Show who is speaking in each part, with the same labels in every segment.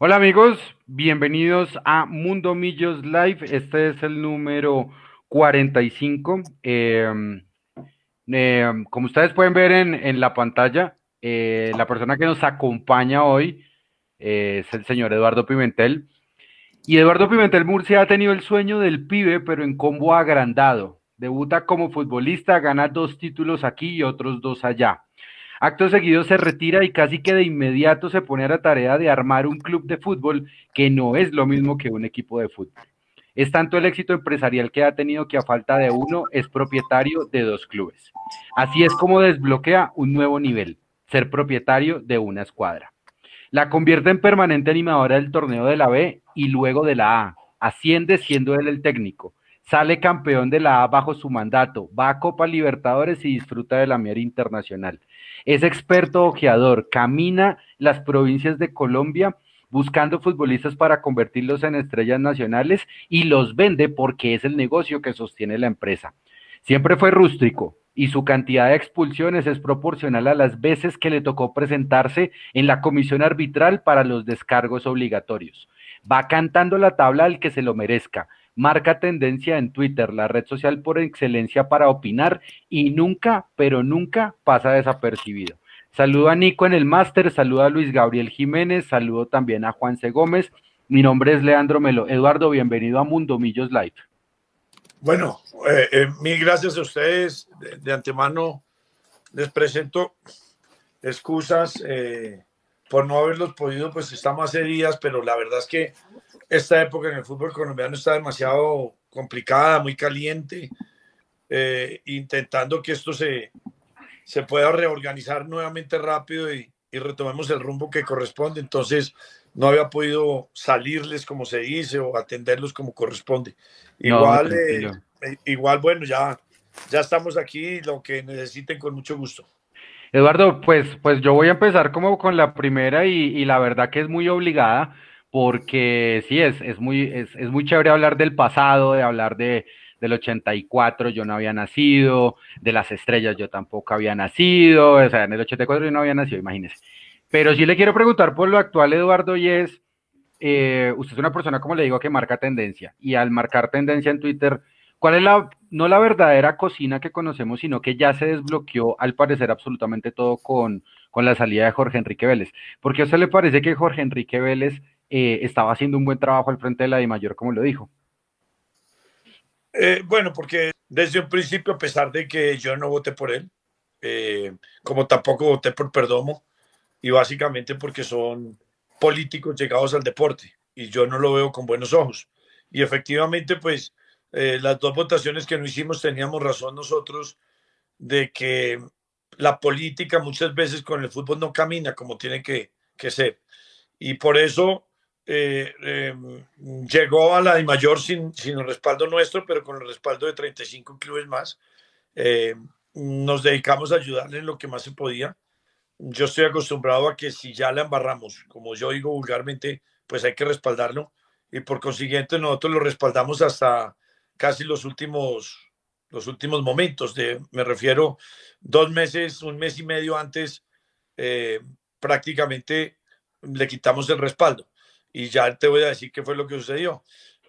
Speaker 1: Hola amigos, bienvenidos a Mundo Millos Live. Este es el número 45. Eh, eh, como ustedes pueden ver en, en la pantalla, eh, la persona que nos acompaña hoy eh, es el señor Eduardo Pimentel. Y Eduardo Pimentel Murcia ha tenido el sueño del pibe, pero en combo agrandado. Debuta como futbolista, gana dos títulos aquí y otros dos allá. Acto seguido se retira y casi que de inmediato se pone a la tarea de armar un club de fútbol que no es lo mismo que un equipo de fútbol. Es tanto el éxito empresarial que ha tenido que a falta de uno es propietario de dos clubes. Así es como desbloquea un nuevo nivel, ser propietario de una escuadra. La convierte en permanente animadora del torneo de la B y luego de la A. Asciende siendo él el técnico. Sale campeón de la A bajo su mandato, va a Copa Libertadores y disfruta de la miera internacional. Es experto ojeador, camina las provincias de Colombia buscando futbolistas para convertirlos en estrellas nacionales y los vende porque es el negocio que sostiene la empresa. Siempre fue rústico y su cantidad de expulsiones es proporcional a las veces que le tocó presentarse en la comisión arbitral para los descargos obligatorios. Va cantando la tabla al que se lo merezca, marca tendencia en Twitter, la red social por excelencia para opinar y nunca, pero nunca pasa desapercibido. Saludo a Nico en el máster, saludo a Luis Gabriel Jiménez, saludo también a Juan C. Gómez. Mi nombre es Leandro Melo. Eduardo, bienvenido a Mundo Millos Live.
Speaker 2: Bueno, eh, eh, mil gracias a ustedes. De, antemano les presento excusas eh, por no haberlos podido, pues estamos hace días, pero la verdad es que esta época en el fútbol colombiano está demasiado complicada, muy caliente, eh, intentando que esto se, se pueda reorganizar nuevamente rápido y, y, retomemos el rumbo que corresponde. Entonces, no había podido salirles como se dice o atenderlos como corresponde. Igual, no, eh, igual bueno, ya, ya estamos aquí, lo que necesiten con mucho gusto.
Speaker 1: Eduardo, pues, pues yo voy a empezar como con la primera y, y la verdad que es muy obligada porque sí, es, es, muy, es, es muy chévere hablar del pasado, de hablar de, del 84 yo no había nacido, de las estrellas yo tampoco había nacido, o sea, en el 84 yo no había nacido, imagínese. Pero sí le quiero preguntar por lo actual, Eduardo, y es, eh, usted es una persona, como le digo, que marca tendencia, y al marcar tendencia en Twitter, ¿cuál es la, no la verdadera cocina que conocemos, sino que ya se desbloqueó, al parecer, absolutamente todo con, con la salida de Jorge Enrique Vélez? ¿Por qué a usted le parece que Jorge Enrique Vélez eh, estaba haciendo un buen trabajo al frente de la DIMAYOR, como lo dijo?
Speaker 2: Eh, bueno, porque desde un principio, a pesar de que yo no voté por él, eh, como tampoco voté por Perdomo, y básicamente porque son políticos llegados al deporte, y yo no lo veo con buenos ojos. Y efectivamente, pues eh, las dos votaciones que no hicimos teníamos razón nosotros de que la política muchas veces con el fútbol no camina como tiene que, que ser. Y por eso eh, eh, llegó a la de mayor sin, sin el respaldo nuestro, pero con el respaldo de 35 clubes más. Eh, nos dedicamos a ayudarle en lo que más se podía. Yo estoy acostumbrado a que si ya la embarramos, como yo digo vulgarmente, pues hay que respaldarlo. Y por consiguiente nosotros lo respaldamos hasta casi los últimos, los últimos momentos. Me refiero dos meses, un mes y medio antes, eh, prácticamente le quitamos el respaldo y ya te voy a decir qué fue lo que sucedió.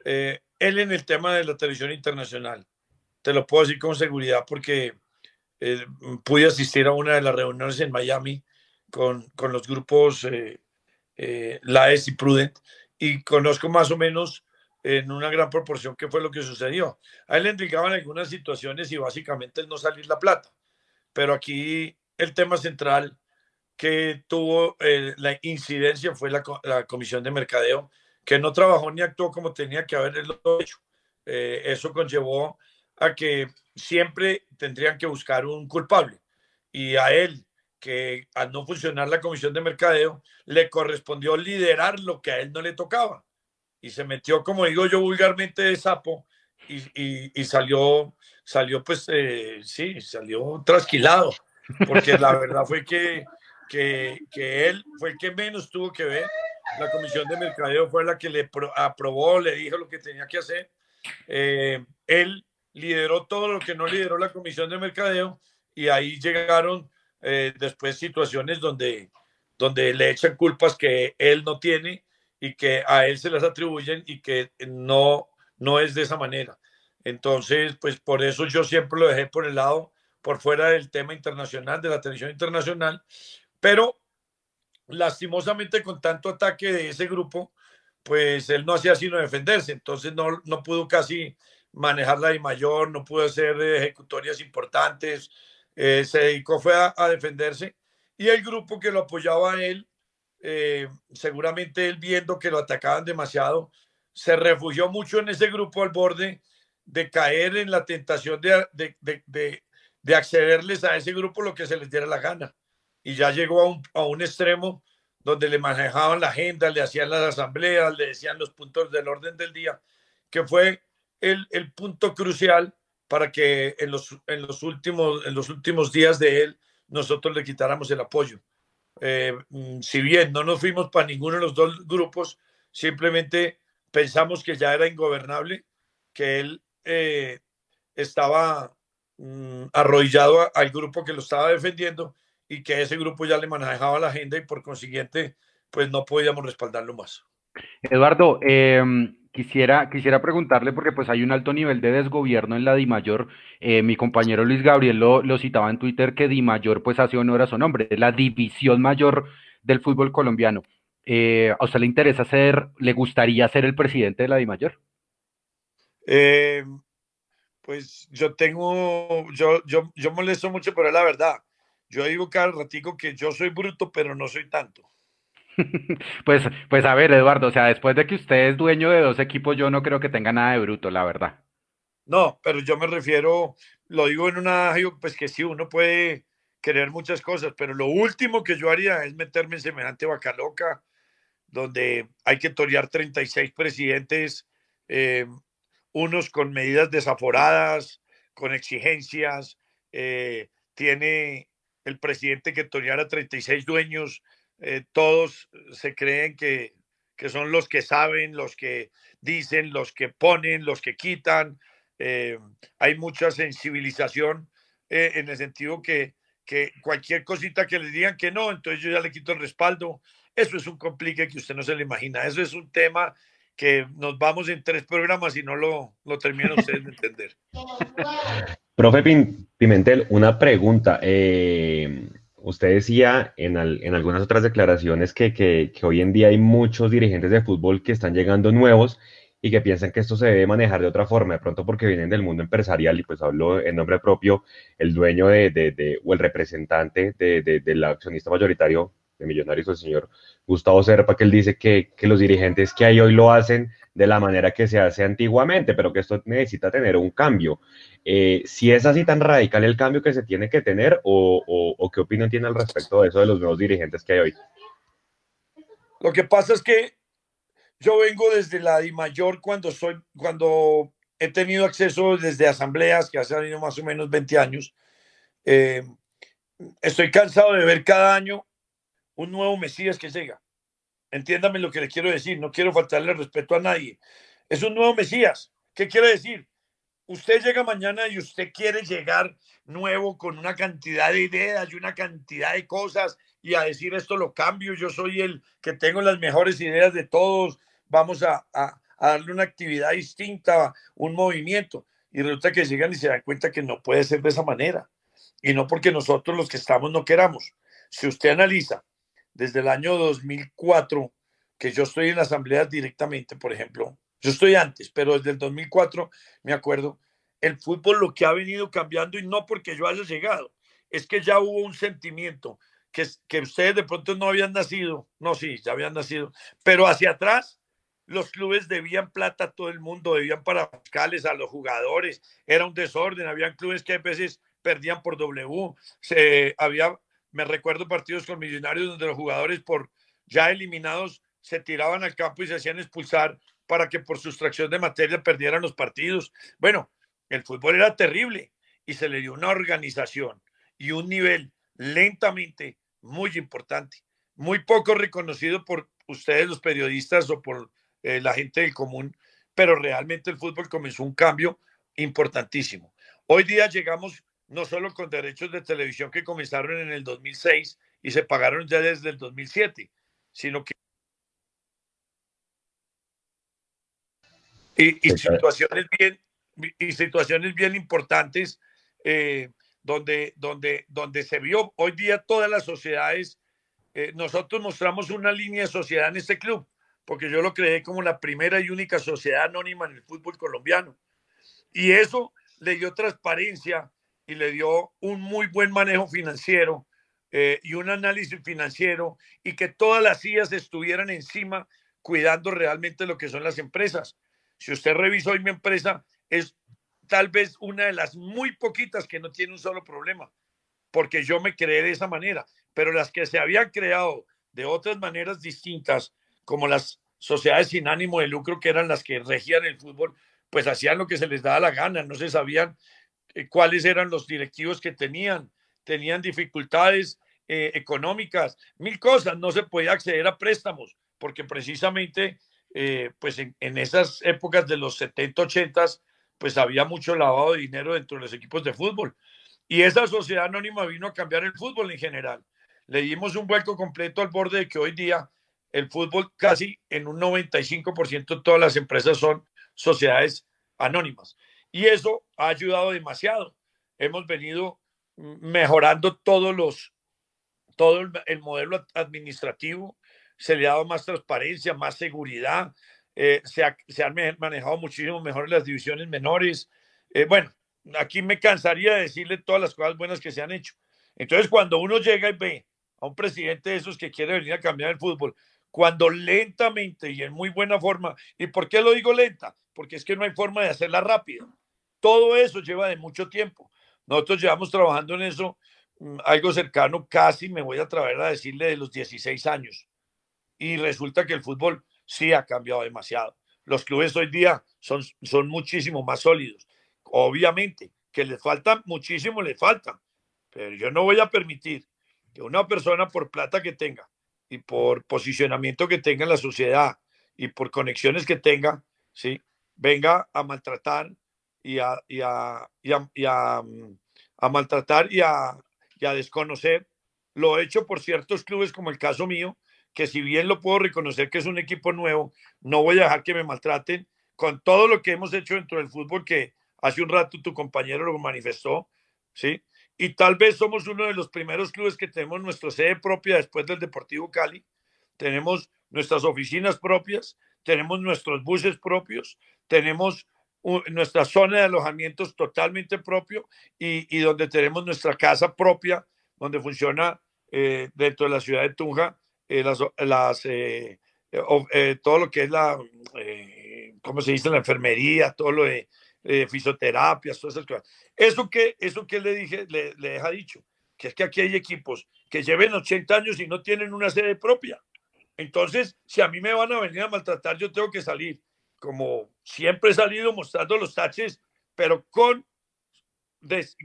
Speaker 2: Eh, él en el tema de la televisión internacional, te lo puedo decir con seguridad porque eh, pude asistir a una de las reuniones en Miami con, con los grupos eh, eh, Laes y Prudent y conozco más o menos en una gran proporción qué fue lo que sucedió. A él le indicaban algunas situaciones y básicamente el no salir la plata, pero aquí el tema central que tuvo eh, la incidencia fue la, la, Comisión de Mercadeo, que no trabajó ni actuó como tenía que haberlo hecho. Eh, eso conllevó a que siempre tendrían que buscar un culpable. Y a él, que al no funcionar la Comisión de Mercadeo, le correspondió liderar lo que a él no le tocaba. Y se metió, como digo yo vulgarmente, de sapo y, y, y salió, salió pues, eh, sí, salió trasquilado. Porque la verdad fue que que, que, él fue el que menos tuvo que ver. La comisión de mercadeo fue la que le pro, aprobó, le dijo lo que tenía que hacer. Eh, él lideró todo lo que no lideró la comisión de mercadeo y ahí llegaron eh, después situaciones donde, donde le echan culpas que él no tiene y que a él se las atribuyen y que no, no es de esa manera. Entonces, pues por eso yo siempre lo dejé por el lado, por fuera del tema internacional, de la televisión internacional, pero lastimosamente con tanto ataque de ese grupo, pues él no hacía sino defenderse, entonces no, no pudo casi manejar la I mayor, no pudo hacer ejecutorias importantes, eh, se dedicó fue a, defenderse. Y el grupo que lo apoyaba a él, eh, seguramente él viendo que lo atacaban demasiado, se refugió mucho en ese grupo al borde de caer en la tentación de, de, de, de accederles a ese grupo lo que se les diera la gana. Y ya llegó a un, a un extremo donde le manejaban la agenda, le hacían las asambleas, le decían los puntos del orden del día, que fue el, el punto crucial para que en los, en, los últimos, en los últimos días de él nosotros le quitáramos el apoyo. Eh, mm, si bien no nos fuimos para ninguno de los dos grupos, simplemente pensamos que ya era ingobernable, que él eh, estaba mm, arrodillado al grupo que lo estaba defendiendo y que ese grupo ya le manejaba la agenda y por consiguiente, pues no podíamos respaldarlo más.
Speaker 1: Eduardo, em, quisiera, quisiera preguntarle, porque pues hay un alto nivel de desgobierno en la DIMAYOR. Eh, mi compañero Luis Gabriel lo, lo, citaba en Twitter que DIMAYOR pues hace honor a su nombre, la división mayor del fútbol colombiano. Eh, ¿A usted le interesa ser, le gustaría ser el presidente de la DIMAYOR?
Speaker 2: Eh, pues yo tengo, yo, yo, yo molesto mucho, pero es la verdad. Yo digo cada ratico que yo soy bruto, pero no soy tanto.
Speaker 1: Pues, pues a ver, Eduardo, o sea, después de que usted es dueño de dos equipos, yo no creo que tenga nada de bruto, la verdad.
Speaker 2: No, pero yo me refiero, lo digo en una, pues que sí, uno puede querer muchas cosas, pero lo último que yo haría es meterme en semejante vaca loca, donde hay que torear 36 presidentes, eh, unos con medidas desaforadas, con exigencias, eh, tiene el presidente que toreara 36 dueños, eh, todos se creen que, que, son los que saben, los que dicen, los que ponen, los que quitan. Eh, hay mucha sensibilización eh, en el sentido que, que cualquier cosita que les digan que no, entonces yo ya le quito el respaldo. Eso es un complique que usted no se le imagina. Eso es un tema que nos vamos en tres programas y no lo, lo terminan ustedes de entender.
Speaker 3: Profe Pimentel, una pregunta. Eh, usted decía en, en, algunas otras declaraciones que, que, que, hoy en día hay muchos dirigentes de fútbol que están llegando nuevos y que piensan que esto se debe manejar de otra forma, de pronto porque vienen del mundo empresarial y pues hablo en nombre propio, el dueño de, de, de o el representante del accionista mayoritario de Millonarios, el señor Gustavo Serpa, que él dice que, que, los dirigentes que hay hoy lo hacen de la manera que se hace antiguamente, pero que esto necesita tener un cambio. Eh, si es así tan radical el cambio que se tiene que tener, o, o, qué opinión tiene al respecto de eso de los nuevos dirigentes que hay hoy.
Speaker 2: Lo que pasa es que yo vengo desde la Di Mayor cuando soy, cuando he tenido acceso desde asambleas que hace más o menos 20 años. Eh, estoy cansado de ver cada año un nuevo Mesías que llega. Entiéndame lo que le quiero decir, no quiero faltarle respeto a nadie. Es un nuevo Mesías. ¿Qué quiere decir? Usted llega mañana y usted quiere llegar nuevo con una cantidad de ideas y una cantidad de cosas y a decir esto lo cambio, yo soy el que tengo las mejores ideas de todos, vamos a, darle una actividad distinta, un movimiento. Y resulta que llegan y se dan cuenta que no puede ser de esa manera. Y no porque nosotros los que estamos no queramos. Si usted analiza desde el año 2004, que yo estoy en la asamblea directamente, por ejemplo, yo estoy antes, pero desde el 2004, me acuerdo, el fútbol lo que ha venido cambiando y no porque yo haya llegado, es que ya hubo un sentimiento que, que ustedes de pronto no habían nacido, no, sí, ya habían nacido, pero hacia atrás los clubes debían plata a todo el mundo, debían para fiscales a los jugadores, era un desorden, habían clubes que a veces perdían por W, se, había me recuerdo partidos con Millonarios donde los jugadores por ya eliminados se tiraban al campo y se hacían expulsar para que por sustracción de materia perdieran los partidos. Bueno, el fútbol era terrible y se le dio una organización y un nivel lentamente muy importante, muy poco reconocido por ustedes los periodistas o por eh, la gente del común, pero realmente el fútbol comenzó un cambio importantísimo. Hoy día llegamos no solo con derechos de televisión que comenzaron en el 2006 y se pagaron ya desde el 2007, sino que y, situaciones bien y situaciones bien importantes eh, donde, donde, donde se vio hoy día todas las sociedades. Eh, nosotros mostramos una línea de sociedad en este club, porque yo lo creé como la primera y única sociedad anónima en el fútbol colombiano. Y eso le dio transparencia y le dio un muy buen manejo financiero eh, y un análisis financiero y que todas las sillas estuvieran encima cuidando realmente lo que son las empresas. Si usted revisó hoy mi empresa, es tal vez una de las muy poquitas que no tiene un solo problema, porque yo me creé de esa manera, pero las que se habían creado de otras maneras distintas, como las sociedades sin ánimo de lucro, que eran las que regían el fútbol, pues hacían lo que se les daba la gana, no se sabían cuáles eran los directivos que tenían, tenían dificultades eh, económicas, mil cosas, no se podía acceder a préstamos, porque precisamente, eh, pues en, en, esas épocas de los 70, 80, pues había mucho lavado de dinero dentro de los equipos de fútbol. Y esa sociedad anónima vino a cambiar el fútbol en general. Le dimos un vuelco completo al borde de que hoy día el fútbol casi en un 95% todas las empresas son sociedades anónimas. Y eso ha ayudado demasiado. Hemos venido mejorando todos los, todo el modelo administrativo, se le ha dado más transparencia, más seguridad, eh, se, han manejado muchísimo mejor las divisiones menores. Eh, bueno, aquí me cansaría de decirle todas las cosas buenas que se han hecho. Entonces, cuando uno llega y ve a un presidente de esos que quiere venir a cambiar el fútbol, cuando lentamente y en muy buena forma, ¿y por qué lo digo lenta? Porque es que no hay forma de hacerla rápido. Todo eso lleva de mucho tiempo. Nosotros llevamos trabajando en eso mm, algo cercano, casi me voy a atrever a decirle de los 16 años. Y resulta que el fútbol sí ha cambiado demasiado. Los clubes hoy día son, son muchísimo más sólidos. Obviamente, que les falta muchísimo, le falta. Pero yo no voy a permitir que una persona por plata que tenga y por posicionamiento que tenga en la sociedad y por conexiones que tenga, ¿sí? venga a maltratar y a, y a, y a, a maltratar y a, y a desconocer lo hecho por ciertos clubes como el caso mío, que si bien lo puedo reconocer que es un equipo nuevo, no voy a dejar que me maltraten con todo lo que hemos hecho dentro del fútbol que hace un rato tu compañero lo manifestó, ¿sí? Y tal vez somos uno de los primeros clubes que tenemos nuestra sede propia después del Deportivo Cali. Tenemos nuestras oficinas propias, tenemos nuestros buses propios, tenemos nuestra zona de alojamientos totalmente propio y, y, donde tenemos nuestra casa propia, donde funciona eh, dentro de la ciudad de Tunja eh, las, las eh, eh, todo lo que es la, ¿cómo se dice? La enfermería, todo lo de fisioterapias, todas esas cosas. Eso que, eso que le dije, le deja dicho, que es que aquí hay equipos que lleven 80 años y no tienen una sede propia. Entonces, si a mí me van a venir a maltratar, yo tengo que salir, como siempre he salido mostrando los taches, pero con,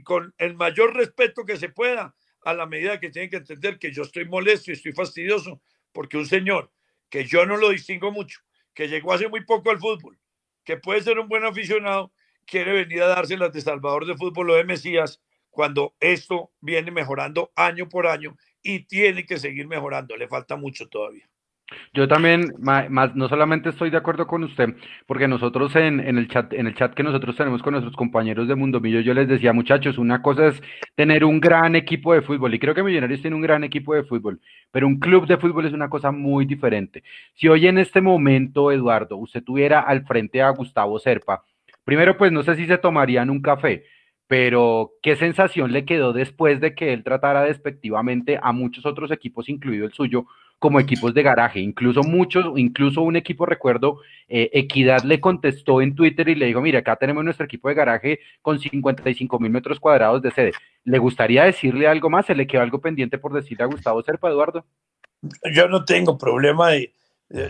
Speaker 2: con el mayor respeto que se pueda, a la medida que tienen que entender que yo estoy molesto y estoy fastidioso porque un señor que yo no lo distingo mucho, que llegó hace muy poco al fútbol, que puede ser un buen aficionado, quiere venir a dárselas de Salvador de fútbol o de Mesías cuando esto viene mejorando año por año y tiene que seguir mejorando. Le falta mucho todavía.
Speaker 1: Yo también, no solamente estoy de acuerdo con usted, porque nosotros en, en, el chat, en el chat que nosotros tenemos con nuestros compañeros de Mundo Millo, yo les decía, muchachos, una cosa es tener un gran equipo de fútbol, y creo que Millonarios tiene un gran equipo de fútbol, pero un club de fútbol es una cosa muy diferente. Si hoy en este momento, Eduardo, usted tuviera al frente a Gustavo Serpa, primero, pues no sé si se tomarían un café, pero ¿qué sensación le quedó después de que él tratara despectivamente a muchos otros equipos, incluido el suyo, como equipos de garaje? Incluso muchos, incluso un equipo, recuerdo, eh, Equidad le contestó en Twitter y le dijo, mira, acá tenemos nuestro equipo de garaje con 55 mil metros cuadrados de sede. ¿Le gustaría decirle algo más? ¿Se le quedó algo pendiente por decirle a Gustavo Serpa, Eduardo?
Speaker 2: Yo no tengo problema de...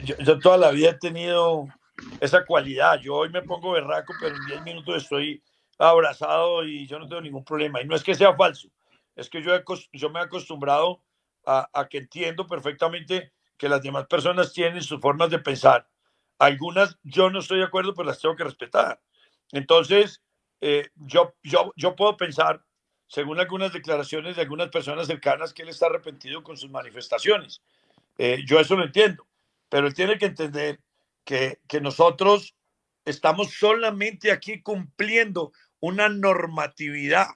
Speaker 2: Yo, yo toda he tenido esa cualidad. Yo hoy me pongo berraco, pero en 10 minutos estoy abrazado y yo no tengo ningún problema. Y no es que sea falso, es que yo, me he acostumbrado a, a, que entiendo perfectamente que las demás personas tienen sus formas de pensar. Algunas yo no estoy de acuerdo, pero las tengo que respetar. Entonces, eh, yo, yo, yo puedo pensar, según algunas declaraciones de algunas personas cercanas, que él está arrepentido con sus manifestaciones. Eh, yo eso lo entiendo, pero él tiene que entender que, que nosotros Estamos solamente aquí cumpliendo una normatividad,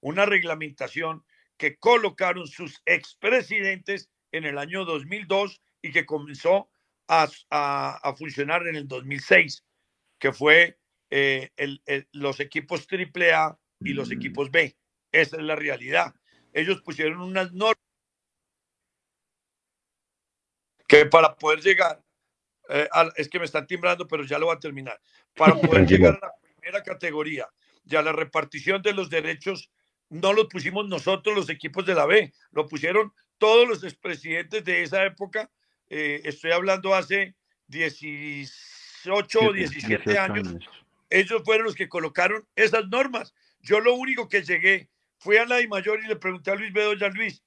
Speaker 2: una reglamentación que colocaron sus expresidentes en el año 2002 y que comenzó a, a, funcionar en el 2006, que fue eh, el, los equipos AAA y los equipos B. Esa es la realidad. Ellos pusieron unas normas que para poder llegar, eh, es que me están timbrando, pero ya lo voy a terminar, para poder llegar a la primera categoría y a la repartición de los derechos, no los pusimos nosotros los equipos de la B, lo pusieron todos los expresidentes de esa época, eh, estoy hablando hace 18 o 17 años, ellos fueron los que colocaron esas normas. Yo lo único que llegué fui a la I mayor y le pregunté a Luis Bedoya, Luis,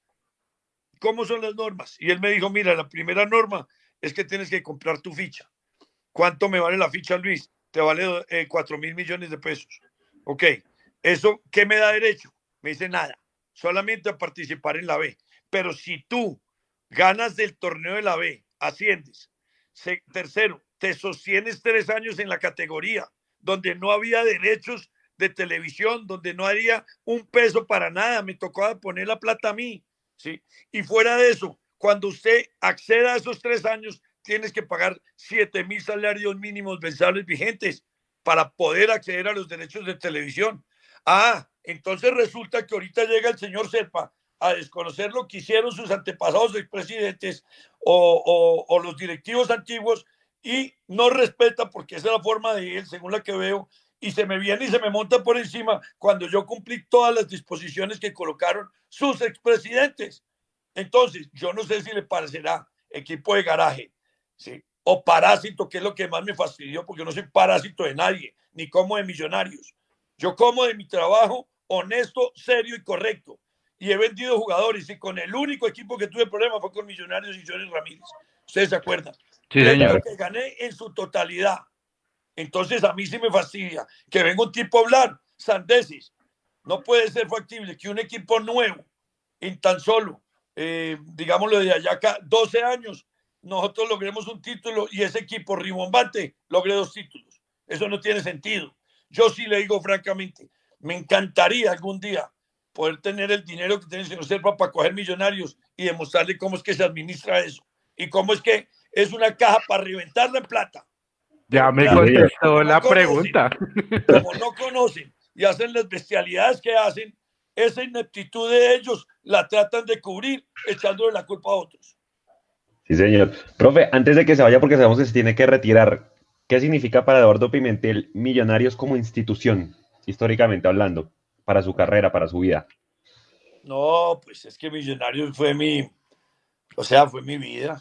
Speaker 2: ¿cómo son las normas? Y él me dijo, mira, la primera norma es que tienes que comprar tu ficha. ¿Cuánto me vale la ficha, Luis? Te vale eh, cuatro mil millones de pesos. Ok, ¿eso qué me da derecho? Me dice nada, solamente a participar en la B. Pero si tú ganas del torneo de la B, asciendes. tercero, te sostienes tres años en la categoría donde no había derechos de televisión, donde no haría un peso para nada, me tocaba poner la plata a mí, ¿sí? Y fuera de eso, cuando usted acceda a esos tres años, tienes que pagar siete mil salarios mínimos mensuales vigentes para poder acceder a los derechos de televisión. Ah, entonces resulta que ahorita llega el señor Serpa a desconocer lo que hicieron sus antepasados expresidentes o, o los directivos antiguos y no respeta, porque esa es la forma de él, según la que veo, y se me viene y se me monta por encima cuando yo cumplí todas las disposiciones que colocaron sus expresidentes. Entonces, yo no sé si le parecerá equipo de garaje, ¿sí? O parásito, que es lo que más me fastidió, porque no soy parásito de nadie, ni como de millonarios. Yo como de mi trabajo honesto, serio y correcto. Y he vendido jugadores y con el único equipo que tuve problema fue con Millonarios y Johnny Ramírez. Ustedes se acuerdan. Sí, señor. que gané en su totalidad. Entonces a mí sí me fastidia que venga un tipo a hablar, sandesis. No puede ser factible que un equipo nuevo, en tan solo, eh, digámoslo de allá acá, 12 años, nosotros logremos un título y ese equipo ribombante logre dos títulos. Eso no tiene sentido. Yo sí le digo francamente, me encantaría algún día poder tener el dinero que tiene el señor Serpa para coger millonarios y demostrarle cómo es que se administra eso y cómo es que es una caja para reventarla en plata.
Speaker 1: Ya me contestó la pregunta.
Speaker 2: Como no conocen y hacen las bestialidades que hacen, esa ineptitud de ellos la tratan de cubrir echándole la culpa a otros.
Speaker 3: Sí, señor. Profe, antes de que se vaya, porque sabemos que se tiene que retirar, ¿qué significa para Eduardo Pimentel Millonarios como institución, históricamente hablando, para su carrera, para su vida?
Speaker 2: No, pues es que Millonarios fue mi, o sea, fue mi vida.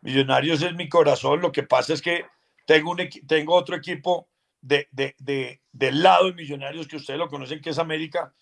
Speaker 2: Millonarios es mi corazón. Lo que pasa es que tengo, un, tengo otro equipo de, de, de, del lado de Millonarios que ustedes lo conocen, que es América,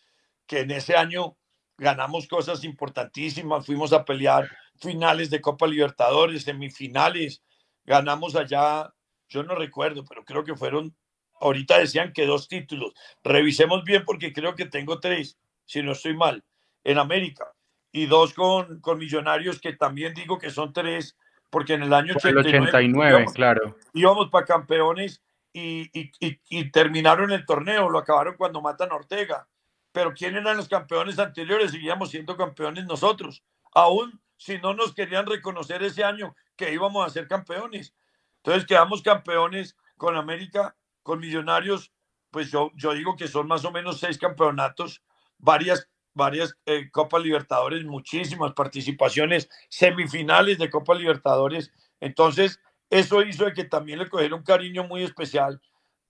Speaker 2: que en ese año ganamos cosas importantísimas, fuimos a pelear finales de Copa Libertadores, semifinales, ganamos allá, yo no recuerdo, pero creo que fueron, ahorita decían que dos títulos, revisemos bien porque creo que tengo tres, si no estoy mal, en América, y dos con, con Millonarios, que también digo que son tres porque en el año
Speaker 1: 89, claro.
Speaker 2: íbamos para campeones y, y, terminaron el torneo, lo acabaron cuando matan a Ortega. Pero ¿quién eran los campeones anteriores? Seguíamos siendo campeones nosotros, aún si no nos querían reconocer ese año que íbamos a ser campeones. Entonces quedamos campeones con América, con Millonarios, pues yo, yo digo que son más o menos seis campeonatos, varias varias eh, Copas Libertadores, muchísimas participaciones, semifinales de Copa Libertadores. Entonces, eso hizo que también le cogiera un cariño muy especial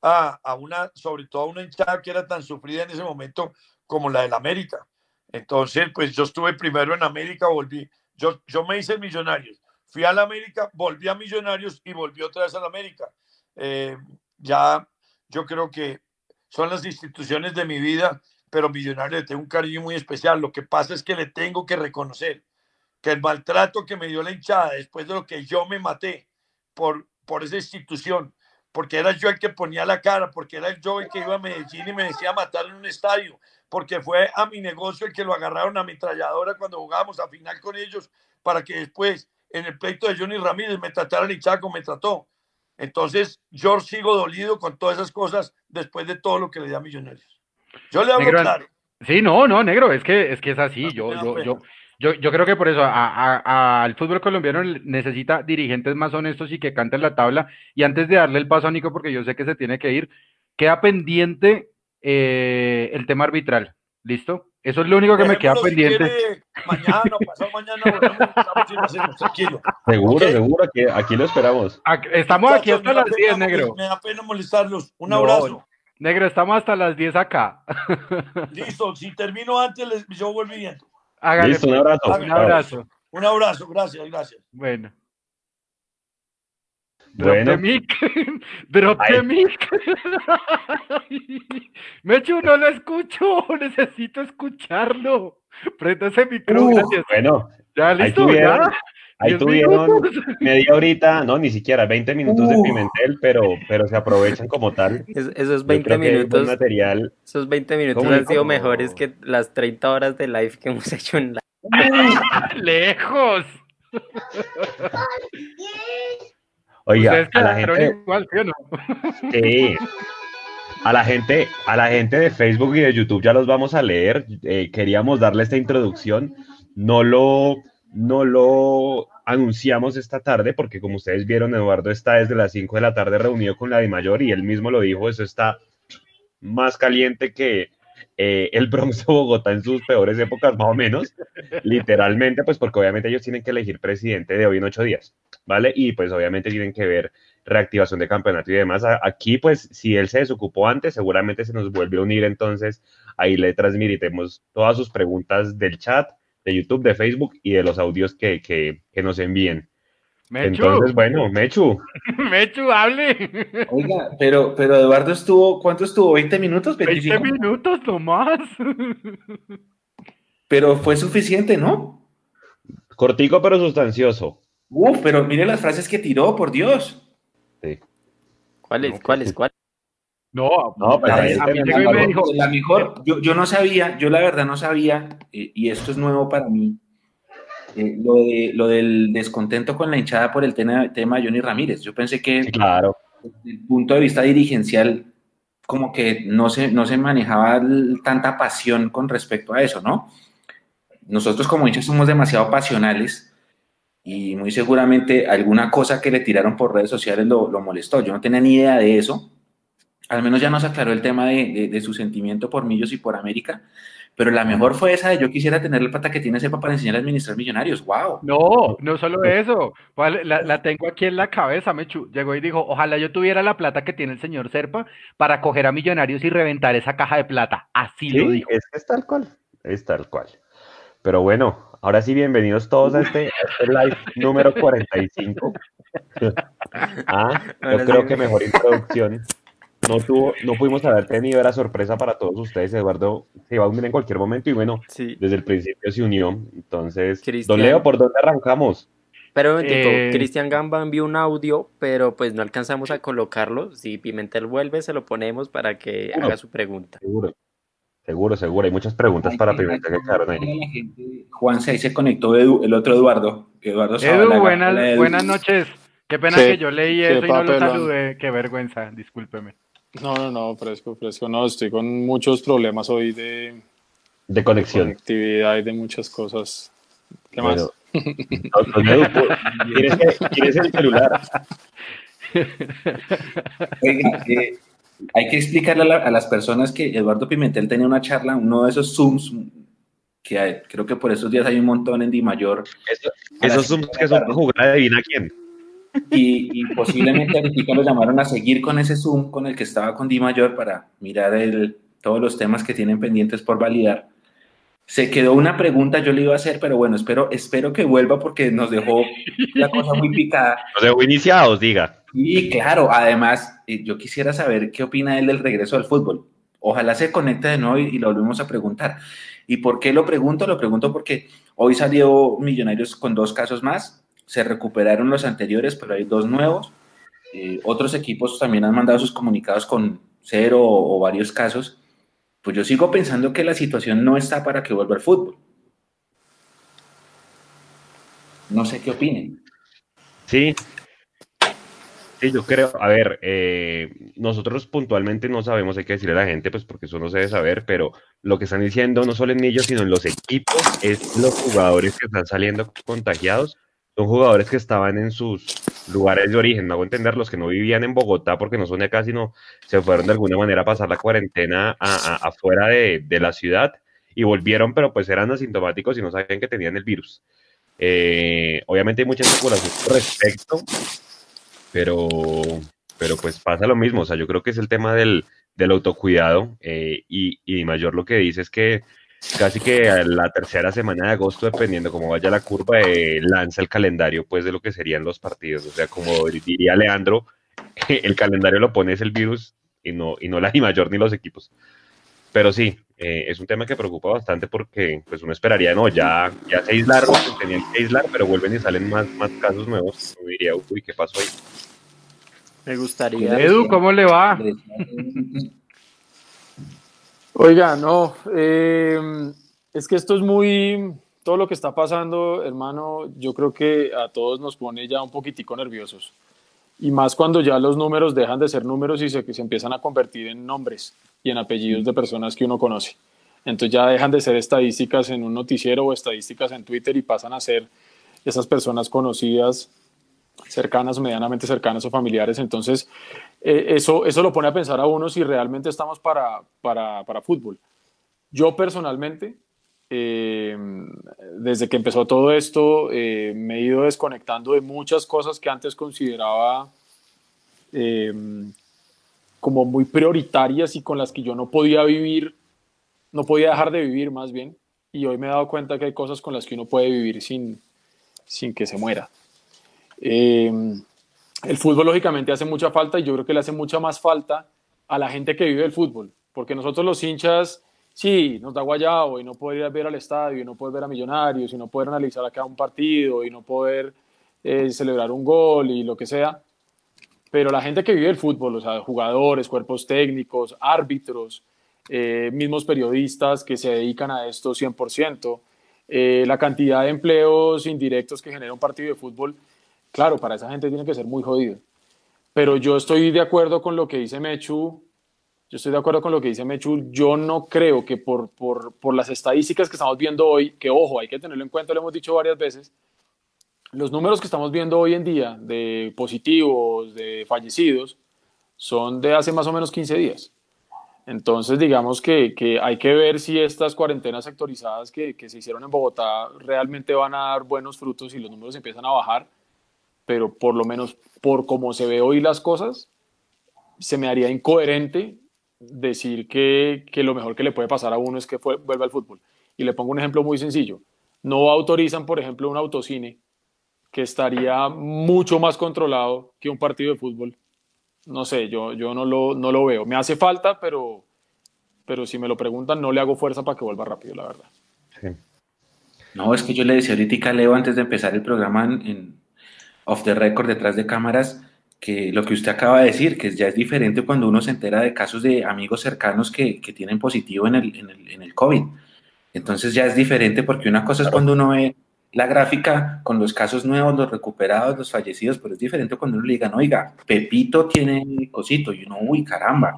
Speaker 2: a, a, una, sobre todo a una hinchada que era tan sufrida en ese momento como la del América. Entonces, pues yo estuve primero en América, volví, yo, yo me hice Millonarios, fui a la América, volví a Millonarios y volví otra vez a la América. Eh, ya yo creo que son las instituciones de mi vida pero Millonario le tengo un cariño muy especial. Lo que pasa es que le tengo que reconocer que el maltrato que me dio la hinchada después de lo que yo me maté por, por esa institución, porque era yo el que ponía la cara, porque era yo el que iba a Medellín y me decía matar en un estadio, porque fue a mi negocio el que lo agarraron a ametralladora cuando jugábamos a final con ellos, para que después en el pleito de Johnny Ramírez me trataran hinchada como me trató. Entonces, yo sigo dolido con todas esas cosas después de todo lo que le di a Millonarios. Yo le hablo claro.
Speaker 1: Sí, no, no, negro, es que es, que es así. Yo, yo, yo, yo, yo creo que por eso al fútbol colombiano necesita dirigentes más honestos y que canten la tabla. Y antes de darle el paso a Nico, porque yo sé que se tiene que ir, queda pendiente eh, el tema arbitral. ¿Listo? Eso es lo único que me queda pendiente.
Speaker 2: mañana, pasado mañana, tranquilo.
Speaker 3: Seguro, seguro, que aquí lo esperamos.
Speaker 1: estamos aquí hasta las 10, negro.
Speaker 2: Me da pena molestarlos. Un abrazo.
Speaker 1: negro, estamos hasta las 10 acá.
Speaker 2: Listo, si termino antes, yo vuelvo bien.
Speaker 3: Listo, un
Speaker 1: pues. abrazo. Un abrazo.
Speaker 2: Un abrazo, gracias, gracias.
Speaker 1: Bueno.
Speaker 3: Drop
Speaker 1: the mic. Drop the mic. Mechu, no lo escucho. Necesito escucharlo. Prenda ese micrófono.
Speaker 3: Uh, bueno,
Speaker 1: ya listo.
Speaker 3: Ahí tuvieron, ahí tuvieron media horita, no, ni siquiera 20 minutos de uh. Pimentel, pero, pero se aprovechan como tal.
Speaker 4: esos 20 minutos.
Speaker 3: Material,
Speaker 4: esos 20 minutos han sido mejores que las 30 horas de live que hemos hecho en la.
Speaker 1: ¡Lejos!
Speaker 3: Oiga, a la gente. ¿sí, A la gente, a la gente de Facebook y de YouTube ya los vamos a leer. Eh, queríamos darle esta introducción. No lo, no lo anunciamos esta tarde porque como ustedes vieron, Eduardo está desde las 5 de la tarde reunido con la de Mayor y él mismo lo dijo, eso está más caliente que eh, el Bronx de Bogotá en sus peores épocas, más o menos, literalmente, pues porque obviamente ellos tienen que elegir presidente de hoy en ocho días. ¿vale? Y pues obviamente tienen que ver reactivación de campeonato y demás. Aquí, pues, si él se desocupó antes, seguramente se nos vuelve a unir, entonces ahí le transmitiremos todas sus preguntas del chat, de YouTube, de Facebook y de los audios que, que, que nos envíen. Mechu. Entonces, bueno, Mechu.
Speaker 1: Mechu, hable.
Speaker 5: Oiga, pero, pero Eduardo estuvo, ¿cuánto estuvo? ¿20 minutos?
Speaker 1: 25? 20 minutos nomás.
Speaker 5: Pero fue suficiente, ¿no?
Speaker 3: Cortico pero sustancioso.
Speaker 5: Uf, pero mire las frases que tiró, por Dios.
Speaker 4: Sí. ¿Cuáles? ¿Cuáles? ¿Cuáles?
Speaker 1: No,
Speaker 5: no, pero la, mejor, yo, yo, no sabía, yo la verdad no sabía, y esto es nuevo para mí, eh, lo, de, lo del descontento con la hinchada por el tema, tema de Johnny Ramírez. Yo pensé que,
Speaker 3: claro.
Speaker 5: desde el punto de vista dirigencial, como que no se, no se manejaba tanta pasión con respecto a eso, ¿no? Nosotros como hinchas somos demasiado pasionales y muy seguramente alguna cosa que le tiraron por redes sociales lo, molestó. Yo no tenía ni idea de eso. Al menos ya nos aclaró el tema de, su sentimiento por Millos y por América. Pero la mejor fue esa de yo quisiera tener la plata que tiene Serpa para enseñar a administrar millonarios. ¡Wow!
Speaker 1: No, no solo eso. La, la, tengo aquí en la cabeza, Mechu. Llegó y dijo: Ojalá yo tuviera la plata que tiene el señor Serpa para coger a millonarios y reventar esa caja de plata. Así lo dijo.
Speaker 3: Es, es tal cual. Es tal cual. Pero bueno, Ahora sí, bienvenidos todos a este, este live número 45. ah, yo creo que mejor introducción. No, tuvo, no pudimos haber tenido, era sorpresa para todos ustedes. Eduardo se iba a unir en cualquier momento y bueno, desde el principio se unió. Entonces, don Leo, ¿por dónde arrancamos?
Speaker 4: Pero un eh... Cristian Gamba envió un audio, pero pues no alcanzamos a colocarlo. Si Pimentel vuelve, se lo ponemos para que haga su pregunta.
Speaker 3: Seguro. Seguro, seguro. Hay muchas preguntas para Pimentel que
Speaker 5: ahí. Juan se, se conectó el otro Eduardo. Eduardo
Speaker 1: Edu, buenas, buenas noches. Qué pena que yo leí eso y no lo saludé. Qué vergüenza, discúlpeme.
Speaker 6: No, no, no, fresco, fresco. No, estoy con muchos problemas hoy de,
Speaker 3: de conexión.
Speaker 6: De conectividad y de muchas cosas. ¿Qué más?
Speaker 3: ¿Quieres, el celular?
Speaker 5: Oiga, eh, hay que explicarle a, las personas que Eduardo Pimentel tenía una charla, uno de esos Zooms, que creo que por esos días hay un montón en Di Mayor.
Speaker 3: esos Zooms que son jugar de a quién.
Speaker 5: Y, posiblemente ahorita lo llamaron a seguir con ese Zoom con el que estaba con Di Mayor para mirar el, todos los temas que tienen pendientes por validar. Se quedó una pregunta, yo le iba a hacer, pero bueno, espero, espero que vuelva porque nos dejó la cosa muy picada.
Speaker 3: Nos dejó iniciados, diga.
Speaker 5: Y claro, además, eh, yo quisiera saber qué opina él del regreso al fútbol. Ojalá se conecte de nuevo y, lo volvemos a preguntar. ¿Y por qué lo pregunto? Lo pregunto porque hoy salió Millonarios con dos casos más. Se recuperaron los anteriores, pero hay dos nuevos. Eh, otros equipos también han mandado sus comunicados con cero o, varios casos. Pues yo sigo pensando que la situación no está para que vuelva al fútbol. No sé qué opinen.
Speaker 3: Sí, Sí, yo creo, a ver, eh, nosotros puntualmente no sabemos, hay que decirle a la gente, pues porque eso no se debe saber, pero lo que están diciendo no solo en ellos, sino en los equipos, es los jugadores que están saliendo contagiados, son jugadores que estaban en sus lugares de origen, no hago entender, los que no vivían en Bogotá porque no son de acá, sino se fueron de alguna manera a pasar la cuarentena afuera de, la ciudad y volvieron, pero pues eran asintomáticos y no sabían que tenían el virus. Eh, obviamente hay mucha especulación al respecto, pero, pero pues pasa lo mismo, o sea, yo creo que es el tema del, autocuidado eh, y, y mayor lo que dice es que casi que a la tercera semana de agosto, dependiendo cómo vaya la curva, eh, lanza el calendario pues de lo que serían los partidos. O sea, como diría Leandro, el calendario lo pone es el virus y no, y no la I mayor ni los equipos. Pero sí, eh, es un tema que preocupa bastante porque pues uno esperaría, no, ya, ya se aislaron, tenían que aislar, pero vuelven y salen más, más casos nuevos. Uno diría, uy, ¿qué pasó ahí?
Speaker 4: Me gustaría.
Speaker 1: Edu, ¿cómo le va?
Speaker 6: Oiga, no, em, es que esto es muy, todo lo que está pasando, hermano, yo creo que a todos nos pone ya un poquitico nerviosos. Y más cuando ya los números dejan de ser números y se, se empiezan a convertir en nombres y en apellidos de personas que uno conoce. Entonces ya dejan de ser estadísticas en un noticiero o estadísticas en Twitter y pasan a ser esas personas conocidas cercanas, medianamente cercanas o familiares. Entonces, eh, eso, eso lo pone a pensar a uno si realmente estamos para, para, para fútbol. Yo personalmente, eh, desde que empezó todo esto, eh, me he ido desconectando de muchas cosas que antes consideraba como muy prioritarias y con las que yo no podía vivir, no podía dejar de vivir más bien. Y hoy me he dado cuenta que hay cosas con las que uno puede vivir sin, sin que se muera. El fútbol lógicamente hace mucha falta y yo creo que le hace mucha más falta a la gente que vive el fútbol, porque nosotros los hinchas, sí, nos da guayabo y no poder ir a ver al estadio y no poder ver a Millonarios y no poder analizar acá un partido y no poder eh, celebrar un gol y lo que sea, pero la gente que vive el fútbol, o sea, jugadores, cuerpos técnicos, árbitros, eh, mismos periodistas que se dedican a esto 100%, la cantidad de empleos indirectos que genera un partido de fútbol, Claro, para esa gente tiene que ser muy jodido. Pero yo estoy de acuerdo con lo que dice Mechu. Yo estoy de acuerdo con lo que dice Mechu. Yo no creo que por, por, por las estadísticas que estamos viendo hoy, que ojo, hay que tenerlo en cuenta, lo hemos dicho varias veces, los números que estamos viendo hoy en día de positivos, de fallecidos, son de hace más o menos 15 días. Entonces, digamos que, que, hay que ver si estas cuarentenas sectorizadas que, que, se hicieron en Bogotá realmente van a dar buenos frutos y los números empiezan a bajar pero por lo menos por cómo se ve hoy las cosas, se me haría incoherente decir que, que lo mejor que le puede pasar a uno es que vuelva al fútbol. Y le pongo un ejemplo muy sencillo. No autorizan, por ejemplo, un autocine que estaría mucho más controlado que un partido de fútbol. No sé, yo, yo no, lo, no lo veo. Me hace falta, pero, pero si me lo preguntan, no le hago fuerza para que vuelva rápido, la verdad.
Speaker 5: No, es que yo le decía ahorita a Leo antes de empezar el programa en, off the record detrás de cámaras que lo que usted acaba de decir, que ya es diferente cuando uno se entera de casos de amigos cercanos que, que tienen positivo en el, en, el, en el, COVID. Entonces ya es diferente porque una cosa es cuando uno ve la gráfica con los casos nuevos, los recuperados, los fallecidos, pero es diferente cuando uno le digan, oiga, Pepito tiene cosito, y uno, uy, caramba.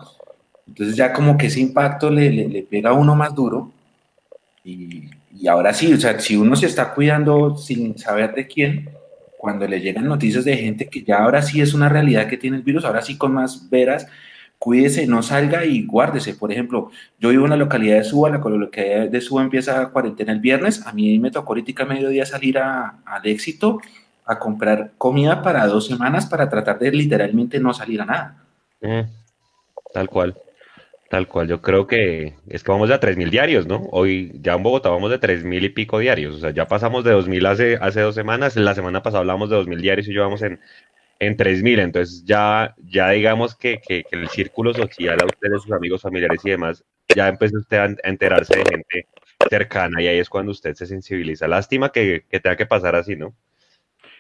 Speaker 5: Entonces ya como que ese impacto le, le, le pega a uno más duro. Y, y ahora sí, o sea, si uno se está cuidando sin saber de quién, cuando le llegan noticias de gente que ya ahora sí es una realidad que tiene el virus, ahora sí con más veras, cuídese, no salga y guárdese. Por ejemplo, yo vivo en la localidad de Suba, la localidad de Suba empieza cuarentena el viernes, a mí me tocó ahorita a mediodía salir a, al éxito a comprar comida para dos semanas para tratar de literalmente no salir a nada.
Speaker 3: tal cual. Tal cual, yo creo que es que vamos a 3.000 diarios, ¿no? Hoy ya en Bogotá vamos de 3.000 y pico diarios, o sea, ya pasamos de 2.000 hace, hace dos semanas, la semana pasada hablamos de 2.000 diarios y yo vamos en, en 3.000, entonces ya, ya digamos que, que, el círculo social a ustedes, sus amigos, familiares y demás, ya empezó usted a enterarse de gente cercana y ahí es cuando usted se sensibiliza. Lástima que, que tenga que pasar así, ¿no?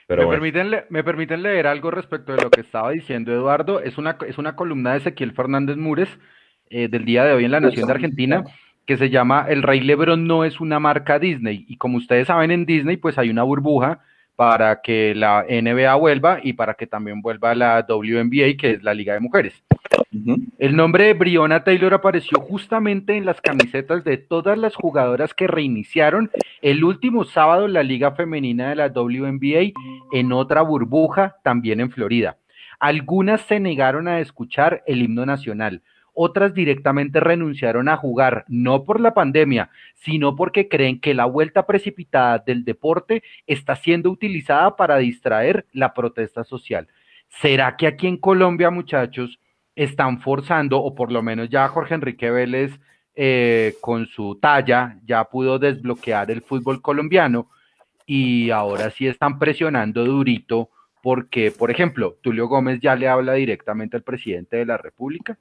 Speaker 1: Pero me, permiten me permiten leer algo respecto de lo que estaba diciendo Eduardo. Es una, es una columna de Ezequiel Fernández Múrez eh, del día de hoy en la Nación de Argentina, que se llama El Rey Lebron no es una marca Disney. Y como ustedes saben, en Disney pues hay una burbuja para que la NBA vuelva y para que también vuelva la WNBA, que es la Liga de Mujeres. El nombre de Briona Taylor apareció justamente en las camisetas de todas las jugadoras que reiniciaron el último sábado la Liga Femenina de la WNBA en otra burbuja, también en Florida. Algunas se negaron a escuchar el himno nacional, otras directamente renunciaron a jugar, no por la pandemia, sino porque creen que la vuelta precipitada del deporte está siendo utilizada para distraer la protesta social. ¿Será que aquí en Colombia, muchachos, están forzando, o por lo menos ya Jorge Enrique Vélez eh, con su talla ya pudo desbloquear el fútbol colombiano y ahora sí están presionando durito porque, por ejemplo, Tulio Gómez ya le habla directamente al presidente de la República?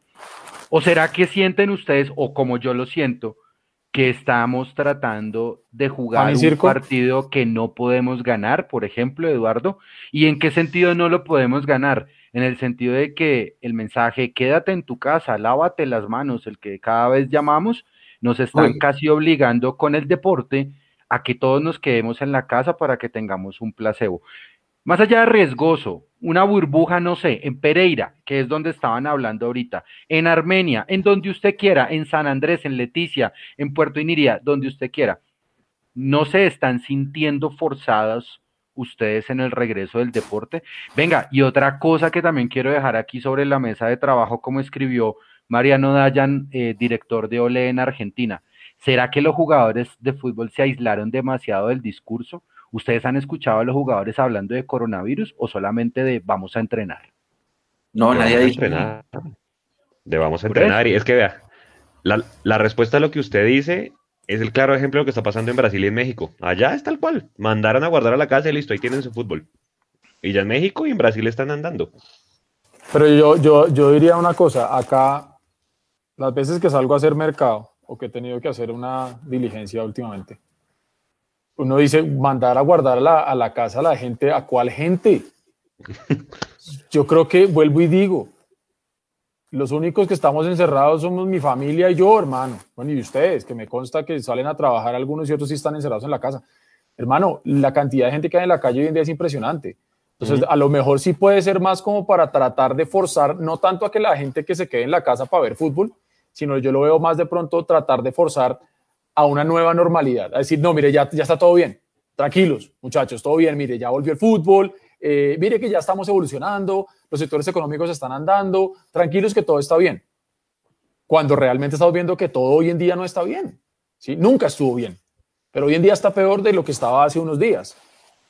Speaker 1: ¿O será que sienten ustedes, o como yo lo siento, que estamos tratando de jugar un partido que no podemos ganar, por ejemplo, Eduardo? ¿Y en qué sentido no lo podemos ganar? En el sentido de que el mensaje, quédate en tu casa, lávate las manos, el que cada vez llamamos, nos están casi obligando con el deporte a que todos nos quedemos en la casa para que tengamos un placebo. Más allá de riesgoso, una burbuja, no sé, en Pereira, que es donde estaban hablando ahorita, en Armenia, en donde usted quiera, en San Andrés, en Leticia, en Puerto Iniria, donde usted quiera, no se están sintiendo forzados ustedes en el regreso del deporte. Venga, y otra cosa que también quiero dejar aquí sobre la mesa de trabajo, como escribió Mariano Dayan, eh, director de OLE en Argentina. ¿Será que los jugadores de fútbol se aislaron demasiado del discurso? ¿Ustedes han escuchado a los jugadores hablando de coronavirus o solamente de vamos a entrenar?
Speaker 5: No, nadie ha dicho.
Speaker 3: De vamos a entrenar. Y es que vea, la, respuesta a lo que usted dice es el claro ejemplo de lo que está pasando en Brasil y en México. Allá es tal cual. Mandaron a guardar a la casa y listo, ahí tienen su fútbol. Y ya en México y en Brasil están andando.
Speaker 6: Pero yo, yo, yo diría una cosa, acá, las veces que salgo a hacer mercado o que he tenido que hacer una diligencia últimamente, uno dice, mandar a guardar a la, casa a la gente, ¿a cuál gente? Yo creo que vuelvo y digo, los únicos que estamos encerrados somos mi familia y yo, hermano. Bueno, y ustedes, que me consta que salen a trabajar algunos y otros sí están encerrados en la casa. Hermano, la cantidad de gente que hay en la calle hoy en día es impresionante. Entonces, a lo mejor sí puede ser más como para tratar de forzar, no tanto a que la gente que se quede en la casa para ver fútbol, sino yo lo veo más de pronto tratar de forzar a una nueva normalidad, a decir, no, mire, ya, ya está todo bien, tranquilos, muchachos, todo bien, mire, ya volvió el fútbol, eh, mire que ya estamos evolucionando, los sectores económicos están andando, tranquilos que todo está bien. Cuando realmente estamos viendo que todo hoy en día no está bien, ¿sí? Nunca estuvo bien, pero hoy en día está peor de lo que estaba hace unos días.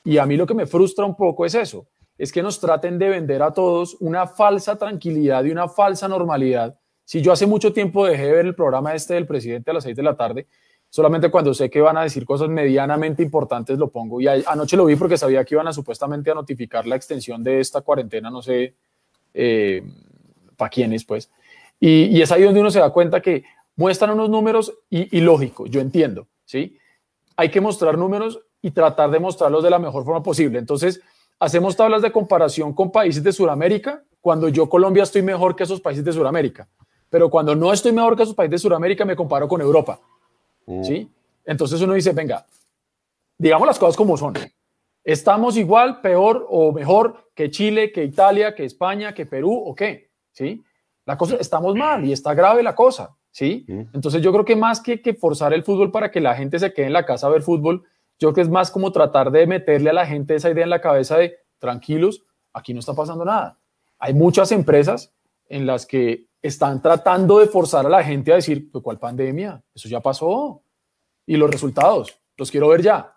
Speaker 6: Y a mí lo que me frustra un poco es eso, es que nos traten de vender a todos una falsa tranquilidad y una falsa normalidad. Si yo hace mucho tiempo dejé de ver el programa este del presidente a las seis de la tarde, solamente cuando sé que van a decir cosas medianamente importantes lo pongo. Y anoche lo vi porque sabía que iban a supuestamente a notificar la extensión de esta cuarentena, no sé eh, para quiénes, pues. Y, es ahí donde uno se da cuenta que muestran unos números y, lógico, yo entiendo, ¿sí? Hay que mostrar números y tratar de mostrarlos de la mejor forma posible. Entonces, hacemos tablas de comparación con países de Sudamérica, cuando yo Colombia estoy mejor que esos países de Sudamérica. Pero cuando no estoy mejor que esos países de Sudamérica, me comparo con Europa. Mm. ¿sí? Entonces uno dice, venga, digamos las cosas como son. ¿Estamos igual, peor o mejor que Chile, que Italia, que España, que Perú o qué? ¿Sí? La cosa, estamos mal y está grave la cosa, ¿sí? Mm. Entonces yo creo que más que, que forzar el fútbol para que la gente se quede en la casa a ver fútbol, yo creo que es más como tratar de meterle a la gente esa idea en la cabeza de, tranquilos, aquí no está pasando nada. Hay muchas empresas en las que están tratando de forzar a la gente a decir, pues, ¿cuál pandemia? Eso ya pasó. Y los resultados, los quiero ver ya.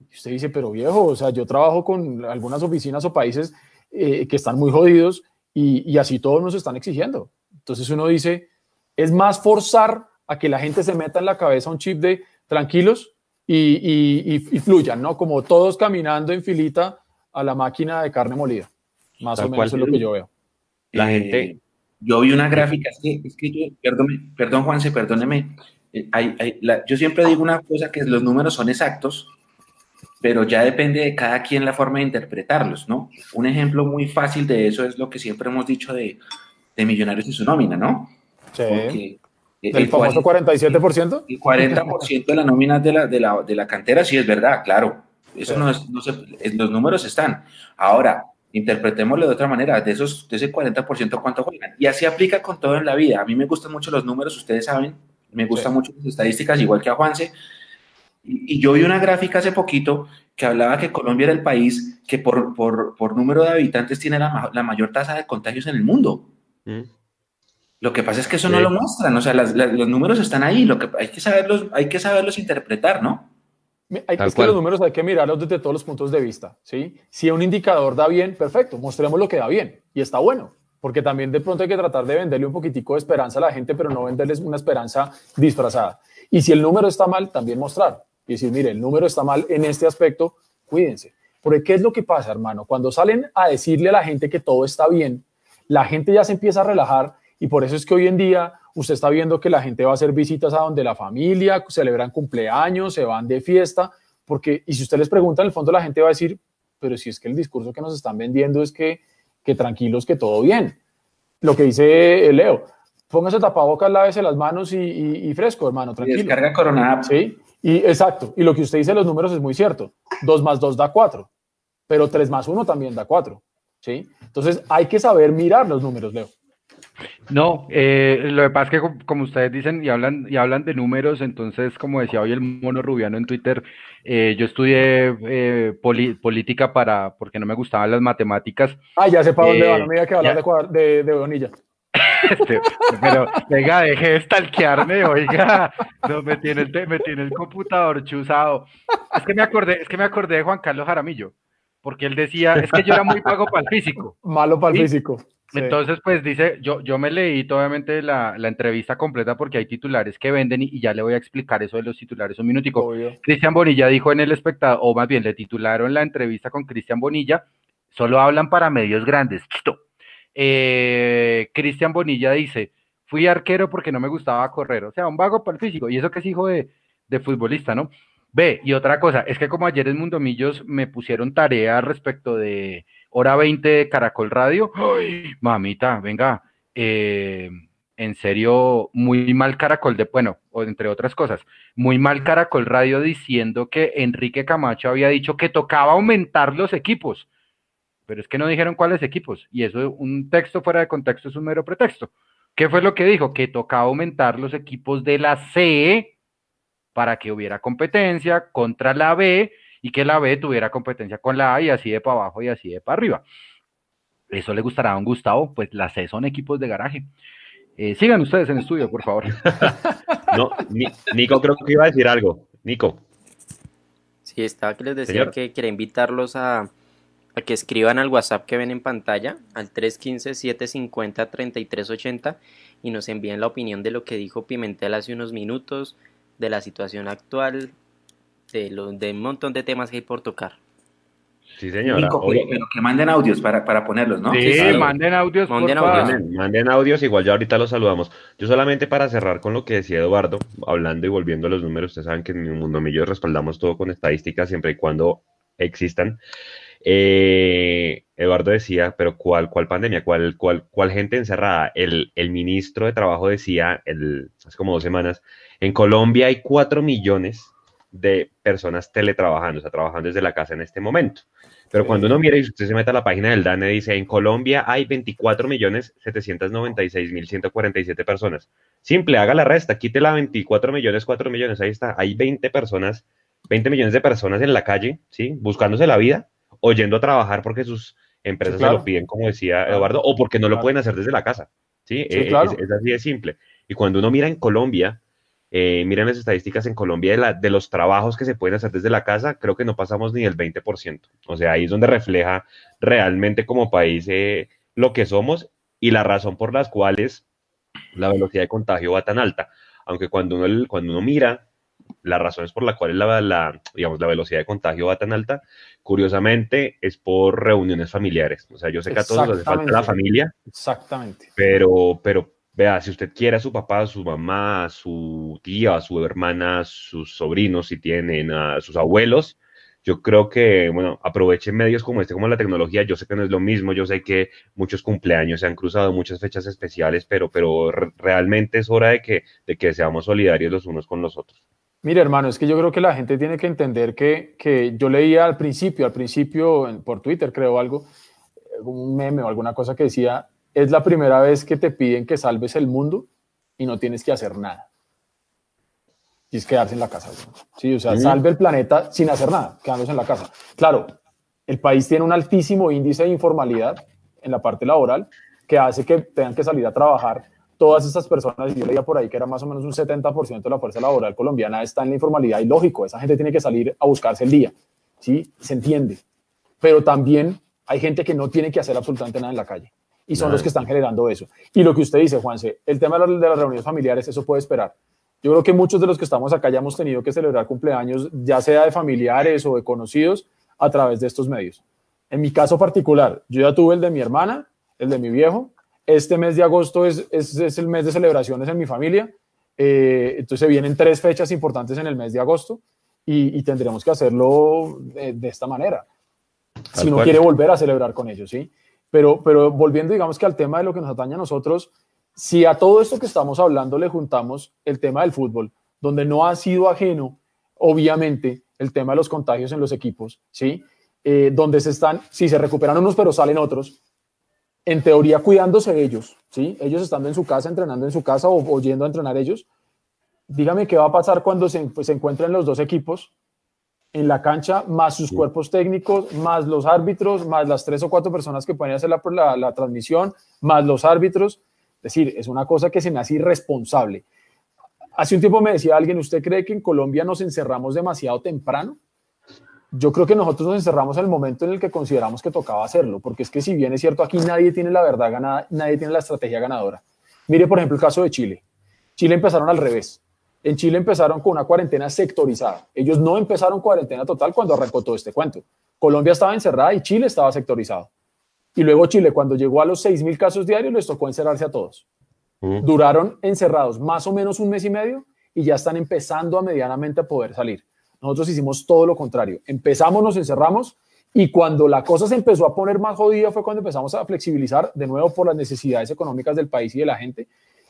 Speaker 6: Y usted dice, pero viejo, o sea, yo trabajo con algunas oficinas o países eh, que están muy jodidos y, así todos nos están exigiendo. Entonces uno dice, es más forzar a que la gente se meta en la cabeza un chip de tranquilos y, fluyan, ¿no? Como todos caminando en filita a la máquina de carne molida. Más o menos es lo que yo veo.
Speaker 5: La gente, eh, yo vi una gráfica, es que, es que yo, perdón, perdón Juanse, perdóneme, eh, yo siempre digo una cosa que los números son exactos, pero ya depende de cada quien la forma de interpretarlos, ¿no? Un ejemplo muy fácil de eso es lo que siempre hemos dicho de, de Millonarios y su nómina, ¿no?
Speaker 6: Sí. ¿El famoso 47%?
Speaker 5: El 40% de la nómina de la, de, la, de la cantera, sí es verdad, claro. Eso no es, no los números están. Ahora, interpretémoslo de otra manera, de, esos, de ese 40% cuánto juegan. Y así aplica con todo en la vida. A mí me gustan mucho los números, ustedes saben, me gustan mucho las estadísticas, igual que a Juanse. Y, yo vi una gráfica hace poquito que hablaba que Colombia era el país que por, por, por número de habitantes tiene la, la, mayor tasa de contagios en el mundo. Mm. Lo que pasa es que eso no lo muestran, o sea, los números están ahí, lo que hay que saberlos, hay que saberlos interpretar, ¿no?
Speaker 6: Hay, es que los números hay que mirarlos desde todos los puntos de vista, ¿sí? Si un indicador da bien, perfecto, mostremos lo que da bien y está bueno, porque también de pronto hay que tratar de venderle un poquitico de esperanza a la gente, pero no venderles una esperanza disfrazada. Y si el número está mal, también mostrar y decir, mire, el número está mal en este aspecto, cuídense. Porque ¿qué es lo que pasa, hermano? Cuando salen a decirle a la gente que todo está bien, la gente ya se empieza a relajar y por eso es que hoy en día usted está viendo que la gente va a hacer visitas a donde la familia, celebran cumpleaños, se van de fiesta, porque, y si usted les pregunta, en el fondo la gente va a decir, pero si es que el discurso que nos están vendiendo es que, que tranquilos, que todo bien. Lo que dice Leo, póngase tapabocas, lávese las manos y, y, fresco, hermano, tranquilo.
Speaker 5: Y descarga Corona
Speaker 6: Sí, y exacto. Y lo que usted dice de los números es muy cierto. 2 más 2 da 4, pero 3 más 1 también da 4. ¿sí? Entonces hay que saber mirar los números, Leo.
Speaker 1: No, eh, lo que pasa es que como ustedes dicen y hablan y hablan de números, entonces como decía hoy el mono rubiano en Twitter, eh, yo estudié eh, política para porque no me gustaban las matemáticas.
Speaker 6: Ah, ya sé para dónde va, no me diga que hablar de, de, Bonilla.
Speaker 1: Este, pero, venga, deje de stalkearme, oiga, no, me tiene el, me tiene el computador chuzado. Es que me acordé, es que me acordé de Juan Carlos Jaramillo, porque él decía, es que yo era muy pago para el físico.
Speaker 6: Malo para el físico.
Speaker 1: Entonces, pues dice, yo, yo me leí obviamente la, la, entrevista completa porque hay titulares que venden y, ya le voy a explicar eso de los titulares un minutico. Cristian Bonilla dijo en el espectador, o más bien le titularon la entrevista con Cristian Bonilla, solo hablan para medios grandes. Eh, Cristian Bonilla dice, fui arquero porque no me gustaba correr, o sea, un vago para el físico, y eso que es hijo de, de futbolista, ¿no? Ve, y otra cosa, es que como ayer en Mundomillos me pusieron tarea respecto de hora 20 de Caracol Radio. Ay, mamita, venga, eh, en serio, muy mal Caracol de, bueno, o entre otras cosas, muy mal Caracol Radio diciendo que Enrique Camacho había dicho que tocaba aumentar los equipos, pero es que no dijeron cuáles equipos, y eso, un texto fuera de contexto es un mero pretexto. ¿Qué fue lo que dijo? Que tocaba aumentar los equipos de la C para que hubiera competencia contra la B y que la B tuviera competencia con la A y así de para abajo y así de para arriba. Eso le gustará a un Gustavo, pues las C son equipos de garaje. Eh, sigan ustedes en estudio, por favor.
Speaker 3: no, Nico creo que iba a decir algo. Nico.
Speaker 4: Sí, estaba que les decía que quería invitarlos a, a, que escriban al WhatsApp que ven en pantalla, al 315-750-3380, y nos envíen la opinión de lo que dijo Pimentel hace unos minutos, de la situación actual, de, un montón de temas que hay por tocar.
Speaker 3: Sí, señora.
Speaker 5: pero que manden audios para, para ponerlos, ¿no?
Speaker 1: Sí, manden audios.
Speaker 3: Manden audios. Manden, audios, igual ya ahorita los saludamos. Yo solamente para cerrar con lo que decía Eduardo, hablando y volviendo a los números, ustedes saben que en mi mundo millo respaldamos todo con estadísticas siempre y cuando existan. Eh, Eduardo decía, pero ¿cuál, cuál pandemia? ¿Cuál, cuál, cuál gente encerrada? El, el ministro de Trabajo decía el, hace como dos semanas, en Colombia hay cuatro millones de personas teletrabajando, o sea, trabajando desde la casa en este momento. Pero cuando uno mira y usted se mete a la página del DANE, dice, en Colombia hay 24.796.147 personas. Simple, haga la resta, quítela 24 millones, 4 millones, ahí está. Hay 20 personas, 20 millones de personas en la calle, ¿sí? Buscándose la vida, o yendo a trabajar porque sus empresas se lo piden, como decía Eduardo, o porque no lo pueden hacer desde la casa, ¿sí? Eh, es así de simple. Y cuando uno mira en Colombia, eh, miren las estadísticas en Colombia de, los trabajos que se pueden hacer desde la casa, creo que no pasamos ni el 20%. O sea, ahí es donde refleja realmente como país eh, lo que somos y la razón por las cuales la velocidad de contagio va tan alta. Aunque cuando uno, cuando uno mira las razones por las cuales la, la, digamos, la velocidad de contagio va tan alta, curiosamente es por reuniones familiares. O sea, yo sé que a todos nos hace falta la familia.
Speaker 6: Exactamente.
Speaker 3: Pero, pero Vea, si usted quiere a su papá, a su mamá, a su tía, a su hermana, a sus sobrinos, si tienen, a sus abuelos, yo creo que, bueno, aprovechen medios como este, como la tecnología. Yo sé que no es lo mismo, yo sé que muchos cumpleaños se han cruzado, muchas fechas especiales, pero, pero realmente es hora de que, de que seamos solidarios los unos con los otros.
Speaker 6: Mire, hermano, es que yo creo que la gente tiene que entender que, que yo leía al principio, al principio por Twitter creo algo, un meme o alguna cosa que decía, es la primera vez que te piden que salves el mundo y no tienes que hacer nada. Y es quedarse en la casa. Sí, o sea, salve el planeta sin hacer nada, quedándose en la casa. Claro, el país tiene un altísimo índice de informalidad en la parte laboral que hace que tengan que salir a trabajar todas estas personas, yo leía por ahí que era más o menos un 70% de la fuerza laboral colombiana está en la informalidad y lógico, esa gente tiene que salir a buscarse el día, ¿sí? Se entiende. Pero también hay gente que no tiene que hacer absolutamente nada en la calle y son los que están generando eso. Y lo que usted dice, Juanse, el tema de las reuniones familiares, eso puede esperar. Yo creo que muchos de los que estamos acá ya hemos tenido que celebrar cumpleaños, ya sea de familiares o de conocidos, a través de estos medios. En mi caso particular, yo ya tuve el de mi hermana, el de mi viejo, este mes de agosto es, es, el mes de celebraciones en mi familia. Eh, entonces vienen tres fechas importantes en el mes de agosto y, tendremos que hacerlo de, esta manera. si no quiere volver a celebrar con ellos, ¿sí? Pero, pero volviendo, digamos que al tema de lo que nos atañe a nosotros, si a todo esto que estamos hablando le juntamos el tema del fútbol, donde no ha sido ajeno, obviamente, el tema de los contagios en los equipos, ¿sí? Eh, donde se están, si se recuperan unos pero salen otros, en teoría cuidándose ellos, ¿sí? Ellos estando en su casa, entrenando en su casa o, yendo a entrenar ellos. Dígame qué va a pasar cuando se, pues, se encuentren los dos equipos en la cancha, más sus cuerpos técnicos, más los árbitros, más las tres o cuatro personas que pueden hacer la, la, la transmisión, más los árbitros. Es decir, es una cosa que se me hace irresponsable. Hace un tiempo me decía alguien, ¿usted cree que en Colombia nos encerramos demasiado temprano? yo creo que nosotros nos encerramos en el momento en el que consideramos que tocaba hacerlo, porque es que si bien es cierto, aquí nadie tiene la verdad ganada, nadie tiene la estrategia ganadora. Mire, por ejemplo, el caso de Chile. Chile empezaron al revés. En Chile empezaron con una cuarentena sectorizada. Ellos no empezaron cuarentena total cuando arrancó todo este cuento. Colombia estaba encerrada y Chile estaba sectorizado. Y luego Chile, cuando llegó a los 6.000 casos diarios, les tocó encerrarse a todos. Duraron encerrados más o menos un mes y medio y ya están empezando a medianamente a poder salir. Nosotros hicimos todo lo contrario. Empezamos, nos encerramos y cuando la cosa se empezó a poner más jodida fue cuando empezamos a flexibilizar de nuevo por las necesidades económicas del país y de la gente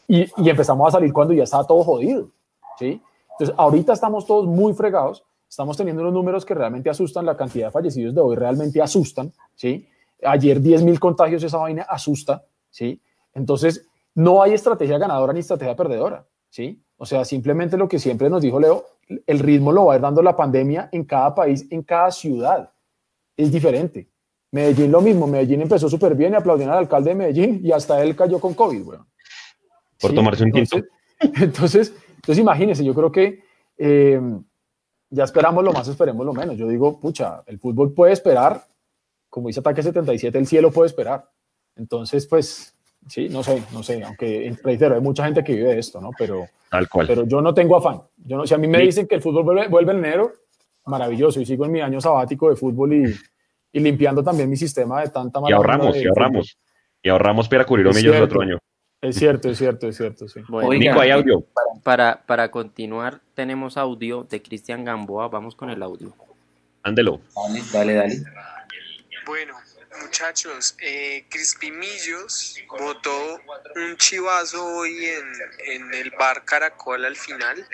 Speaker 6: y, empezamos a salir cuando ya estaba todo jodido. ¿Sí? Entonces, ahorita estamos todos muy fregados, estamos teniendo unos números que realmente asustan, la cantidad de fallecidos de hoy realmente asustan. ¿sí? Ayer 10.000 contagios, esa vaina asusta. ¿sí? Entonces, no hay estrategia ganadora ni estrategia perdedora. ¿sí? O sea, simplemente lo que siempre nos dijo Leo, el ritmo lo va a ir dando la pandemia en cada país, en cada ciudad. Es diferente. Medellín lo mismo, Medellín empezó súper bien y aplaudieron al alcalde de Medellín y hasta él cayó con COVID,
Speaker 3: Por tomarse un tinto.
Speaker 6: Entonces, entonces, imagínense, yo creo que eh, ya esperamos lo más, esperemos lo menos. Yo digo, pucha, el fútbol puede esperar, como dice Ataque 77, el cielo puede esperar. Entonces, pues, Sí, no sé, no sé, aunque reitero, hay mucha gente que vive esto, ¿no? Pero,
Speaker 3: Tal cual.
Speaker 6: pero yo no tengo afán. Yo no, si a mí me dicen que el fútbol vuelve, en enero, maravilloso, y sigo en mi año sabático de fútbol y, y limpiando también mi sistema de tanta
Speaker 3: mala Y ahorramos, y ahorramos. Y ahorramos para cubrir un millón el otro año.
Speaker 6: Es cierto, es cierto, es cierto, sí.
Speaker 3: Bueno, Nico, hay audio.
Speaker 4: Para, para continuar, tenemos audio de Cristian Gamboa. Vamos con el audio.
Speaker 3: Ándelo.
Speaker 5: Dale, dale, dale.
Speaker 7: Bueno, Muchachos, eh, Crispimillos votó un chivazo hoy en, en, el bar Caracol al final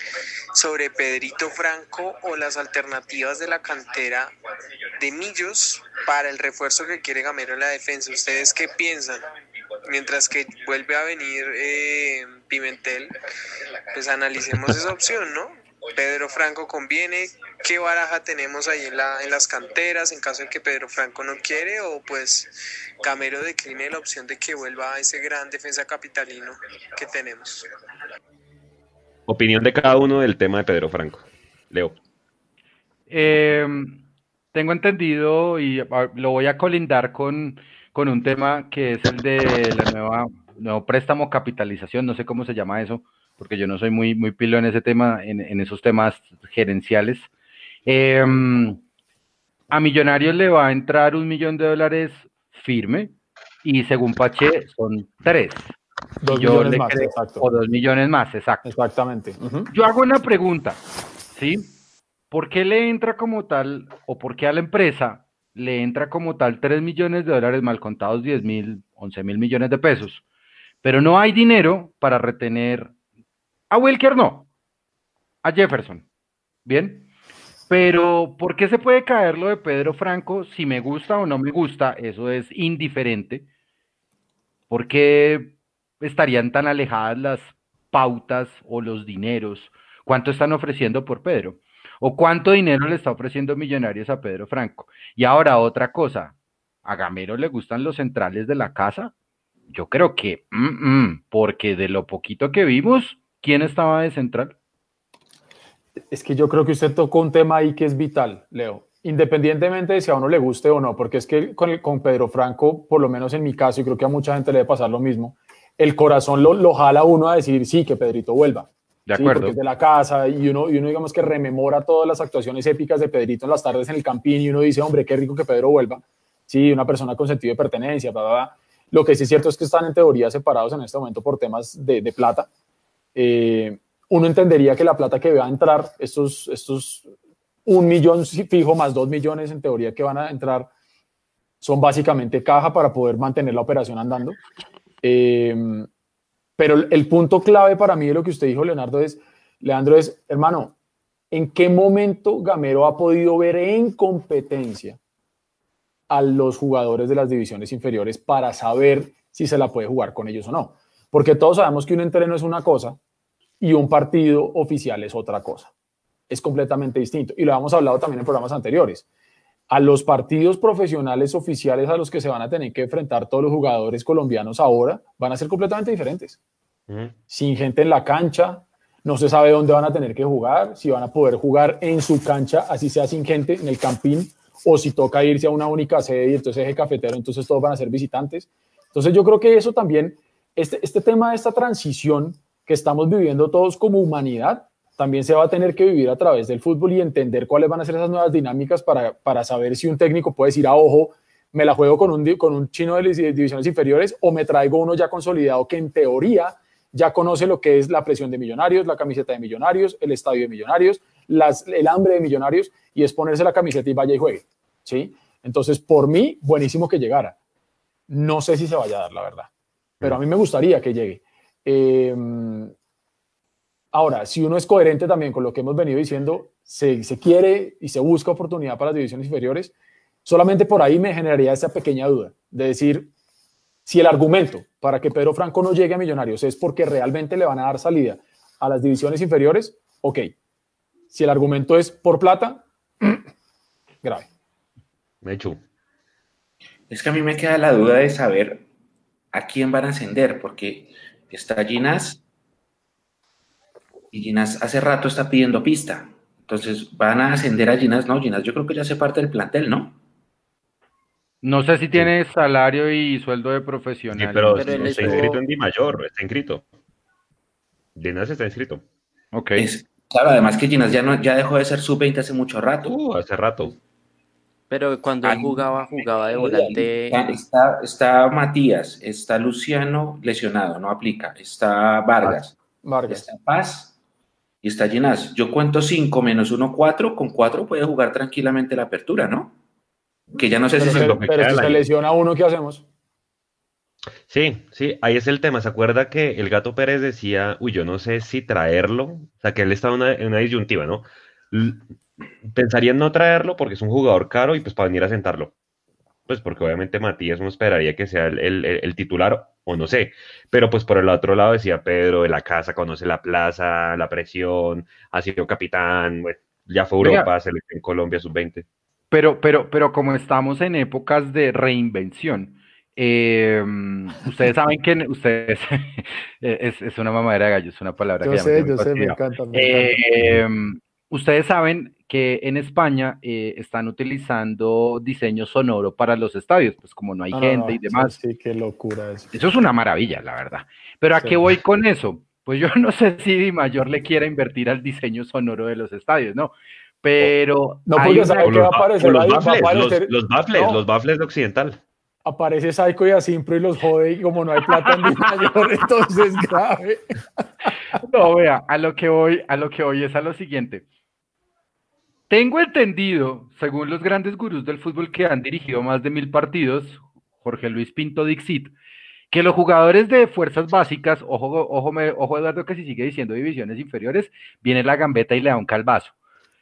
Speaker 7: sobre Pedrito Franco o las alternativas de la cantera de Millos para el refuerzo que quiere Gamero en la defensa. ¿Ustedes qué piensan? Mientras que vuelve a venir eh, Pimentel, pues analicemos esa opción, ¿no? Pedro Franco conviene, qué baraja tenemos ahí en, la, en las canteras en caso de que Pedro Franco no quiere o pues Camero decline la opción de que vuelva a ese gran defensa capitalino que tenemos.
Speaker 3: Opinión de cada uno del tema de Pedro Franco. Leo.
Speaker 1: Eh, tengo entendido y lo voy a colindar con, con un tema que es el de la nueva nuevo préstamo capitalización, no sé cómo se llama eso, porque yo no soy muy, muy pilo en ese tema, en, esos temas gerenciales. Em, a Millonarios le va a entrar un millón de dólares firme y según Pache son tres.
Speaker 6: Dos millones más, exacto.
Speaker 1: O dos millones más, exacto.
Speaker 6: Exactamente.
Speaker 1: Yo hago una pregunta, ¿sí? ¿Por qué le entra como tal, o por qué a la empresa le entra como tal tres millones de dólares mal contados, 10 mil, 11 mil millones de pesos? Pero no hay dinero para retener a Wilker, no, a Jefferson. Bien. Pero, ¿por qué se puede caer lo de Pedro Franco? Si me gusta o no me gusta, eso es indiferente. ¿Por qué estarían tan alejadas las pautas o los dineros? ¿Cuánto están ofreciendo por Pedro? ¿O cuánto dinero le está ofreciendo Millonarios a Pedro Franco? Y ahora otra cosa, ¿a Gamero le gustan los centrales de la casa? Yo creo que, porque de lo poquito que vimos, ¿quién estaba de central?
Speaker 6: Es que yo creo que usted tocó un tema ahí que es vital, Leo, independientemente de si a uno le guste o no, porque es que con, Pedro Franco, por lo menos en mi caso, y creo que a mucha gente le debe pasar lo mismo, el corazón lo, lo jala uno a decir, sí, que Pedrito vuelva.
Speaker 1: De acuerdo.
Speaker 6: porque es de la casa y uno, y uno, digamos que rememora todas las actuaciones épicas de Pedrito en las tardes en el Campín y uno dice, hombre, qué rico que Pedro vuelva. Sí, una persona con sentido de pertenencia, bla, bla, bla. Lo que sí es cierto es que están en teoría separados en este momento por temas de, de plata. Eh, uno entendería que la plata que va a entrar, estos, estos un millón fijo más dos millones en teoría que van a entrar, son básicamente caja para poder mantener la operación andando. Eh, pero el punto clave para mí de lo que usted dijo, Leonardo, es, Leandro, es, hermano, ¿en qué momento Gamero ha podido ver en competencia a los jugadores de las divisiones inferiores para saber si se la puede jugar con ellos o no? Porque todos sabemos que un entreno es una cosa y un partido oficial es otra cosa. Es completamente distinto. Y lo hemos hablado también en programas anteriores. A los partidos profesionales oficiales a los que se van a tener que enfrentar todos los jugadores colombianos ahora van a ser completamente diferentes sin gente en la cancha, no se sabe dónde van a tener que jugar, si van a poder jugar en su cancha, así sea sin gente, en el campín, o si toca irse a una única sede y entonces eje cafetero, entonces todos van a ser visitantes. Entonces yo creo que eso también, este, este tema de esta transición que estamos viviendo todos como humanidad, también se va a tener que vivir a través del fútbol y entender cuáles van a ser esas nuevas dinámicas para, para saber si un técnico puede decir, a ah, ojo, me la juego con un, con un chino de divisiones inferiores o me traigo uno ya consolidado que en teoría ya conoce lo que es la presión de millonarios, la camiseta de millonarios, el estadio de millonarios, el hambre de millonarios y es ponerse la camiseta y vaya y juegue. ¿sí? Entonces, por mí, buenísimo que llegara. No sé si se vaya a dar, la verdad, pero a mí me gustaría que llegue. Em, ahora, si uno es coherente también con lo que hemos venido diciendo, se, se quiere y se busca oportunidad para las divisiones inferiores, solamente por ahí me generaría esa pequeña duda de decir, si el argumento para que Pedro Franco no llegue a Millonarios es porque realmente le van a dar salida a las divisiones inferiores, ok. Si el argumento es por plata, grave.
Speaker 3: Me hecho.
Speaker 5: Es que a mí me queda la duda de saber a quién van a ascender, porque está Ginás y Ginás hace rato está pidiendo pista. Entonces, ¿van a ascender a Ginás? No, Ginás yo creo que ya hace parte del plantel, ¿no?
Speaker 1: No sé si tiene salario y sueldo de profesional.
Speaker 3: Sí, pero, está inscrito en Di Mayor, está inscrito. Ginás está inscrito.
Speaker 1: Ok.
Speaker 5: claro, además que Ginás ya, no, ya dejó de ser sub-20 hace mucho rato.
Speaker 3: Uh, hace rato.
Speaker 4: Pero cuando él jugaba, jugaba de volante.
Speaker 5: Está, está, Matías, está Luciano lesionado, no aplica. Está Vargas,
Speaker 6: Vargas.
Speaker 5: está Paz y está Ginás. Yo cuento 5 menos 1, 4. Con 4 puede jugar tranquilamente la apertura, ¿no? que ya no sé
Speaker 6: pero
Speaker 5: si
Speaker 6: se, lo Pero si se lesiona uno, ¿qué hacemos?
Speaker 3: Sí, sí, ahí es el tema. ¿Se acuerda que el Gato Pérez decía, uy, yo no sé si traerlo? O sea, que él estaba en una, disyuntiva, ¿no? pensaría en no traerlo porque es un jugador caro y pues para venir a sentarlo. Pues porque obviamente Matías no esperaría que sea el, titular o no sé. Pero pues por el otro lado decía Pedro de la casa, conoce la plaza, la presión, ha sido capitán, ya fue Europa, se le en Colombia sub-20.
Speaker 1: Pero, pero, pero como estamos en épocas de reinvención, eh, ustedes saben que ustedes es, es, una mamadera de gallo, es una palabra
Speaker 6: yo
Speaker 1: que
Speaker 6: sé, yo sé, me encanta.
Speaker 1: Eh, ustedes saben que en España eh, están utilizando diseño sonoro para los estadios, pues como no hay ah, gente y demás.
Speaker 6: Sí, qué locura
Speaker 1: eso. Eso es una maravilla, la verdad. Pero ¿a qué voy con eso? Pues yo no sé si Di Mayor le quiera invertir al diseño sonoro de los estadios, ¿no. Pero.
Speaker 6: No, porque sabe que va a aparecer.
Speaker 3: Los baffles, los, baffles, los baffles de Occidental.
Speaker 6: Aparece Psycho y Asimpro y los jode y como no hay plata en mayor, entonces grave.
Speaker 1: No, vea, a lo que voy, a lo que voy es a lo siguiente. Tengo entendido, según los grandes gurús del fútbol que han dirigido más de mil partidos, Jorge Luis Pinto Dixit, que los jugadores de fuerzas básicas, ojo, ojo, ojo Eduardo que si sigue diciendo divisiones inferiores, viene la gambeta y le da un calvazo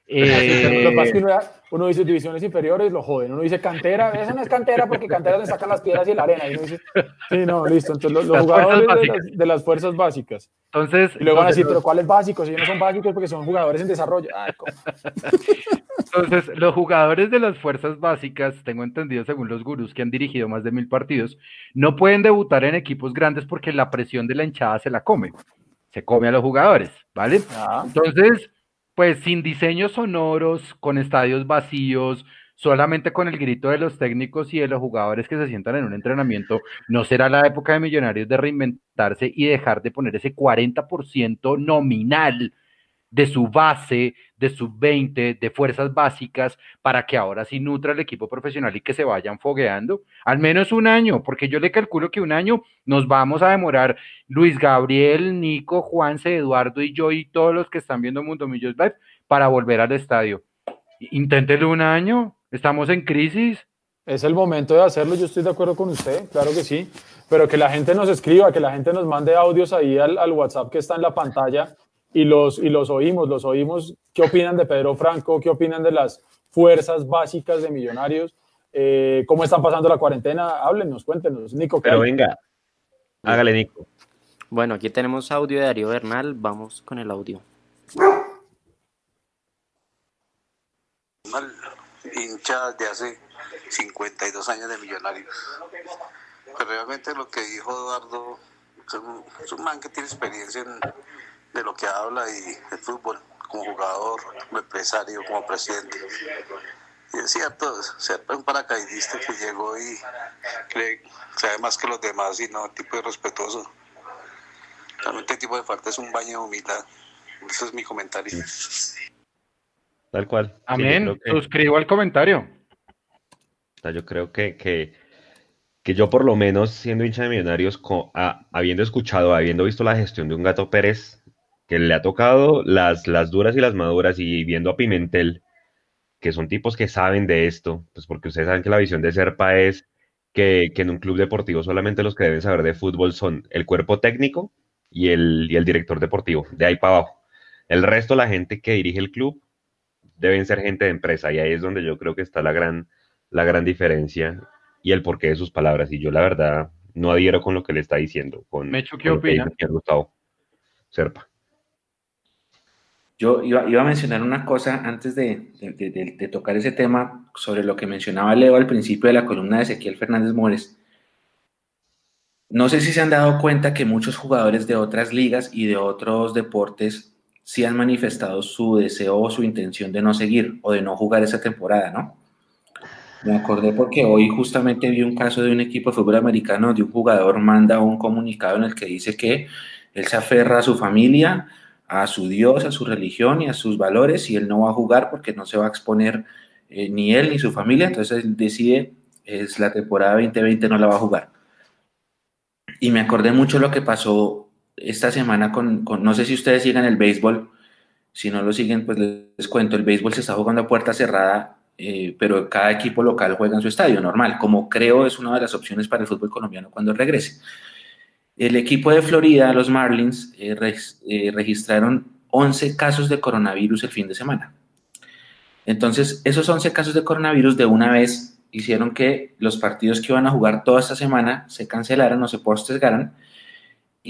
Speaker 6: Eh, uno, dice divisiones inferiores, lo joden. Uno dice cantera, eso no es cantera porque cantera le sacan las piedras y la arena. Y uno dice, sí, no, listo. Entonces, los, jugadores de las, fuerzas básicas.
Speaker 1: Entonces,
Speaker 6: y luego van a decir, pero ¿cuáles básicos? Ellos no son básicos porque son jugadores en desarrollo.
Speaker 1: Entonces, los jugadores de las fuerzas básicas, tengo entendido según los gurús que han dirigido más de mil partidos, no pueden debutar en equipos grandes porque la presión de la hinchada se la come. Se come a los jugadores, ¿vale? Ah. Entonces, pues sin diseños sonoros, con estadios vacíos, solamente con el grito de los técnicos y de los jugadores que se sientan en un entrenamiento, no será la época de Millonarios de reinventarse y dejar de poner ese 40% nominal de su base, de sub-20, de fuerzas básicas, para que ahora sí nutra el equipo profesional y que se vayan fogueando, al menos un año, porque yo le calculo que un año nos vamos a demorar Luis Gabriel, Nico, Juanse, Eduardo y yo y todos los que están viendo Mundo Millos Live para volver al estadio. Inténtelo un año, estamos en crisis.
Speaker 6: Es el momento de hacerlo, yo estoy de acuerdo con usted, claro que sí, pero que la gente nos escriba, que la gente nos mande audios ahí al WhatsApp que está en la pantalla y los, y los oímos, los oímos. ¿Qué opinan de Pedro Franco? ¿Qué opinan de las fuerzas básicas de Millonarios? Eh, ¿Cómo están pasando la cuarentena? Háblenos, cuéntenos. Nico,
Speaker 3: Pero venga, hágale, Nico.
Speaker 4: Bueno, aquí tenemos audio de Darío Bernal. Vamos con el audio.
Speaker 8: hincha de hace 52 años de Millonarios. Pero realmente lo que dijo Eduardo es un man que tiene experiencia en de lo que habla y el fútbol como jugador, como empresario, como presidente. Y es cierto, ser un paracaidista que llegó y cree, sabe más que los demás y no tipo de respetuoso. Realmente el tipo de falta es un baño de humildad. Ese es mi comentario.
Speaker 3: Tal cual.
Speaker 1: Amén. Suscribo al comentario.
Speaker 3: Yo creo que, que, que, yo por lo menos siendo hincha de millonarios, habiendo escuchado, habiendo visto la gestión de un gato Pérez, que le ha tocado las, las duras y las maduras y viendo a Pimentel, que son tipos que saben de esto, pues porque ustedes saben que la visión de Serpa es que, en un club deportivo solamente los que deben saber de fútbol son el cuerpo técnico y el, y el director deportivo, de ahí para abajo. El resto, la gente que dirige el club, deben ser gente de empresa y ahí es donde yo creo que está la gran, la gran diferencia y el porqué de sus palabras. Y yo la verdad no adhiero con lo que le está diciendo. Con,
Speaker 1: Mecho, ¿qué opina?
Speaker 3: Gustavo Serpa.
Speaker 5: Yo iba, a mencionar una cosa antes de, tocar ese tema sobre lo que mencionaba Leo al principio de la columna de Ezequiel Fernández Mores. No sé si se han dado cuenta que muchos jugadores de otras ligas y de otros deportes sí han manifestado su deseo o su intención de no seguir o de no jugar esa temporada, ¿no? Me acordé porque hoy justamente vi un caso de un equipo de fútbol americano de un jugador manda un comunicado en el que dice que él se aferra a su familia, a su Dios, a su religión y a sus valores y él no va a jugar porque no se va a exponer eh, ni él ni su familia, entonces decide, es la temporada 2020 no la va a jugar. Y me acordé mucho lo que pasó esta semana con, no sé si ustedes sigan el béisbol, si no lo siguen, pues les cuento, el béisbol se está jugando a puerta cerrada, eh, pero cada equipo local juega en su estadio, normal, como creo es una de las opciones para el fútbol colombiano cuando regrese. El equipo de Florida, los Marlins, eh, eh, registraron 11 casos de coronavirus el fin de semana. Entonces, esos 11 casos de coronavirus de una vez hicieron que los partidos que iban a jugar toda esta semana se cancelaran o se postergaran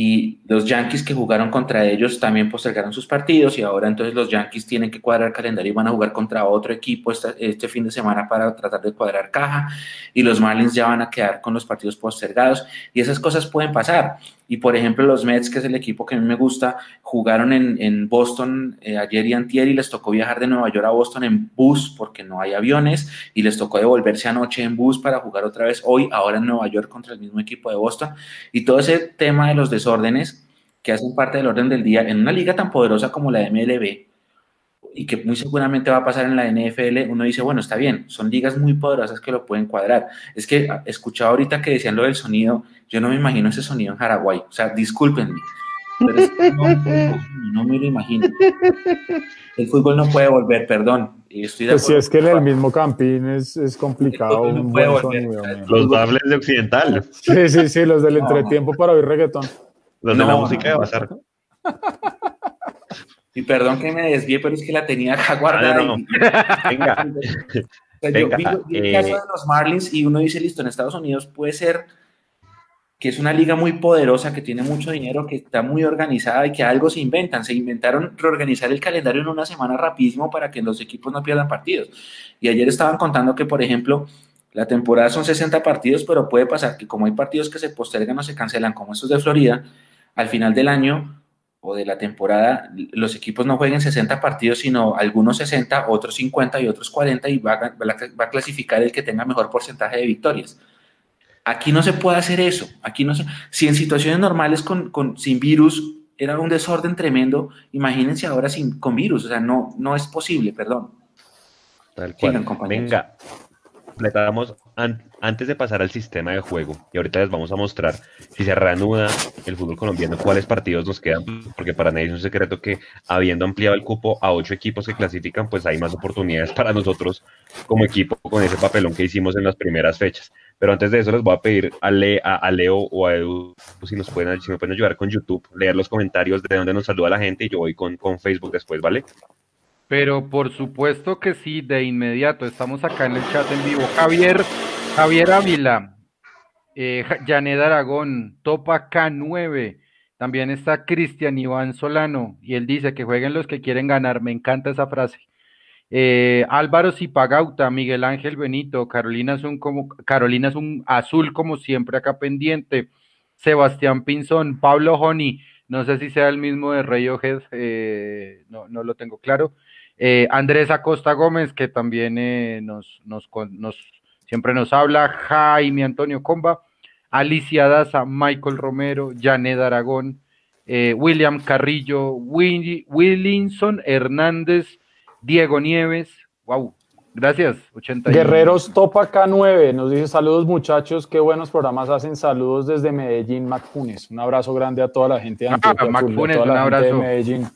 Speaker 5: y los Yankees que jugaron contra ellos también postergaron sus partidos y ahora entonces los Yankees tienen que cuadrar calendario y van a jugar contra otro equipo este, fin de semana para tratar de cuadrar caja y los Marlins ya van a quedar con los partidos postergados y esas cosas pueden pasar. Y por ejemplo, los Mets, que es el equipo que a mí me gusta, jugaron en, Boston eh, ayer y antier y les tocó viajar de Nueva York a Boston en bus porque no hay aviones y les tocó devolverse anoche en bus para jugar otra vez hoy, ahora en Nueva York contra el mismo equipo de Boston. Y todo ese tema de los desórdenes que hacen parte del orden del día en una liga tan poderosa como la MLB, y que muy seguramente va a pasar en la NFL, uno dice, bueno, está bien, son ligas muy poderosas que lo pueden cuadrar. Es que ah, escuchaba ahorita que decían lo del sonido, yo no me imagino ese sonido en Paraguay, o sea, discúlpenme, pero no, me lo imagino. El fútbol no puede volver, perdón.
Speaker 6: Estoy pues si es que en el mismo Campín es, es complicado. Un buen
Speaker 3: sonido, los bables de Occidental.
Speaker 6: Sí, sí, sí, los del entretiempo para oír reggaetón.
Speaker 3: Los de la música de Bazar.
Speaker 5: Y perdón que me desvíe, pero es que la tenía acá guardada. Venga. Venga, yo vi, el caso eh, de los Marlins y uno dice, listo, en Estados Unidos puede ser que es una liga muy poderosa, que tiene mucho dinero, que está muy organizada y que algo se inventan. Se inventaron reorganizar el calendario en una semana rapidísimo para que los equipos no pierdan partidos. Y ayer estaban contando que, por ejemplo, la temporada son 60 partidos, pero puede pasar que como hay partidos que se postergan o se cancelan, como estos de Florida, al final del año o de la temporada, los equipos no jueguen 60 partidos, sino algunos 60, otros 50 y otros 40 y va a, va a clasificar el que tenga mejor porcentaje de victorias. Aquí no se puede hacer eso. Aquí no si en situaciones normales con, con, sin virus era un desorden tremendo, imagínense ahora sin, con virus. O sea, no, no es posible, perdón.
Speaker 3: Tal cual. Venga, antes de pasar al sistema de juego, y ahorita les vamos a mostrar si se reanuda el fútbol colombiano, cuáles partidos nos quedan, porque para nadie es un secreto que habiendo ampliado el cupo a ocho equipos que clasifican, pues hay más oportunidades para nosotros como equipo con ese papelón que hicimos en las primeras fechas. Pero antes de eso les voy a pedir a, a, Leo o a Edu si, nos pueden ayudar con YouTube, leer los comentarios de donde nos saluda la gente y yo voy con, con Facebook después, ¿vale?
Speaker 1: Pero por supuesto que sí, de inmediato. Estamos acá en el chat en vivo. Javier, Javier Ávila, eh, Janet Aragón, Topa K9. También está Cristian Iván Solano y él dice que jueguen los que quieren ganar. Me encanta esa frase. Eh, Álvaro Zipagauta, Miguel Ángel Benito, Carolina es un como Carolina es un azul como siempre acá pendiente. Sebastián Pinzón, Pablo Joni, no sé si sea el mismo de Radiohead, eh, no, no lo tengo claro. Eh, Andrés Acosta Gómez, que también eh, nos, nos, nos, siempre nos habla, Jaime Antonio Comba, Alicia Daza, Michael Romero, Janet Aragón, eh, William Carrillo, Willinson Hernández, Diego Nieves, wow, gracias.
Speaker 6: 80 Guerreros Topa K9 nos dice saludos muchachos, qué buenos programas hacen, saludos desde Medellín, Mac Un abrazo grande a toda la gente de ah,
Speaker 1: Antioquia, un abrazo. De
Speaker 6: Medellín.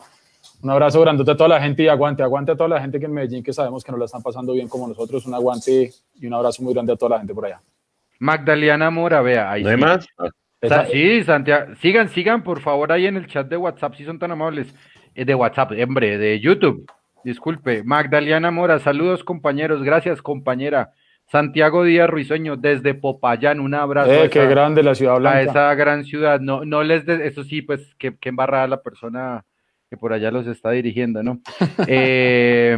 Speaker 6: Un abrazo grande a toda la gente y aguante, aguante a toda la gente que en Medellín que sabemos que no la están pasando bien como nosotros. Un aguante y un abrazo muy grande a toda la gente por allá.
Speaker 1: Magdalena Mora, vea, ahí.
Speaker 3: ¿No hay más?
Speaker 1: sí, Santiago. Sigan, sigan, por favor, ahí en el chat de WhatsApp, si son tan amables. Eh, de WhatsApp, hombre, de YouTube. Disculpe. Magdalena Mora, saludos, compañeros. Gracias, compañera. Santiago Díaz Ruiseño, desde Popayán, un abrazo.
Speaker 6: Eh, qué grande la ciudad blanca.
Speaker 1: A esa gran ciudad. No, no les, de, eso sí, pues, que, que embarrada la persona que por allá los está dirigiendo, ¿no? eh,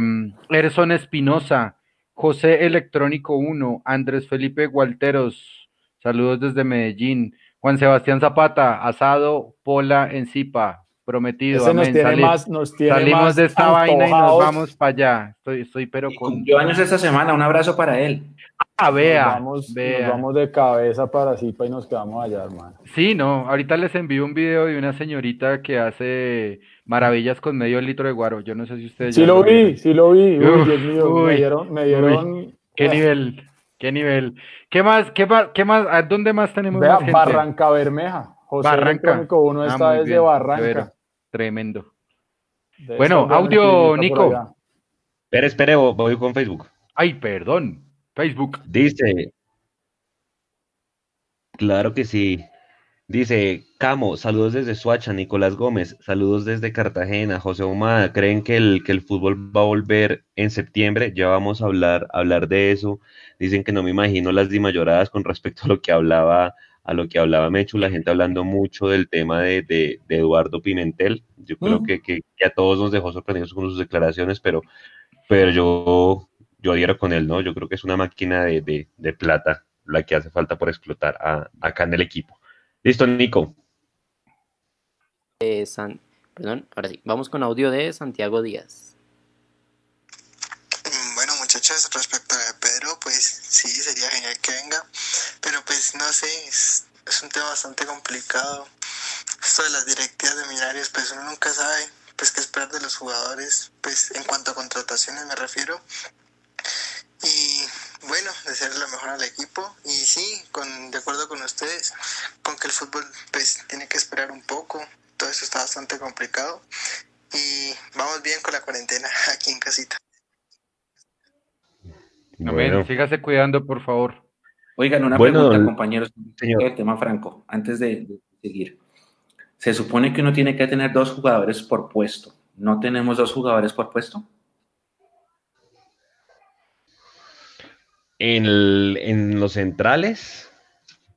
Speaker 1: Erson Espinosa, José Electrónico 1, Andrés Felipe Gualteros, saludos desde Medellín, Juan Sebastián Zapata, asado, pola en Zipa, prometido.
Speaker 6: Nos tiene más, nos tiene
Speaker 1: salimos de esta vaina y nos vamos para allá. Estoy, estoy pero con.
Speaker 5: Cumplió años esta semana, un abrazo para él.
Speaker 1: Ah, vea,
Speaker 6: nos vamos, de cabeza para Zipa y nos quedamos allá, hermano.
Speaker 1: Sí, no, ahorita les envío un video de una señorita que hace maravillas con medio litro de guaro. Yo no sé si ustedes.
Speaker 6: Sí lo vi, sí lo vi. Uy, Dios mío, me dieron. Me dieron
Speaker 1: qué nivel, qué nivel. ¿Qué más, qué más, qué más? ¿A dónde más tenemos
Speaker 6: Vea, Barranca Bermeja. José Barranca. Uno ah, está desde Barranca.
Speaker 1: Tremendo. bueno, audio, Nico.
Speaker 3: Espera, espere, voy con Facebook.
Speaker 1: Ay, perdón. Facebook.
Speaker 3: Dice. Claro que sí. Dice, Camo, saludos desde Suacha, Nicolás Gómez, saludos desde Cartagena, José Humada, ¿creen que el, que el fútbol va a volver en septiembre? Ya vamos a hablar, hablar de eso. Dicen que no me imagino las dimayoradas con respecto a lo que hablaba, a lo que hablaba Mechu, la gente hablando mucho del tema de, de, Eduardo Pimentel. Yo creo que, que, a todos nos dejó sorprendidos con sus declaraciones, pero, pero yo, yo adhiero con él, ¿no? Yo creo que es una máquina de, de plata la que hace falta por explotar a, acá en el equipo. Listo, Nico.
Speaker 4: Eh, San... Perdón, ahora sí, vamos con audio de Santiago Díaz.
Speaker 7: Mm, bueno, muchachos, respecto a Pedro, pues sí, sería genial que venga, pero pues no sé, es, un tema bastante complicado. Esto de las directivas de Millonarios, pues uno nunca sabe pues qué esperar de los jugadores, pues en cuanto a contrataciones me refiero. Y bueno, desearle lo mejor al equipo y sí, con, de acuerdo con ustedes, con que el fútbol pues tiene que esperar un poco, todo eso está bastante complicado y vamos bien con la cuarentena aquí en casita.
Speaker 1: Bueno. sígase cuidando, por favor.
Speaker 5: Oigan, una pregunta, compañeros, señor. el tema franco, antes de, seguir. Se supone que uno tiene que tener dos jugadores por puesto, ¿no tenemos dos jugadores por puesto?
Speaker 3: En, los centrales,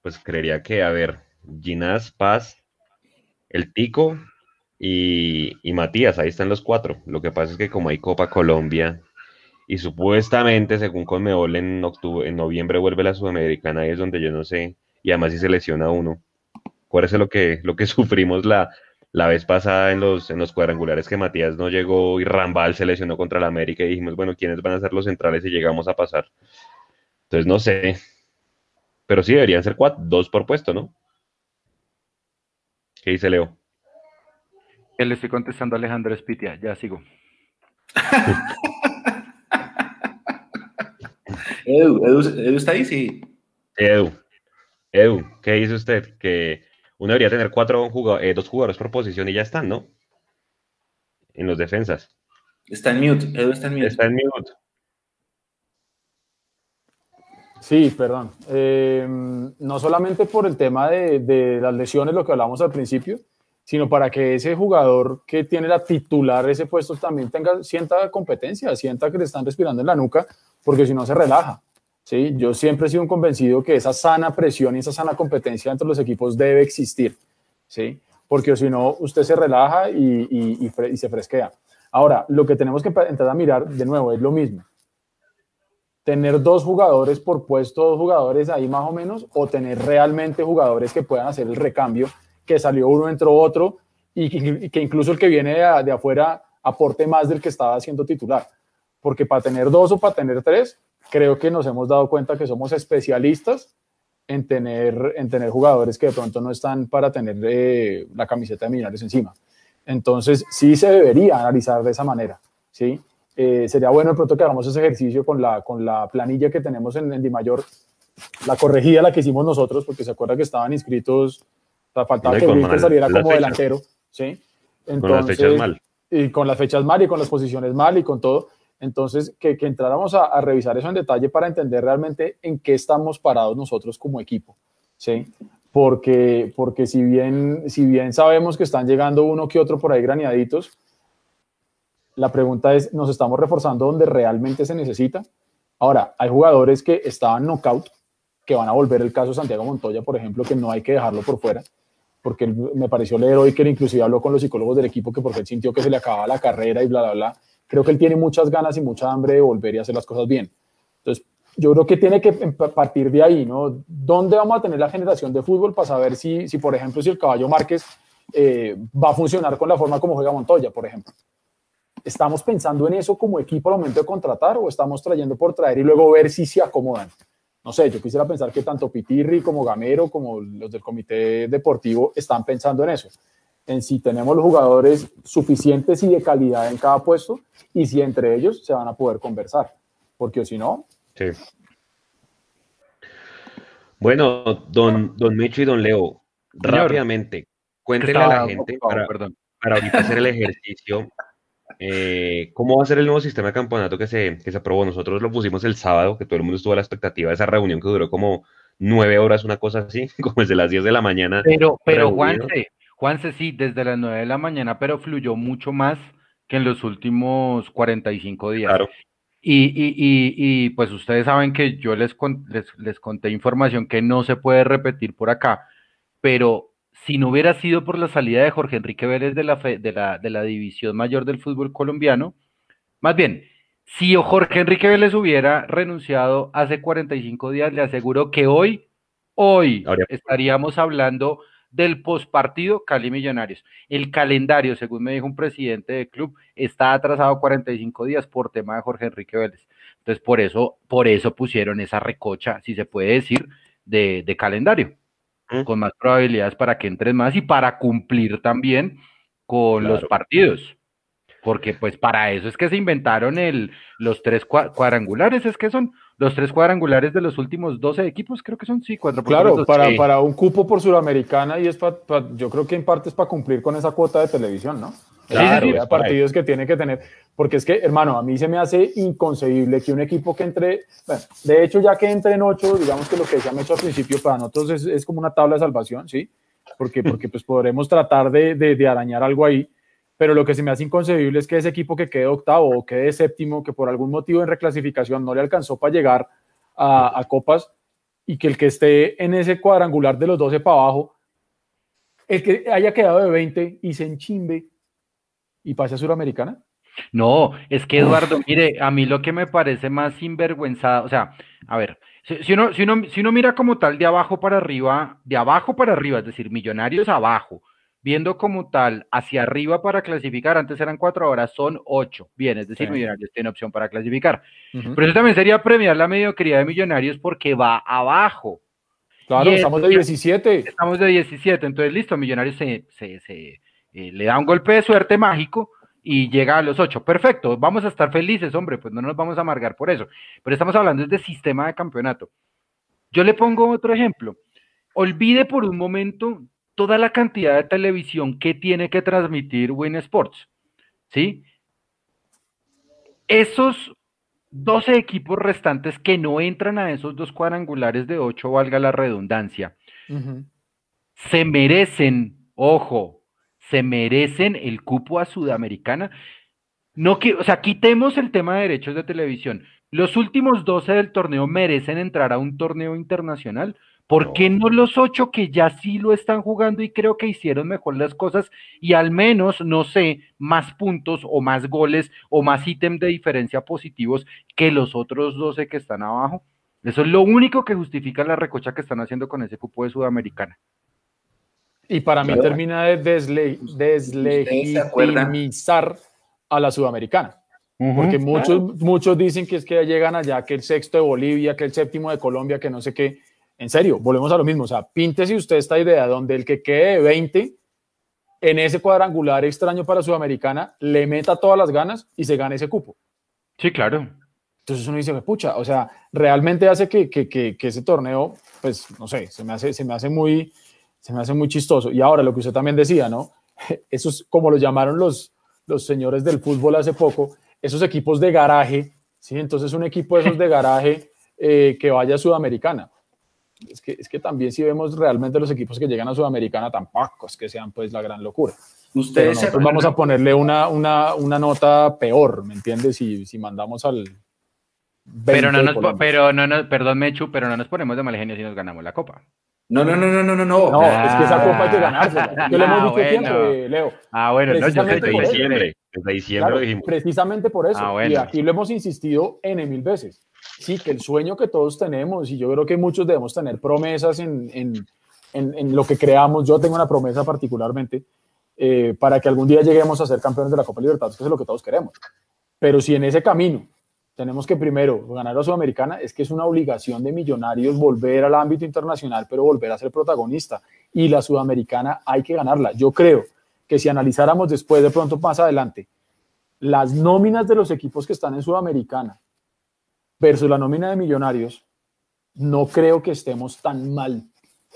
Speaker 3: pues creería que, a ver, Ginás, Paz, el Tico y, Matías, ahí están los cuatro. Lo que pasa es que como hay Copa Colombia y supuestamente, según Conmebol, en, octubre, en noviembre vuelve la Sudamericana, ahí es donde yo no sé, y además si se lesiona uno. Eso lo que, lo que sufrimos la, la vez pasada en los, en los cuadrangulares que Matías no llegó y Rambal se lesionó contra la América y dijimos, bueno, ¿quiénes van a ser los centrales si llegamos a pasar? Entonces no sé. Pero sí deberían ser cuatro, dos por puesto, ¿no? ¿Qué dice Leo?
Speaker 1: Le estoy contestando a Alejandro Espitia, ya sigo.
Speaker 5: Edu, Edu, está ahí, sí.
Speaker 3: Edu, Edu, ¿qué dice usted? Que uno debería tener cuatro jugadores, eh, dos jugadores por posición y ya están, ¿no? En los defensas.
Speaker 5: Está en mute, Edu está en mute.
Speaker 3: Está en mute.
Speaker 6: Sí, perdón. Eh, no solamente por el tema de, las lesiones, lo que hablamos al principio, sino para que ese jugador que tiene la titular ese puesto también tenga, sienta competencia, sienta que le están respirando en la nuca, porque si no se relaja. ¿sí? Yo siempre he sido un convencido que esa sana presión y esa sana competencia entre los equipos debe existir, ¿sí? porque si no, usted se relaja y, y se fresquea. Ahora, lo que tenemos que entrar a mirar de nuevo es lo mismo tener dos jugadores por puesto, dos jugadores ahí más o menos, o tener realmente jugadores que puedan hacer el recambio, que salió uno, entró otro, y que, incluso el que viene de, afuera aporte más del que estaba haciendo titular. Porque para tener dos o para tener tres, creo que nos hemos dado cuenta que somos especialistas en tener, en tener jugadores que de pronto no están para tener eh, la camiseta de Millonarios encima. Entonces, sí se debería analizar de esa manera, ¿sí? Eh, sería bueno de pronto que hagamos ese ejercicio con la, con la planilla que tenemos en, en Di Mayor, la corregida, la que hicimos nosotros, porque se acuerda que estaban inscritos, o faltaba que Wilker saliera como delantero, ¿sí?
Speaker 3: Entonces, con las fechas mal.
Speaker 6: Y con las fechas mal y con las posiciones mal y con todo. Entonces, que, que entráramos a, a, revisar eso en detalle para entender realmente en qué estamos parados nosotros como equipo, ¿sí? Porque, porque si, bien, si bien sabemos que están llegando uno que otro por ahí graneaditos, la pregunta es, ¿nos estamos reforzando donde realmente se necesita? Ahora, hay jugadores que estaban knockout, que van a volver el caso Santiago Montoya, por ejemplo, que no hay que dejarlo por fuera, porque me pareció leer hoy que él inclusive habló con los psicólogos del equipo que porque él sintió que se le acababa la carrera y bla, bla, bla. Creo que él tiene muchas ganas y mucha hambre de volver y hacer las cosas bien. Entonces, yo creo que tiene que partir de ahí, ¿no? ¿Dónde vamos a tener la generación de fútbol para saber si, si por ejemplo, si el caballo Márquez eh, va a funcionar con la forma como juega Montoya, por ejemplo? ¿Estamos pensando en eso como equipo al momento de contratar o estamos trayendo por traer y luego ver si se acomodan? No sé, yo quisiera pensar que tanto Pitirri como Gamero como los del comité deportivo están pensando en eso, en si tenemos los jugadores suficientes y de calidad en cada puesto y si entre ellos se van a poder conversar, porque si no...
Speaker 3: Sí. Bueno, don, don Micho y don Leo, rápidamente, cuéntenle a la gente para, para ahorita hacer el ejercicio eh, ¿Cómo va a ser el nuevo sistema de campeonato que se, que se aprobó? Nosotros lo pusimos el sábado, que todo el mundo estuvo a la expectativa de esa reunión que duró como nueve horas, una cosa así, como desde las diez de la mañana.
Speaker 1: Pero, pero Juanse, Juanse, sí, desde las nueve de la mañana, pero fluyó mucho más que en los últimos 45 días. Claro. Y, y, y, y, pues ustedes saben que yo les, les, les conté información que no se puede repetir por acá, pero si no hubiera sido por la salida de Jorge Enrique Vélez de la, de la, de la división mayor del fútbol colombiano, más bien, si Jorge Enrique Vélez hubiera renunciado hace 45 días, le aseguro que hoy, hoy estaríamos hablando del postpartido Cali Millonarios. El calendario, según me dijo un presidente del club, está atrasado 45 días por tema de Jorge Enrique Vélez. Entonces, por eso, por eso pusieron esa recocha, si se puede decir, de, de calendario con más probabilidades para que entres más y para cumplir también con los partidos. Porque pues para eso es que se inventaron el, los tres cuadrangulares, es que son los tres cuadrangulares de los últimos 12 equipos, creo que son, sí, cuatro
Speaker 6: Claro, para, para un cupo por Suramericana y es para, yo creo que en parte es para cumplir con esa cuota de televisión, ¿no? Claro, sí, partidos que tiene que tener, porque es que, hermano, a mí se me hace inconcebible que un equipo que entre, bueno, de hecho, ya que entre en ocho, digamos que lo que se ha hecho al principio para nosotros es, es como una tabla de salvación, ¿sí? Porque, porque pues podremos tratar de, de, arañar algo ahí, pero lo que se me hace inconcebible es que ese equipo que quede octavo o quede séptimo, que por algún motivo en reclasificación no le alcanzó para llegar a, copas, y que el que esté en ese cuadrangular de los 12 para abajo, el que haya quedado de 20 y se enchimbe y pase a Suramericana.
Speaker 1: No, es que Eduardo, mire, a mí lo que me parece más sinvergüenzada, o sea, a ver, si, uno, si, uno, si uno mira como tal de abajo para arriba, de abajo para arriba, es decir, millonarios abajo, viendo como tal hacia arriba para clasificar, antes eran cuatro horas, son ocho. Bien, es decir, Millonarios tiene opción para clasificar. Pero eso también sería premiar la mediocridad de Millonarios porque va abajo.
Speaker 6: Claro, estamos de 17.
Speaker 1: Estamos de 17, entonces listo, Millonarios se, se, se eh, le da un golpe de suerte mágico y llega a los ocho. Perfecto, vamos a estar felices, hombre, pues no nos vamos a amargar por eso. Pero estamos hablando de sistema de campeonato. Yo le pongo otro ejemplo. Olvide por un momento toda la cantidad de televisión que tiene que transmitir Win Sports. ¿Sí? Esos 12 equipos restantes que no entran a esos dos cuadrangulares de 8, valga la redundancia, se merecen, ojo, se merecen el cupo a Sudamericana. No que, o sea, quitemos el tema de derechos de televisión. Los últimos 12 del torneo merecen entrar a un torneo internacional. ¿Por qué no los ocho que ya sí lo están jugando y creo que hicieron mejor las cosas y al menos, no sé, más puntos o más goles o más ítem de diferencia positivos que los otros 12 que están abajo? Eso es lo único que justifica la recocha que están haciendo con ese cupo de Sudamericana.
Speaker 6: Y para mí termina de deslegitimizar a la Sudamericana. Porque muchos, muchos dicen que es que llegan allá, que el sexto de Bolivia, que el séptimo de Colombia, que no sé qué en serio, volvemos a lo mismo. O sea, píntese usted esta idea donde el que quede de 20 en ese cuadrangular extraño para Sudamericana le meta todas las ganas y se gane ese cupo.
Speaker 1: Sí, claro.
Speaker 6: Entonces uno dice, pucha, o sea, realmente hace que, que, que, que, ese torneo, pues, no sé, se me, hace, se, me hace muy, se me hace muy chistoso. Y ahora lo que usted también decía, ¿no? Esos, como lo llamaron los, los señores del fútbol hace poco, esos equipos de garaje, ¿sí? Entonces un equipo de esos de garaje eh, que vaya a Sudamericana es que, es que también si vemos realmente los equipos que llegan a Sudamericana, tampoco es que sean pues la gran locura. Ustedes vamos a ponerle una, una, una, nota peor, ¿me entiendes? Si, si mandamos al...
Speaker 1: Pero no, nos, pero no nos, perdón Mechu, pero no nos ponemos de mal genio si nos ganamos la copa.
Speaker 5: No, no, no, no, no, no, no.
Speaker 6: No, es que esa copa hay que ganársela. Yo le hemos dicho siempre, Leo.
Speaker 1: Ah, bueno, no, yo desde
Speaker 3: diciembre, desde diciembre dijimos.
Speaker 6: Precisamente por eso. Ah, y aquí lo hemos insistido N mil veces sí, que el sueño que todos tenemos, y yo creo que muchos debemos tener promesas en, en, en, lo que creamos, yo tengo una promesa particularmente, eh, para que algún día lleguemos a ser campeones de la Copa Libertadores, que es lo que todos queremos. Pero si en ese camino tenemos que primero ganar la Sudamericana, es que es una obligación de millonarios volver al ámbito internacional, pero volver a ser protagonista. Y la Sudamericana hay que ganarla. Yo creo que si analizáramos después, de pronto más adelante, las nóminas de los equipos que están en Sudamericana versus la nómina de Millonarios, no creo que estemos tan mal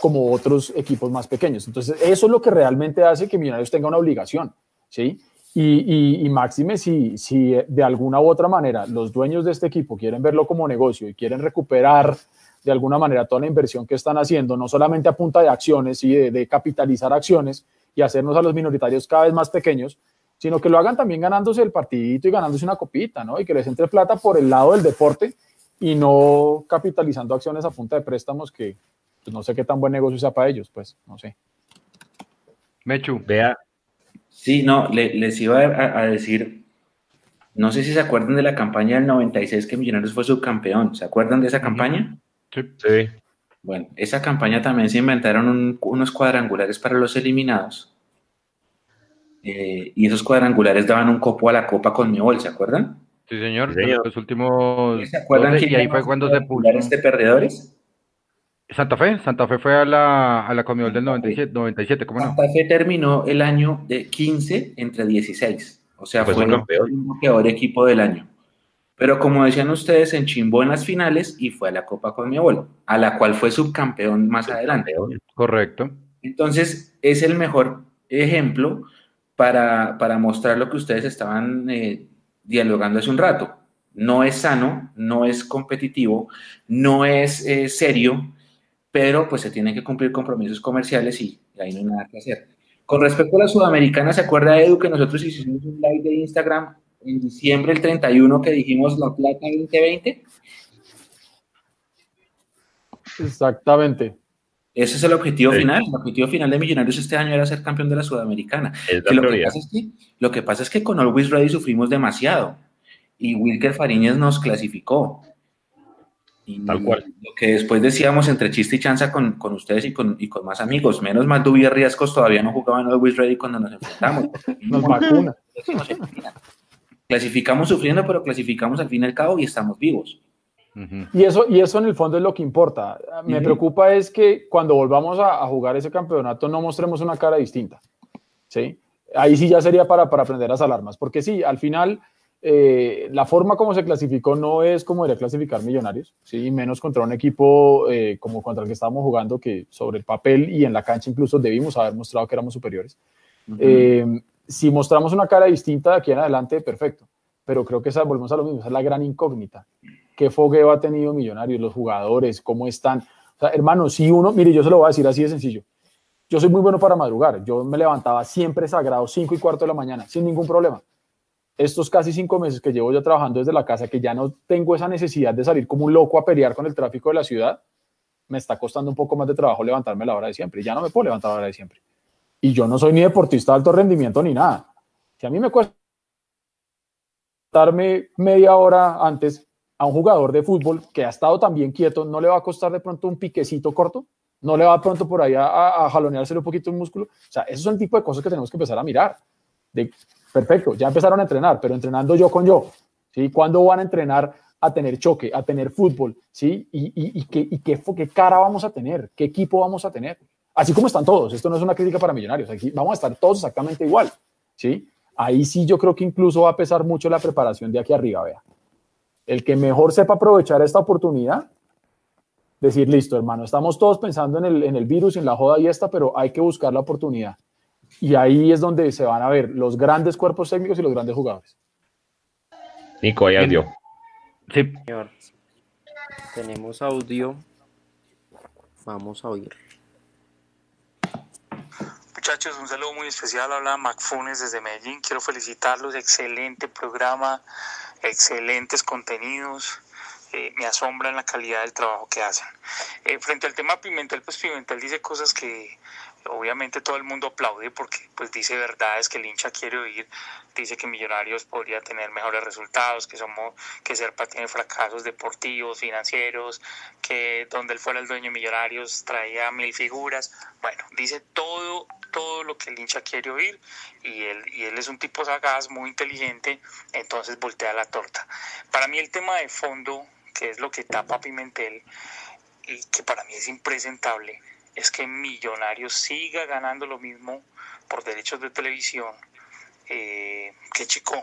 Speaker 6: como otros equipos más pequeños. Entonces, eso es lo que realmente hace que Millonarios tenga una obligación, ¿sí? Y, y, máxime, si, si de alguna u otra manera los dueños de este equipo quieren verlo como negocio y quieren recuperar de alguna manera toda la inversión que están haciendo, no solamente a punta de acciones y de, de capitalizar acciones y hacernos a los minoritarios cada vez más pequeños, sino que lo hagan también ganándose el partidito y ganándose una copita, ¿no? Y que les entre plata por el lado del deporte y no capitalizando acciones a punta de préstamos que pues, no sé qué tan buen negocio sea para ellos, pues, no sé.
Speaker 1: Mechu.
Speaker 3: Vea.
Speaker 5: Sí, no, les iba a, decir, no sé si se acuerdan de la campaña del 96 que Millonarios fue subcampeón, ¿se acuerdan de esa campaña?
Speaker 3: Sí. sí.
Speaker 5: Bueno, esa campaña también se inventaron unos cuadrangulares para los eliminados eh, y esos cuadrangulares daban un copo a la Copa con mi ¿se acuerdan?
Speaker 1: Sí, señor. Los últimos.
Speaker 5: ¿Se acuerdan que ahí fue cuando se puso. este perdedores?
Speaker 1: Santa Fe, Santa Fe fue a la, a la Comibol del 97, 97 ¿cómo no?
Speaker 5: Santa Fe terminó el año de 15 entre 16, o sea, fue, el peor equipo del año. Pero como decían ustedes, se enchimbó en las finales y fue a la Copa con mi a la cual fue subcampeón más adelante.
Speaker 1: Correcto.
Speaker 5: Entonces, es el mejor ejemplo para, mostrar lo que ustedes estaban eh, dialogando hace un rato. No es sano, no es competitivo, no es eh, serio, pero pues se tienen que cumplir compromisos comerciales y ahí no hay nada que hacer. Con respecto a la Sudamericana, ¿se acuerda Edu que nosotros hicimos un live de Instagram en diciembre el 31 que dijimos La Plata 2020?
Speaker 6: Exactamente.
Speaker 5: Ese es el objetivo final. El objetivo final de Millonarios este año era ser campeón de la Sudamericana. lo, que pasa es que, lo que pasa es que con Always Ready sufrimos demasiado y Wilker Fariñez nos clasificó.
Speaker 3: Tal cual.
Speaker 5: Lo que después decíamos entre chiste y chanza con, con ustedes y con, y con, más amigos. Menos mal Dubi Riescos todavía no jugaban Always Ready cuando nos enfrentamos.
Speaker 6: nos vacuna.
Speaker 5: Clasificamos sufriendo, pero clasificamos al fin y al cabo y estamos vivos.
Speaker 6: Y eso, y eso en el fondo es lo que importa. Me preocupa es que cuando volvamos a, a, jugar ese campeonato no mostremos una cara distinta. ¿sí? Ahí sí ya sería para, para aprender las alarmas, porque sí, al final eh, la forma como se clasificó no es como debería clasificar Millonarios, ¿sí? menos contra un equipo eh, como contra el que estábamos jugando, que sobre el papel y en la cancha incluso debimos haber mostrado que éramos superiores. eh, si mostramos una cara distinta de aquí en adelante, perfecto, pero creo que esa, volvemos a lo mismo, esa es la gran incógnita. ¿Qué fogueo ha tenido Millonarios, los jugadores, cómo están? O sea, hermano, si uno, mire, yo se lo voy a decir así de sencillo. Yo soy muy bueno para madrugar. Yo me levantaba siempre sagrado, 5 y cuarto de la mañana, sin ningún problema estos casi cinco meses que llevo ya trabajando desde la casa, que ya no tengo esa necesidad de salir como un loco a pelear con el tráfico de la ciudad, me está costando un poco más de trabajo levantarme a la hora de siempre. Ya no me puedo levantar a la hora de siempre. Y yo no soy ni deportista de alto rendimiento ni nada. Si a mí me cuesta levantarme media hora antes a un jugador de fútbol que ha estado también quieto, ¿no le va a costar de pronto un piquecito corto? ¿No le va pronto por ahí a, a, un poquito el músculo? O sea, esos son el tipo de cosas que tenemos que empezar a mirar. Perfecto, ya empezaron a entrenar, pero entrenando yo con yo. ¿sí? ¿Cuándo van a entrenar a tener choque, a tener fútbol? ¿sí? ¿Y, y, qué, y qué, qué, cara vamos a tener? ¿Qué equipo vamos a tener? Así como están todos. Esto no es una crítica para millonarios. Aquí vamos a estar todos exactamente igual. ¿sí? Ahí sí yo creo que incluso va a pesar mucho la preparación de aquí arriba. Vea. El que mejor sepa aprovechar esta oportunidad, decir, listo, hermano, estamos todos pensando en el, en el virus, en la joda y esta, pero hay que buscar la oportunidad. Y ahí es donde se van a ver los grandes cuerpos técnicos y los grandes jugadores.
Speaker 3: Nico, hay audio.
Speaker 4: Sí. Señor, tenemos audio. Vamos a oír.
Speaker 7: Muchachos, un saludo muy especial. Habla Macfunes desde Medellín. Quiero felicitarlos. Excelente programa, excelentes contenidos. Eh, me asombran la calidad del trabajo que hacen. Eh, frente al tema Pimentel, pues Pimentel dice cosas que obviamente todo el mundo aplaude porque pues dice verdades que el hincha quiere oír, dice que Millonarios podría tener mejores resultados, que somos que Serpa tiene fracasos deportivos, financieros, que donde él fuera el dueño de Millonarios traía mil figuras, bueno, dice todo todo lo que el hincha quiere oír y él, y él es un tipo sagaz, muy inteligente, entonces voltea la torta. Para mí el tema de fondo, que es lo que tapa Pimentel y que para mí es impresentable, es que Millonarios siga ganando lo mismo por derechos de televisión eh, que Chico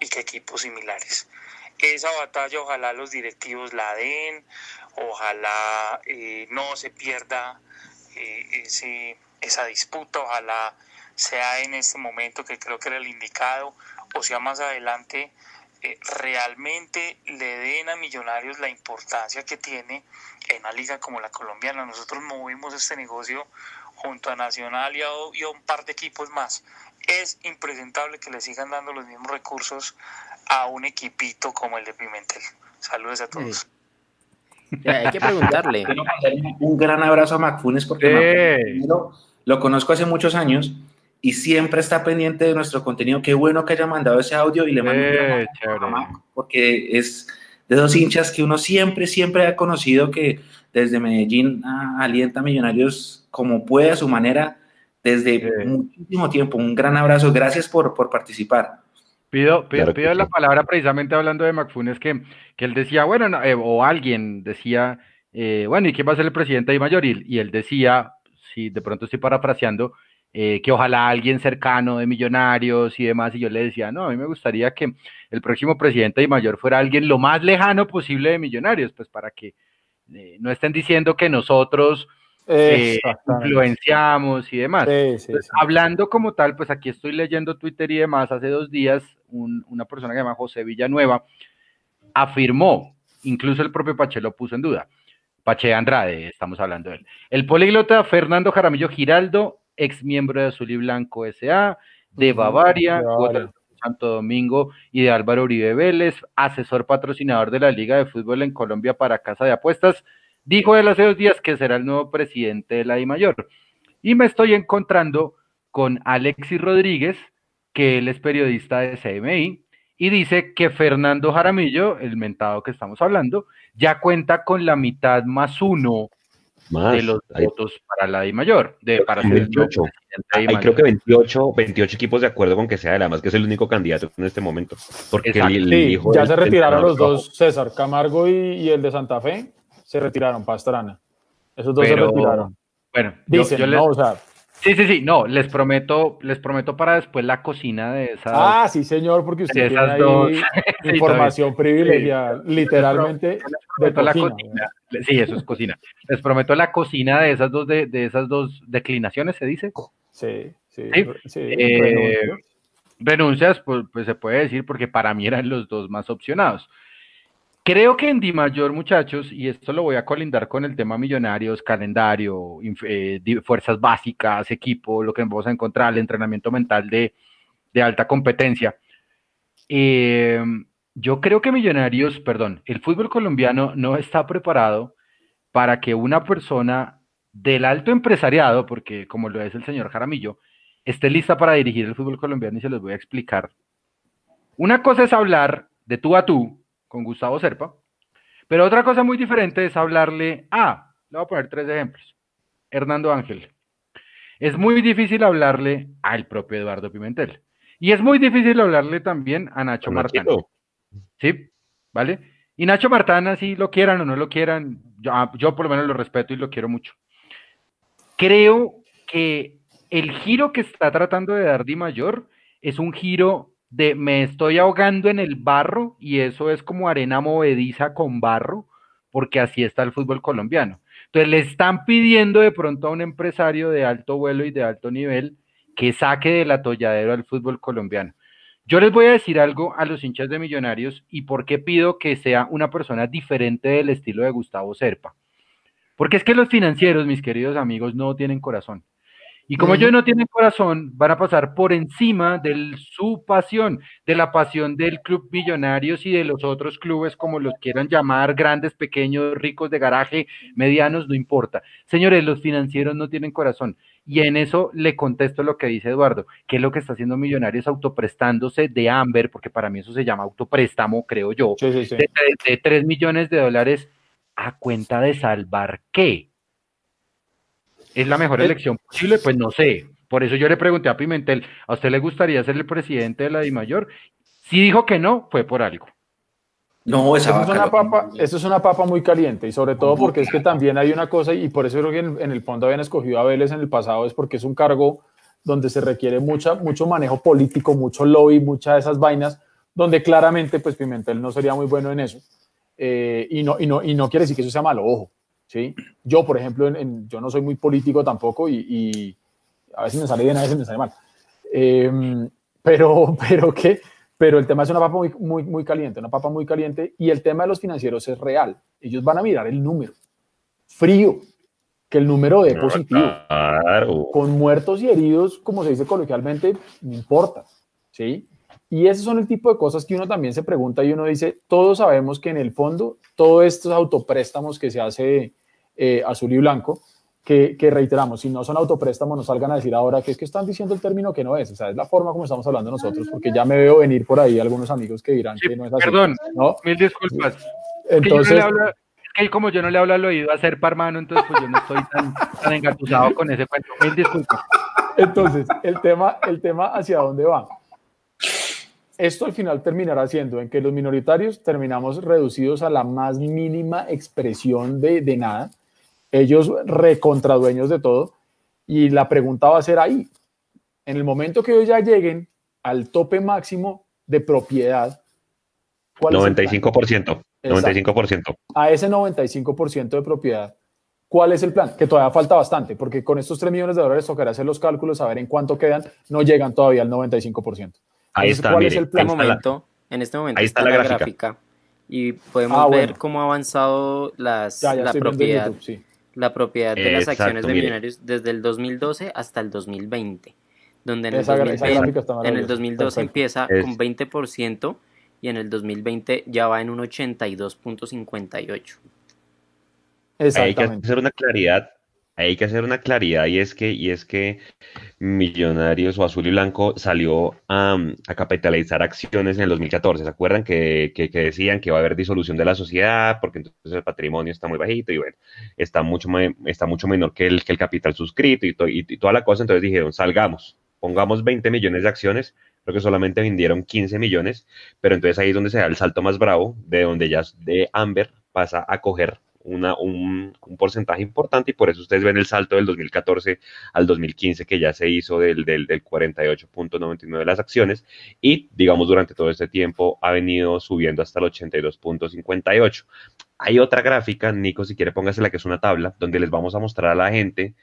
Speaker 7: y que equipos similares. Esa batalla ojalá los directivos la den, ojalá eh, no se pierda eh, esa disputa, ojalá sea en este momento que creo que era el indicado, o sea más adelante eh, realmente le den a Millonarios la importancia que tiene en una liga como la colombiana. Nosotros movimos este negocio junto a Nacional y a, y a un par de equipos más. Es impresentable que le sigan dando los mismos recursos a un equipito como el de Pimentel. Saludos a todos.
Speaker 4: Sí. hay que preguntarle.
Speaker 5: Un gran abrazo a McFunes porque sí. lo, lo conozco hace muchos años y siempre está pendiente de nuestro contenido. Qué bueno que haya mandado ese audio y le mando eh, un porque es de dos hinchas que uno siempre, siempre ha conocido que desde Medellín ah, alienta a Millonarios como puede a su manera desde eh. muchísimo tiempo. Un gran abrazo, gracias por, por participar.
Speaker 1: Pido, pido, claro pido la palabra precisamente hablando de McFunes, que, que él decía, bueno, no, eh, o alguien decía, eh, bueno, ¿y quién va a ser el presidente de Mayoril? Y él decía, si de pronto estoy parafraseando, eh, que ojalá alguien cercano de millonarios y demás, y yo le decía, no, a mí me gustaría que el próximo presidente de Mayor fuera alguien lo más lejano posible de millonarios, pues para que eh, no estén diciendo que nosotros eh, influenciamos y demás. Sí, sí, sí. Hablando como tal, pues aquí estoy leyendo Twitter y demás, hace dos días un, una persona que se llama José Villanueva afirmó, incluso el propio Pache lo puso en duda, Pache Andrade, estamos hablando de él. El políglota Fernando Jaramillo Giraldo ex miembro de Azul y Blanco S.A., de Bavaria, de Santo Domingo y de Álvaro Uribe Vélez, asesor patrocinador de la Liga de Fútbol en Colombia para Casa de Apuestas, dijo él hace dos días que será el nuevo presidente de la I Mayor. Y me estoy encontrando con Alexis Rodríguez, que él es periodista de CMI, y dice que Fernando Jaramillo, el mentado que estamos hablando, ya cuenta con la mitad más uno de los votos para la I mayor, de, para
Speaker 3: ser 28. Hay creo que 28, 28 equipos de acuerdo con que sea, además que es el único candidato en este momento. Porque
Speaker 6: ya se retiraron los dos, César Camargo y, el de Santa Fe, se retiraron, Pastrana. Esos dos se retiraron.
Speaker 1: Bueno, Dicen, yo, no, o sea, Sí, sí, sí, no, les prometo, les prometo para después la cocina de esas.
Speaker 6: Ah, sí, señor, porque usted tiene ahí información privilegiada, literalmente de
Speaker 1: la cocina. Sí, eso es cocina. Les prometo la cocina de esas dos de, esas dos declinaciones, se dice.
Speaker 6: Sí, sí.
Speaker 1: ¿Sí? Eh, renuncias, pues, pues se puede decir porque para mí eran los dos más opcionados. Creo que en Di Mayor, muchachos, y esto lo voy a colindar con el tema millonarios, calendario, eh, fuerzas básicas, equipo, lo que vamos a encontrar, el entrenamiento mental de, alta competencia. Eh, yo creo que Millonarios, perdón, el fútbol colombiano no está preparado para que una persona del alto empresariado, porque como lo es el señor Jaramillo, esté lista para dirigir el fútbol colombiano y se los voy a explicar. Una cosa es hablar de tú a tú con Gustavo Serpa. Pero otra cosa muy diferente es hablarle a, le voy a poner tres ejemplos, Hernando Ángel. Es muy difícil hablarle al propio Eduardo Pimentel. Y es muy difícil hablarle también a Nacho Martán. ¿Sí? ¿Vale? Y Nacho Martán, si lo quieran o no lo quieran, yo, ah, yo por lo menos lo respeto y lo quiero mucho. Creo que el giro que está tratando de dar Di Mayor es un giro de me estoy ahogando en el barro y eso es como arena movediza con barro, porque así está el fútbol colombiano. Entonces le están pidiendo de pronto a un empresario de alto vuelo y de alto nivel que saque del atolladero al fútbol colombiano. Yo les voy a decir algo a los hinchas de Millonarios y por qué pido que sea una persona diferente del estilo de Gustavo Serpa. Porque es que los financieros, mis queridos amigos, no tienen corazón. Y como ellos no tienen corazón, van a pasar por encima de su pasión, de la pasión del club Millonarios y de los otros clubes, como los quieran llamar, grandes, pequeños, ricos de garaje, medianos, no importa. Señores, los financieros no tienen corazón. Y en eso le contesto lo que dice Eduardo, que es lo que está haciendo Millonarios autoprestándose de Amber, porque para mí eso se llama autopréstamo, creo yo, De, de 3 millones de dólares a cuenta de salvar qué ¿Es la mejor elección posible? Pues no sé. Por eso yo le pregunté a Pimentel, ¿a usted le gustaría ser el presidente de la DIMAYOR? Si dijo que no, fue por algo.
Speaker 6: No, esa eso es, una papa, eso es una papa muy caliente y sobre todo porque es que también hay una cosa y por eso creo que en, el fondo habían escogido a Vélez en el pasado es porque es un cargo donde se requiere mucha, mucho manejo político, mucho lobby, muchas de esas vainas, donde claramente pues Pimentel no sería muy bueno en eso eh, y, no, y, no, y no quiere decir que eso sea malo, ojo, ¿sí? Yo, por ejemplo, yo no soy muy político tampoco y, a veces me sale bien, a veces me sale mal. Em, pero, pero, ¿qué? Pero el tema es una papa muy, muy, muy caliente, una papa muy caliente y el tema de los financieros es real. Ellos van a mirar el número frío, que el número de positivo. Con muertos y heridos, como se dice coloquialmente, no importa, ¿sí? Y esos son el tipo de cosas que uno también se pregunta y uno dice, todos sabemos que en el fondo, todos estos autopréstamos que se hace eh, azul y blanco, que, reiteramos, si no son autopréstamos, no salgan a decir ahora que es que están diciendo el término que no es. O sea, es la forma como estamos hablando nosotros, porque ya me veo venir por ahí algunos amigos que dirán que no es así.
Speaker 1: Perdón, ¿no? mil disculpas. Entonces, que como yo no le hablo al oído a ser parmano, entonces pues yo no estoy tan, tan engatusado con ese cuento. Mil disculpas.
Speaker 6: Entonces, el tema, el tema hacia dónde va. Esto al final terminará siendo en que los minoritarios terminamos reducidos a la más mínima expresión de, de nada, ellos recontradueños de todo, y la pregunta va a ser ahí, en el momento que ellos ya lleguen al tope máximo de propiedad,
Speaker 3: ¿cuál 95%, 95%.
Speaker 6: A ese 95% de propiedad, ¿cuál es el plan? Que todavía falta bastante, porque con estos 3 millones de dólares tocará hacer los cálculos, a ver en cuánto quedan, no llegan todavía al 95%.
Speaker 3: Ahí está, ¿Cuál es el
Speaker 4: plan? Momento, en este momento está, la, gráfica. y podemos ah, ver cómo ha avanzado las, la propiedad. la propiedad de las acciones de Millonarios desde el 2012 hasta el 2020, donde en el, 2012 empieza con 20% y en el 2020 ya va en un 82.58.
Speaker 3: Hay que hacer una claridad hay que hacer una claridad y es que, y es que Millonarios o Azul y Blanco salió a, capitalizar acciones en el 2014. ¿Se acuerdan que, decían que va a haber disolución de la sociedad porque entonces el patrimonio está muy bajito y bueno, está mucho, está mucho menor que el, que el capital suscrito y, y, toda la cosa? Entonces dijeron, salgamos, pongamos 20 millones de acciones, creo que solamente vendieron 15 millones, pero entonces ahí es donde se da el salto más bravo, de donde ya de Amber pasa a coger una, un, porcentaje importante y por eso ustedes ven el salto del 2014 al 2015 que ya se hizo del, del, del 48.99 de las acciones y digamos durante todo este tiempo ha venido subiendo hasta el 82.58. Hay otra gráfica, Nico, si quiere póngasela que es una tabla donde les vamos a mostrar a la gente,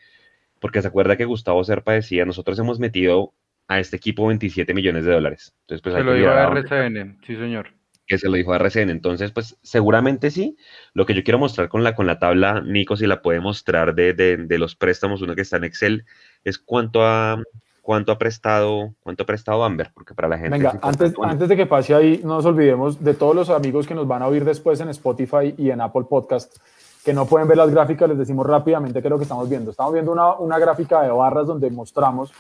Speaker 3: porque se acuerda que Gustavo Serpa decía, nosotros hemos metido a este equipo 27 millones de dólares.
Speaker 1: Entonces, pues, se lo dio a RCN, sí señor
Speaker 3: que se lo dijo a RCN. Entonces, pues seguramente sí. Lo que yo quiero mostrar con la, con la tabla, Nico, si la puede mostrar de, de, los préstamos, uno que está en Excel, es cuánto ha, cuánto ha prestado, cuánto ha prestado Amber, porque para la gente.
Speaker 6: Venga, antes, antes de que pase ahí, no nos olvidemos de todos los amigos que nos van a oír después en Spotify y en Apple Podcast, que no pueden ver las gráficas, les decimos rápidamente qué es lo que estamos viendo. Estamos viendo una, una gráfica de barras donde mostramos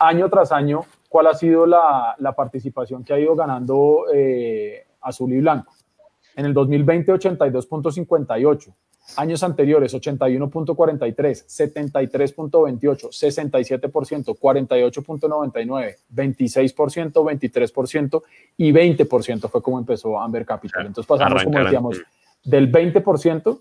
Speaker 6: año tras año cuál ha sido la, la participación que ha ido ganando eh, azul y blanco. En el 2020, 82.58. Años anteriores, 81.43, 73.28, 67%, 48.99, 26%, 23% y 20% fue como empezó Amber Capital. Entonces pasamos, como decíamos, del 20%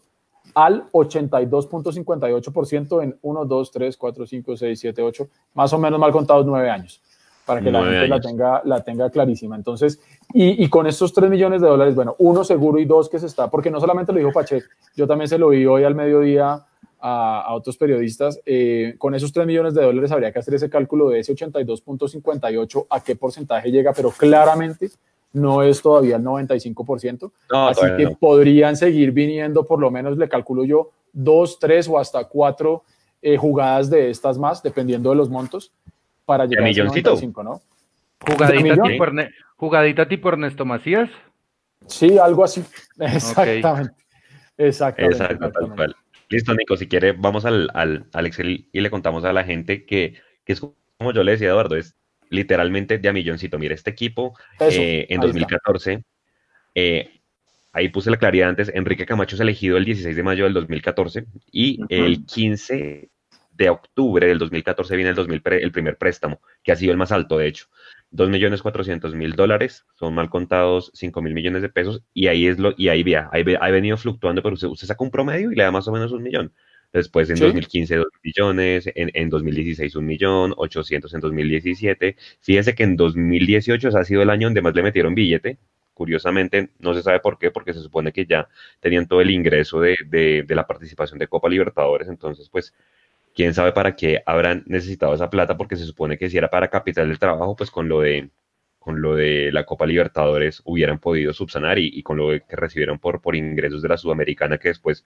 Speaker 6: al 82.58% en 1, 2, 3, 4, 5, 6, 7, 8, más o menos mal contados nueve años para que la gente la tenga, la tenga clarísima. Entonces, y, y, con estos 3 millones de dólares, bueno, uno seguro y dos que se está, porque no solamente lo dijo Pache, yo también se lo vi hoy al mediodía a, a otros periodistas, eh, con esos 3 millones de dólares habría que hacer ese cálculo de ese 82.58 a qué porcentaje llega, pero claramente no es todavía el 95%, así que podrían seguir viniendo, por lo menos le calculo yo, dos, tres o hasta cuatro eh, jugadas de estas más, dependiendo de los montos para llegar a 95, ¿no?
Speaker 1: ¿Jugadita tipo, ¿Jugadita tipo, Ernesto Macías?
Speaker 6: Sí, algo así. Exactamente. Exactamente. Exacto,
Speaker 3: Listo, Nico, si quiere, vamos al, al, Excel y le contamos a la gente que, que, es como yo le decía, Eduardo, es literalmente de a milloncito. Mire, este equipo eh, en 2014, eh, ahí puse la claridad antes, Enrique Camacho es elegido el 16 de mayo del 2014 y el 15 de octubre del 2014 viene el, 2000 el primer préstamo, que ha sido el más alto, de hecho. 2.400.000 dólares, son mal contados 5 mil millones de pesos, y ahí es lo, y ahí vea, ahí ha venido fluctuando, pero usted, usted, saca un promedio y le da más o menos un millón. Después en 2015 2 millones, en, en 2016 un millón, 800 en 2017. Fíjese que en 2018 ha sido el año donde más le metieron billete. Curiosamente, no se sabe por qué, porque se supone que ya tenían todo el ingreso de, de, de la participación de Copa Libertadores. Entonces, pues quién sabe para qué habrán necesitado esa plata, porque se supone que si era para capital del trabajo, pues con lo de con lo de la Copa Libertadores hubieran podido subsanar y, con lo que recibieron por, por ingresos de la Sudamericana que después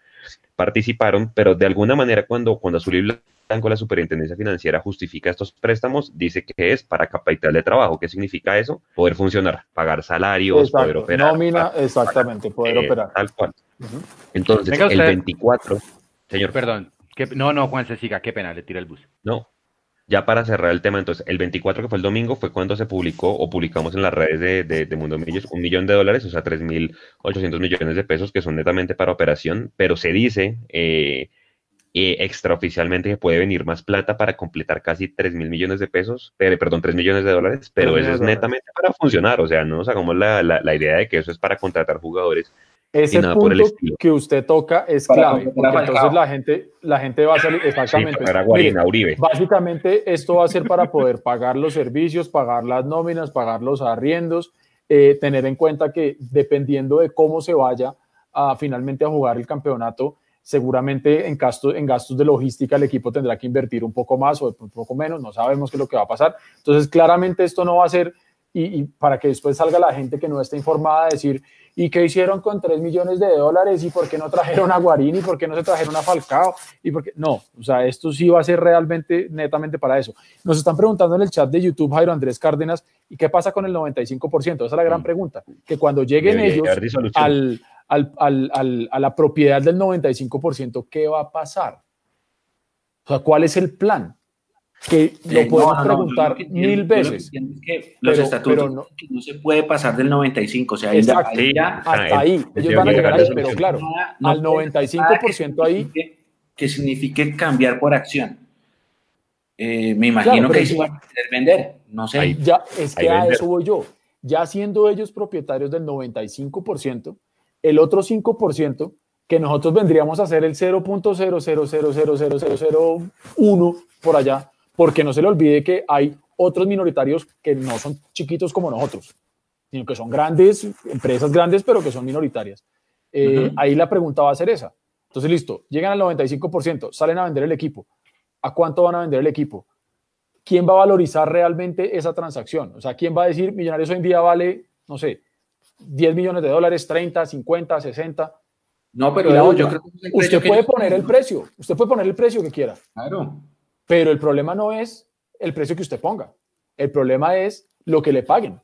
Speaker 3: participaron, pero de alguna manera cuando, cuando Azul y Blanco, la Superintendencia Financiera, justifica estos préstamos, dice que es para capital de trabajo. ¿Qué significa eso? Poder funcionar, pagar salarios, poder operar.
Speaker 6: Nómina, exactamente, poder eh, operar.
Speaker 3: Tal cual. Entonces, el 24,
Speaker 1: señor. Perdón, no, no, Juan se siga, qué pena, le tira el bus.
Speaker 3: No, ya para cerrar el tema, entonces, el 24 que fue el domingo fue cuando se publicó o publicamos en las redes de, de, Mundo Millos un millón de dólares, o sea, 3.800 millones de pesos que son netamente para operación, pero se dice eh, eh, extraoficialmente que puede venir más plata para completar casi 3.000 millones de pesos, perdón, 3 millones de dólares, pero eso es netamente para funcionar, o sea, no nos hagamos la, la idea de que eso es para contratar jugadores
Speaker 6: ese punto que usted toca es clave, porque entonces la gente, la gente va a salir exactamente. básicamente esto va a ser para poder pagar los servicios, pagar las nóminas, pagar los arriendos, eh, tener en cuenta que dependiendo de cómo se vaya a, finalmente a jugar el campeonato, seguramente en gastos, en gastos de logística el equipo tendrá que invertir un poco más o un poco menos, no sabemos qué es lo que va a pasar. Entonces, claramente esto no va a ser y, para que después salga la gente que no está informada a decir, ¿y qué hicieron con 3 millones de dólares? ¿Y por qué no trajeron a Guarín? ¿Y por qué no se trajeron a Falcao? ¿Y por No, o sea, esto sí va a ser realmente, netamente para eso. Nos están preguntando en el chat de YouTube, Jairo Andrés Cárdenas, ¿y qué pasa con el 95%? Esa es la gran mm. pregunta. Que cuando lleguen ellos al, al, a la propiedad del 95%, ¿qué va a pasar? O sea, ¿cuál es el plan? Que lo eh, podemos preguntar mil veces.
Speaker 5: los estatutos no, no, se puede pasar del 95, o sea,
Speaker 6: ahí ya, hasta ahí. Ellos van a llegar ahí, pero claro, al 95% ahí.
Speaker 5: Que signifique cambiar por acción. Eh, me imagino que eso van a querer vender, no sé.
Speaker 6: ya, es que a eso voy yo. Ya siendo ellos propietarios del 95%, el otro 5% que nosotros vendríamos a hacer el 0.000000001 por allá, porque no se le olvide que hay otros minoritarios que no son chiquitos como nosotros, sino que son grandes, empresas grandes, pero que son minoritarias. Eh, ahí la pregunta va a ser esa. Entonces, listo, llegan al 95%, salen a vender el equipo. ¿A cuánto van a vender el equipo? ¿Quién va a valorizar realmente esa transacción? O sea, ¿quién va a decir Millonarios hoy en día vale, no sé, 10 millones de dólares, 30, 50, 60.
Speaker 5: No, pero yo creo
Speaker 6: que usted puede poner el precio, usted puede poner el precio que quiera.
Speaker 5: Claro.
Speaker 6: Pero el problema no es el precio que usted ponga. El problema es lo que le paguen.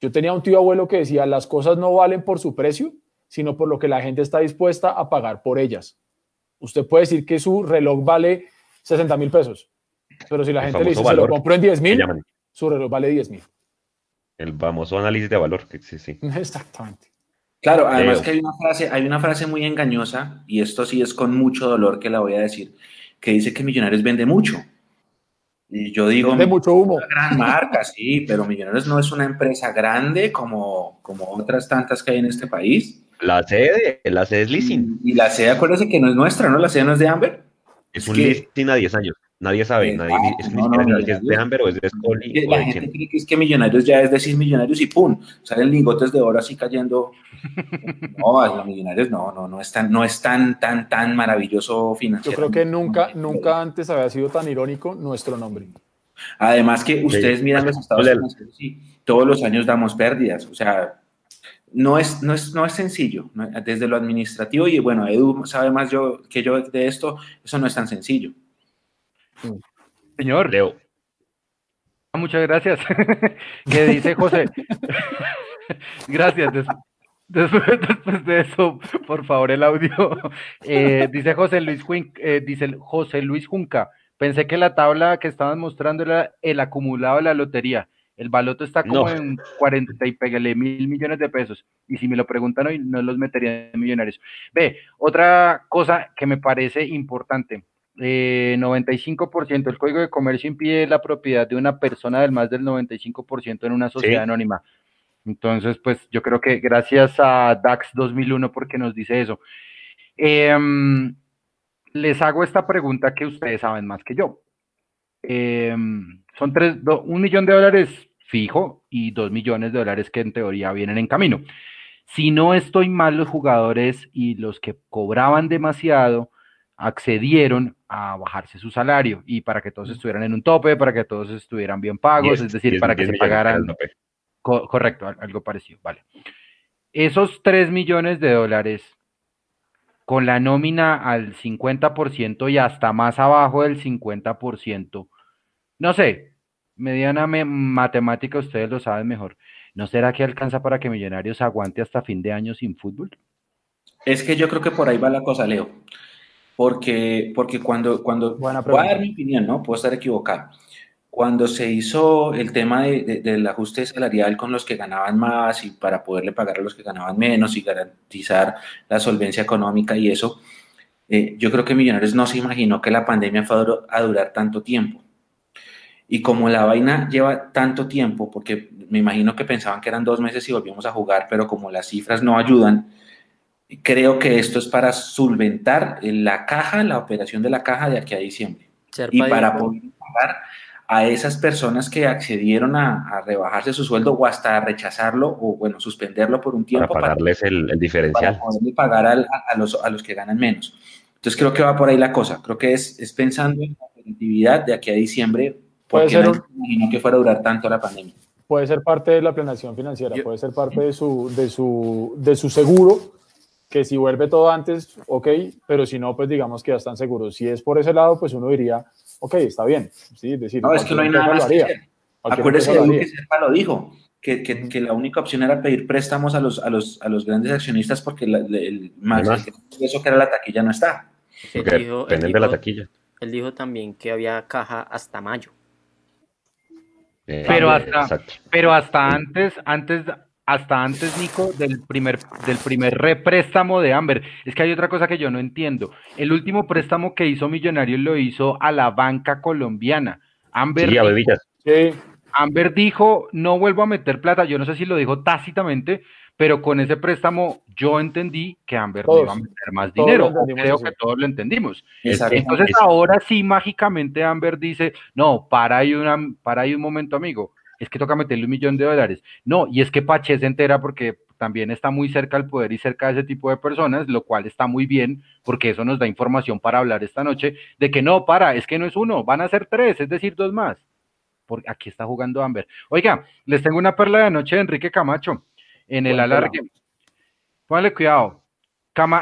Speaker 6: Yo tenía un tío abuelo que decía, las cosas no valen por su precio, sino por lo que la gente está dispuesta a pagar por ellas. Usted puede decir que su reloj vale 60 mil pesos, pero si la gente le dice, se lo compro en 10 mil, su reloj vale 10 mil.
Speaker 3: El famoso análisis de valor, sí, sí.
Speaker 6: Exactamente.
Speaker 5: Claro, además que hay una, frase, hay una frase muy engañosa, y esto sí es con mucho dolor que la voy a decir, que dice que Millonarios vende mucho. Y yo digo,
Speaker 6: vende mucho humo. Una
Speaker 5: gran marca, sí, pero Millonarios no es una empresa grande como, como otras tantas que hay en este país.
Speaker 3: La sede, la sede es leasing.
Speaker 5: Y la sede, acuérdese que no es nuestra, ¿no? La sede no es de Amber.
Speaker 3: Es, un leasing a 10 años. Nadie sabe, nadie, es, no, no, es de Amber o es de Scully.
Speaker 5: La gente cree que es que Millonarios ya es decir Millonarios y ¡pum! Salen lingotes de oro así cayendo. no, los Millonarios no, no, no es tan, no es tan, tan, tan maravilloso financiero.
Speaker 6: Yo creo que nunca, nunca antes había sido tan irónico nuestro nombre.
Speaker 5: Además que ustedes miran los Estados Unidos y todos los años damos pérdidas, o sea, no es, no es, no es sencillo, desde lo administrativo, y bueno, Edu sabe más yo, que yo de esto, eso no es tan sencillo.
Speaker 1: Señor. Leo. Muchas gracias. ¿Qué dice José? gracias. después, de eso, por favor, el audio. Eh, dice José Luis eh, dice José Luis Junca. Pensé que la tabla que estaban mostrando era el acumulado de la lotería. El baloto está como en 40 y pégale mil millones de pesos. Y si me lo preguntan hoy, no los metería en millonarios. Ve, otra cosa que me parece importante eh, 95%. El Código de Comercio impide la propiedad de una persona del más del 95% en una sociedad anónima. Entonces, pues yo creo que gracias a DAX 2001 porque nos dice eso. Em, les hago esta pregunta que ustedes saben más que yo. Em, son tres, un millón de dólares fijo y dos millones de dólares que en teoría vienen en camino. Si no estoy mal, los jugadores y los que cobraban demasiado accedieron a bajarse su salario y para que todos estuvieran en un tope, para que todos estuvieran bien pagos, es, decir, para que se pagaran. correcto, algo parecido, vale. Esos 3 millones de dólares con la nómina al 50% y hasta más abajo del 50%, no sé, mediana matemática, ustedes lo saben mejor. ¿No será que alcanza para que Millonarios aguante hasta fin de año sin fútbol?
Speaker 5: Es que yo creo que por ahí va la cosa, Leo porque, porque cuando, cuando voy a dar mi opinión, ¿no? Puedo estar equivocado. Cuando se hizo el tema de, del ajuste salarial con los que ganaban más y para poderle pagar a los que ganaban menos y garantizar la solvencia económica y eso, eh, yo creo que Millonarios no se imaginó que la pandemia fuera a durar tanto tiempo. Y como la vaina lleva tanto tiempo, porque me imagino que pensaban que eran dos meses y volvíamos a jugar, pero como las cifras no ayudan, creo que esto es para solventar la caja, la operación de la caja de aquí a diciembre. y para poder pagar a esas personas que accedieron a, rebajarse su sueldo o hasta rechazarlo o, bueno, suspenderlo por un tiempo.
Speaker 3: Para pagarles el, diferencial.
Speaker 5: Para poderle pagar a, los, a los que ganan menos. Entonces creo que va por ahí la cosa. Creo que es, es pensando en la operatividad de aquí a diciembre, porque no que fuera a durar tanto la pandemia.
Speaker 6: puede ser parte de la planeación financiera, puede ser parte de su, de su, de su seguro, que si vuelve todo antes, ok, pero si no, pues digamos que ya están seguros. Si es por ese lado, pues uno diría, ok, está bien. ¿sí?
Speaker 5: decir, no, es que no hay nada más que hacer. Acuérdese de que Serpa lo dijo, que, que, que, la única opción era pedir préstamos a los, a los, a los grandes accionistas porque el, más, eso que era la taquilla no está.
Speaker 3: Depende de la taquilla.
Speaker 4: Él dijo también que había caja hasta mayo.
Speaker 1: Eh, pero hasta, pero hasta antes, antes, hasta antes, Nico, del primer, del primer représtamo de Amber. Es que hay otra cosa que yo no entiendo. El último préstamo que hizo Millonarios lo hizo a la banca colombiana. Amber, dijo, Amber dijo, no vuelvo a meter plata. Yo no sé si lo dijo tácitamente, pero con ese préstamo yo entendí que Amber no iba a meter más dinero. Creo que todos lo entendimos. Entonces ahora sí mágicamente Amber dice, no, para ahí, una, para ahí un momento, amigo, es que toca meterle un millón de dólares. No, y es que Pache se entera porque también está muy cerca al poder y cerca de ese tipo de personas, lo cual está muy bien porque eso nos da información para hablar esta noche de que no, para, es que no es uno, van a ser tres, es decir, dos más. Porque aquí está jugando Amber. Oiga, les tengo una perla de noche de Enrique Camacho en el alargue. Póngale cuidado.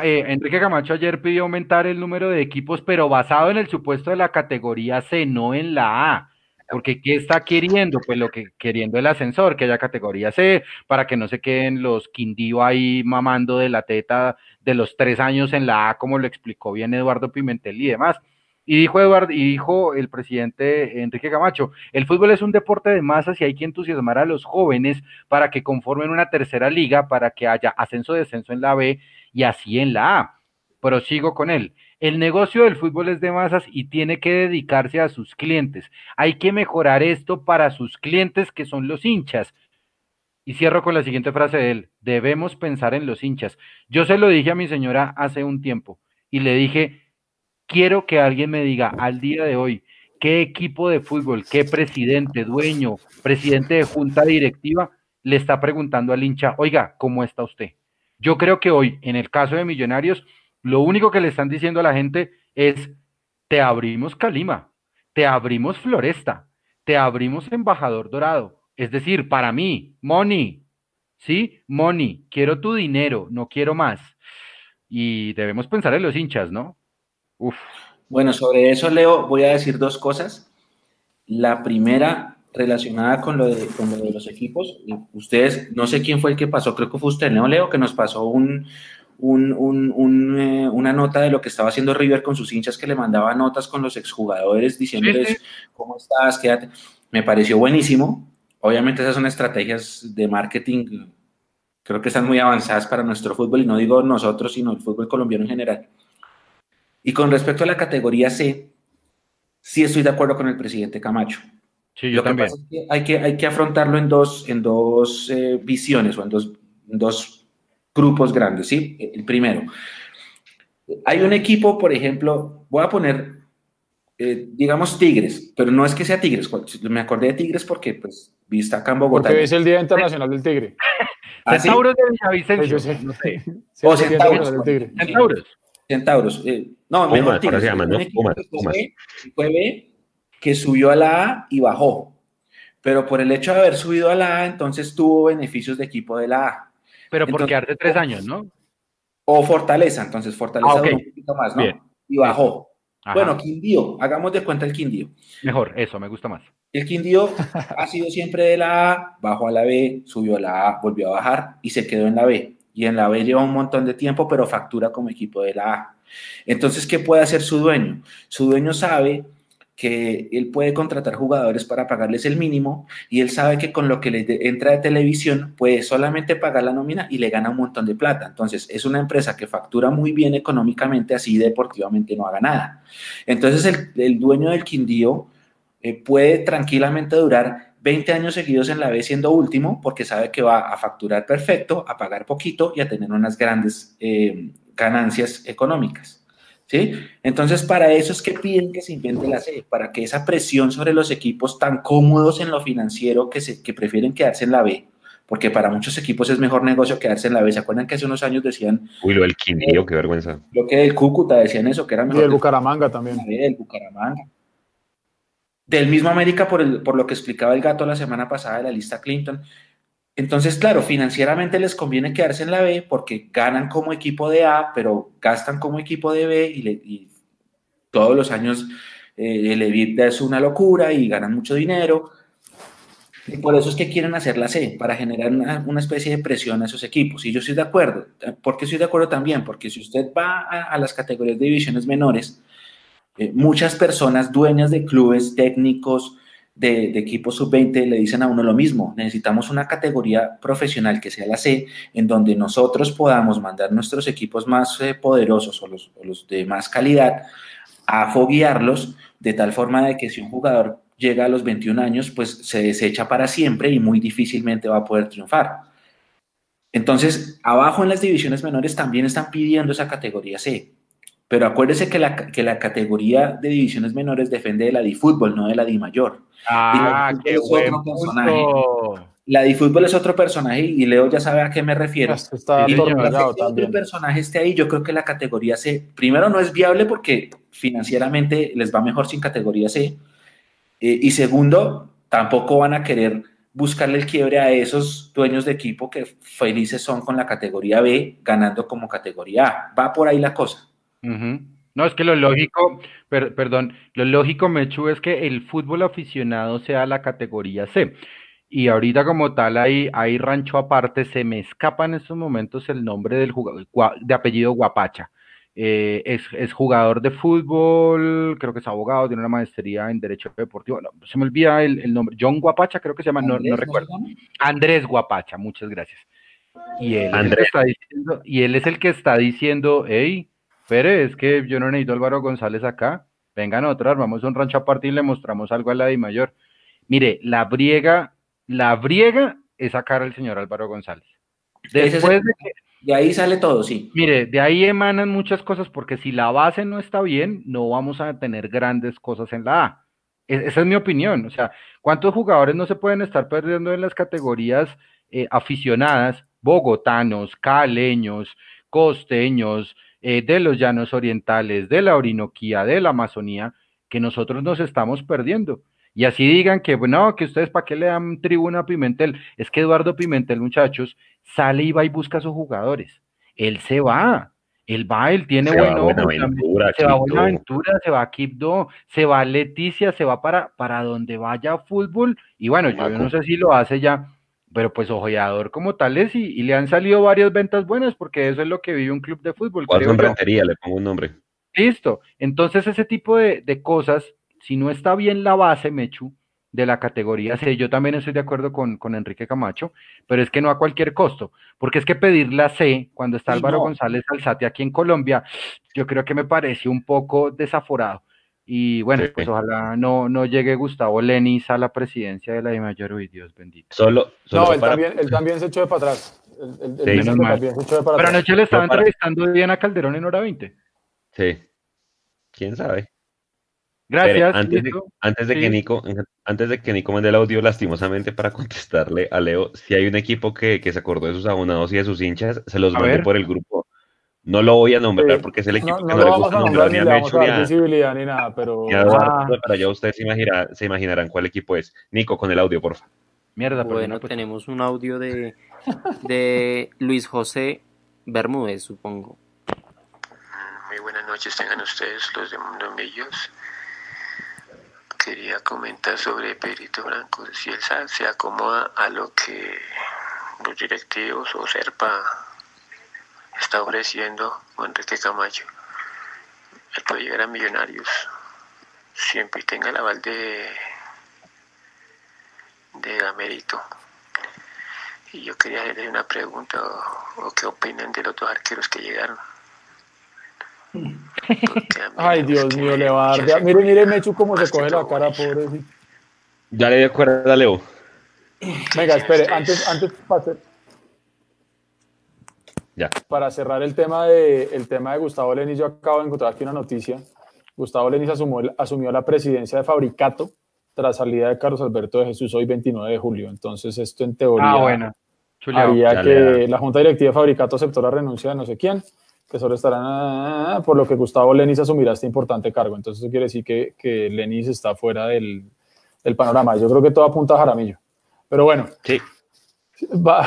Speaker 1: Eh, Enrique Camacho ayer pidió aumentar el número de equipos, pero basado en el supuesto de la categoría C, no en la A. Porque ¿qué está queriendo? Pues lo que queriendo el ascensor, que haya categoría C, para que no se queden los Quindío ahí mamando de la teta de los tres años en la A, como lo explicó bien Eduardo Pimentel y demás. Y dijo Eduardo, y dijo el presidente Enrique Camacho, el fútbol es un deporte de masas y hay que entusiasmar a los jóvenes para que conformen una tercera liga, para que haya ascenso-descenso en la B y así en la A. Pero sigo con él. El negocio del fútbol es de masas y tiene que dedicarse a sus clientes. Hay que mejorar esto para sus clientes que son los hinchas. Y cierro con la siguiente frase de él. Debemos pensar en los hinchas. Yo se lo dije a mi señora hace un tiempo y le dije, quiero que alguien me diga al día de hoy qué equipo de fútbol, qué presidente, dueño, presidente de junta directiva le está preguntando al hincha, oiga, ¿cómo está usted? Yo creo que hoy, en el caso de Millonarios, lo único que le están diciendo a la gente es, te abrimos Calima, te abrimos Floresta, te abrimos Embajador Dorado. Es decir, para mí, money, ¿sí? Money, quiero tu dinero, no quiero más. Y debemos pensar en los hinchas, ¿no?
Speaker 5: Bueno, sobre eso, Leo, voy a decir dos cosas. La primera, relacionada con lo, de, los equipos. Ustedes, no sé quién fue el que pasó, creo que fue usted, ¿no, Leo? Que nos pasó un, eh, una nota de lo que estaba haciendo River con sus hinchas, que le mandaba notas con los exjugadores diciéndoles, ¿cómo estás? Quédate. Me pareció buenísimo. Obviamente esas son estrategias de marketing, creo que están muy avanzadas para nuestro fútbol, y no digo nosotros, sino el fútbol colombiano en general. Y con respecto a la categoría C, sí estoy de acuerdo con el presidente Camacho.
Speaker 1: Sí, yo también.
Speaker 5: hay, que, hay que afrontarlo en dos, en dos eh, visiones o en dos, dos grupos grandes. ¿sí? El primero, hay un equipo, por ejemplo, voy a poner, eh, digamos, Tigres, pero no es que sea Tigres. Me acordé de Tigres porque, pues, vista acá en Bogotá.
Speaker 6: Porque es el Día Internacional del Tigre.
Speaker 1: ¿Ah, Centauros de Villavicencio. Sí, no sé.
Speaker 5: o Centauros. Centauros. Centauros. Eh, no, mejor Tigres. Se llama, ¿no? Pumas, Fue B, que subió a la A y bajó. Pero por el hecho de haber subido a la A, entonces tuvo beneficios de equipo de la A.
Speaker 1: Pero por quedarte tres años, ¿no?
Speaker 5: O Fortaleza, entonces Fortaleza ah, un poquito más, ¿no? Y bajó. Bueno, Quindío, hagamos de cuenta el Quindío.
Speaker 1: Mejor, eso, me gusta más.
Speaker 5: El Quindío ha sido siempre de la A, bajó a la B, subió a la A, volvió a bajar y se quedó en la B y en la B lleva un montón de tiempo, pero factura como equipo de la A. Entonces, ¿qué puede hacer su dueño? Su dueño sabe que él puede contratar jugadores para pagarles el mínimo y él sabe que con lo que le entra de televisión puede solamente pagar la nómina y le gana un montón de plata. Entonces es una empresa que factura muy bien económicamente, así deportivamente no haga nada. Entonces el, el dueño del Quindío eh, puede tranquilamente durar 20 años seguidos en la B siendo último porque sabe que va a facturar perfecto, a pagar poquito y a tener unas grandes eh, ganancias económicas. ¿Sí? Entonces, para eso es que piden que se invente la C, para que esa presión sobre los equipos tan cómodos en lo financiero que, se, que prefieren quedarse en la B, porque para muchos equipos es mejor negocio quedarse en la B. ¿Se acuerdan que hace unos años decían...
Speaker 3: Uy, lo del Quindío, qué vergüenza.
Speaker 5: Lo que el Cúcuta decían eso, que era mejor...
Speaker 6: Y el Bucaramanga también.
Speaker 5: El Bucaramanga. Del mismo América por, por lo que explicaba el gato la semana pasada de la lista Clinton. Entonces, claro, financieramente les conviene quedarse en la B porque ganan como equipo de A, pero gastan como equipo de B y, todos los años eh, el EBITDA es una locura y ganan mucho dinero. Y por eso es que quieren hacer la C, para generar una, especie de presión a esos equipos. Y yo estoy de acuerdo. ¿Por qué estoy de acuerdo también? Porque si usted va a, las categorías de divisiones menores, eh, muchas personas dueñas de clubes técnicos, de, equipos sub-20 le dicen a uno lo mismo, necesitamos una categoría profesional que sea la C, en donde nosotros podamos mandar nuestros equipos más eh, poderosos o los, los, de más calidad a foguearlos de tal forma de que si un jugador llega a los 21 años, pues se desecha para siempre y muy difícilmente va a poder triunfar. Entonces, abajo en las divisiones menores también están pidiendo esa categoría C. Pero acuérdese que la, que la categoría de divisiones menores depende de la de fútbol, no de la de mayor.
Speaker 1: Ah, qué buen punto.
Speaker 5: La de fútbol es otro personaje y Leo ya sabe a qué me refiero. Está y por otro personaje esté ahí, yo creo que la categoría C, primero no es viable porque financieramente les va mejor sin categoría C. Eh, y segundo, tampoco van a querer buscarle el quiebre a esos dueños de equipo que felices son con la categoría B ganando como categoría A. Va por ahí la cosa.
Speaker 1: No, es que lo lógico, perdón, lo lógico, Mechu, es que el fútbol aficionado sea la categoría C. Y ahorita como tal hay, hay rancho aparte, se me escapa en estos momentos el nombre del jugador, de apellido Guapacha. Eh, es, jugador de fútbol, creo que es abogado, tiene una maestría en Derecho Deportivo. se me olvida el, nombre. John Guapacha, creo que se llama, no, recuerdo. Andrés Guapacha, muchas gracias. Y él, está diciendo, y él es el que está diciendo, hey, Pérez, es que yo no necesito Álvaro González acá. Vengan otras, vamos a un rancho aparte y le mostramos algo a la de mayor. Mire, la briega, la briega es sacar al señor Álvaro González.
Speaker 5: Después de que de ahí sale todo, sí.
Speaker 1: Mire, de ahí emanan muchas cosas porque si la base no está bien, no vamos a tener grandes cosas en la A. E-, esa es mi opinión. O sea, ¿cuántos jugadores no se pueden estar perdiendo en las categorías eh, aficionadas? Bogotanos, caleños, costeños, eh, de los llanos orientales, de la Orinoquía, de la Amazonía, que nosotros nos estamos perdiendo. Y así digan que, bueno, que ustedes para qué le dan tribuna a Pimentel. Es que Eduardo Pimentel, muchachos, sale y va y busca a sus jugadores. Él se va, él va, él tiene se bueno, va se va a Buenaventura, se va a Quibdó, se va a Leticia, se va para, para donde vaya fútbol. Y bueno, yo, no sé si lo hace ya, pero pues ojeador como tal es y, le han salido varias ventas buenas porque eso es lo que vive un club de fútbol.
Speaker 3: ¿Cuál rentería? Le pongo un nombre.
Speaker 1: Listo. Entonces ese tipo de, de cosas si no está bien la base, Mechu, de la categoría C, yo también estoy de acuerdo con, Enrique Camacho, pero es que no a cualquier costo, porque es que pedir la C cuando está Álvaro González Alzate aquí en Colombia, yo creo que me parece un poco desaforado. Y bueno, pues ojalá no, no llegue Gustavo Lenis a la presidencia de la de Mayor, uy, Dios bendito.
Speaker 6: Solo, no, él, también, él también se echó de para atrás.
Speaker 1: Pero anoche le estaba entrevistando bien a Calderón en hora 20.
Speaker 3: Sí, quién sabe.
Speaker 1: Gracias.
Speaker 3: antes, de, antes, de, que Nico, antes de que Nico mande el audio, lastimosamente para contestarle a Leo, si hay un equipo que, que se acordó de sus abonados y de sus hinchas, se los mandé por el grupo. No lo voy a nombrar porque es el equipo que no, le gusta nombrar
Speaker 6: ni ni a visibilidad ni nada, pero.
Speaker 3: Ah. Para allá ustedes se, se imaginarán cuál equipo es. Nico, con el audio, por favor.
Speaker 4: Mierda, bueno, pues. tenemos un audio de, de Luis José Bermúdez, supongo.
Speaker 9: Muy buenas noches, tengan ustedes los de Mundo Millos quería comentar sobre Pedrito Branco, si él se acomoda a lo que los directivos o SERPA está ofreciendo Enrique Camacho. Él puede llegar a millonarios siempre tenga el aval de, de Américo. Y yo quería hacerle una pregunta o, o qué opinan de los dos arqueros que llegaron.
Speaker 6: Ay, Dios mío, le va a dar. Mire, mire, Mechu, cómo se coge la cara, pobrecito.
Speaker 3: Ya le dio cuerda Leo.
Speaker 6: Venga, espere, antes, antes para, ya. para cerrar el tema, de, el tema de Gustavo Lenis, yo acabo de encontrar aquí una noticia. Gustavo Lenis asumió, asumió la presidencia de Fabricato tras salida de Carlos Alberto de Jesús hoy 29 de julio. Entonces, esto en teoría
Speaker 1: ah, bueno.
Speaker 6: haría que la Junta Directiva de Fabricato aceptó la renuncia de no sé quién que solo estarán ah, por lo que Gustavo Lenis asumirá este importante cargo. Entonces eso quiere decir que, que Lenis está fuera del, del, panorama. Yo creo que todo apunta a Jaramillo. Pero bueno.
Speaker 3: Sí.
Speaker 6: Va.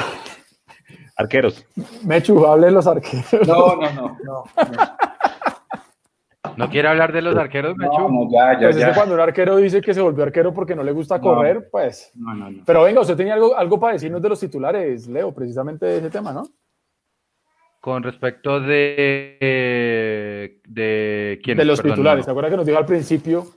Speaker 3: Arqueros.
Speaker 6: Mechu, hable de los arqueros.
Speaker 5: No, no, no. no,
Speaker 1: no. quiere hablar de los arqueros, Mechu?
Speaker 5: No, ya, ya,
Speaker 6: pues
Speaker 5: ya.
Speaker 6: Es que cuando un arquero dice que se volvió arquero porque no le gusta correr, pues.
Speaker 5: No, no, no.
Speaker 6: Pero venga, usted tenía algo, algo para decirnos de los titulares, Leo, precisamente de ese tema, ¿no?
Speaker 1: Con respecto de. ¿De quién?
Speaker 6: De los titulares. ¿Se acuerda que nos dijo al principio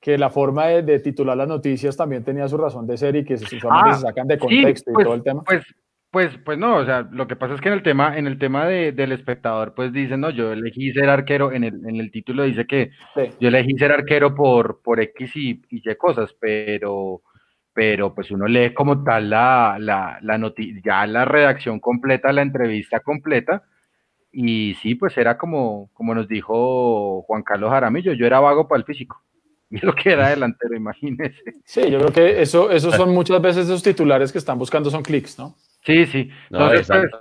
Speaker 6: que la forma de, de, titular las noticias también tenía su razón de ser y que se, usualmente
Speaker 1: ah,
Speaker 6: se sacan de contexto
Speaker 1: sí, pues,
Speaker 6: y todo el tema?
Speaker 1: Pues, pues, pues no, o sea, lo que pasa es que en el tema, en el tema de, del espectador, pues dicen, no, yo elegí ser arquero, en el, en el título dice que
Speaker 6: sí.
Speaker 1: yo elegí ser arquero por, por X y, y Y cosas, pero, pero pues uno lee como tal la, la, la noticia, ya la redacción completa, la entrevista completa, y sí, pues era como, como nos dijo Juan Carlos Jaramillo, yo era vago para el físico. Y lo que era delantero, imagínese.
Speaker 6: Sí, yo creo que eso, esos son muchas veces esos titulares que están buscando son clics, ¿no?
Speaker 1: Sí, sí.
Speaker 3: No,
Speaker 1: Entonces,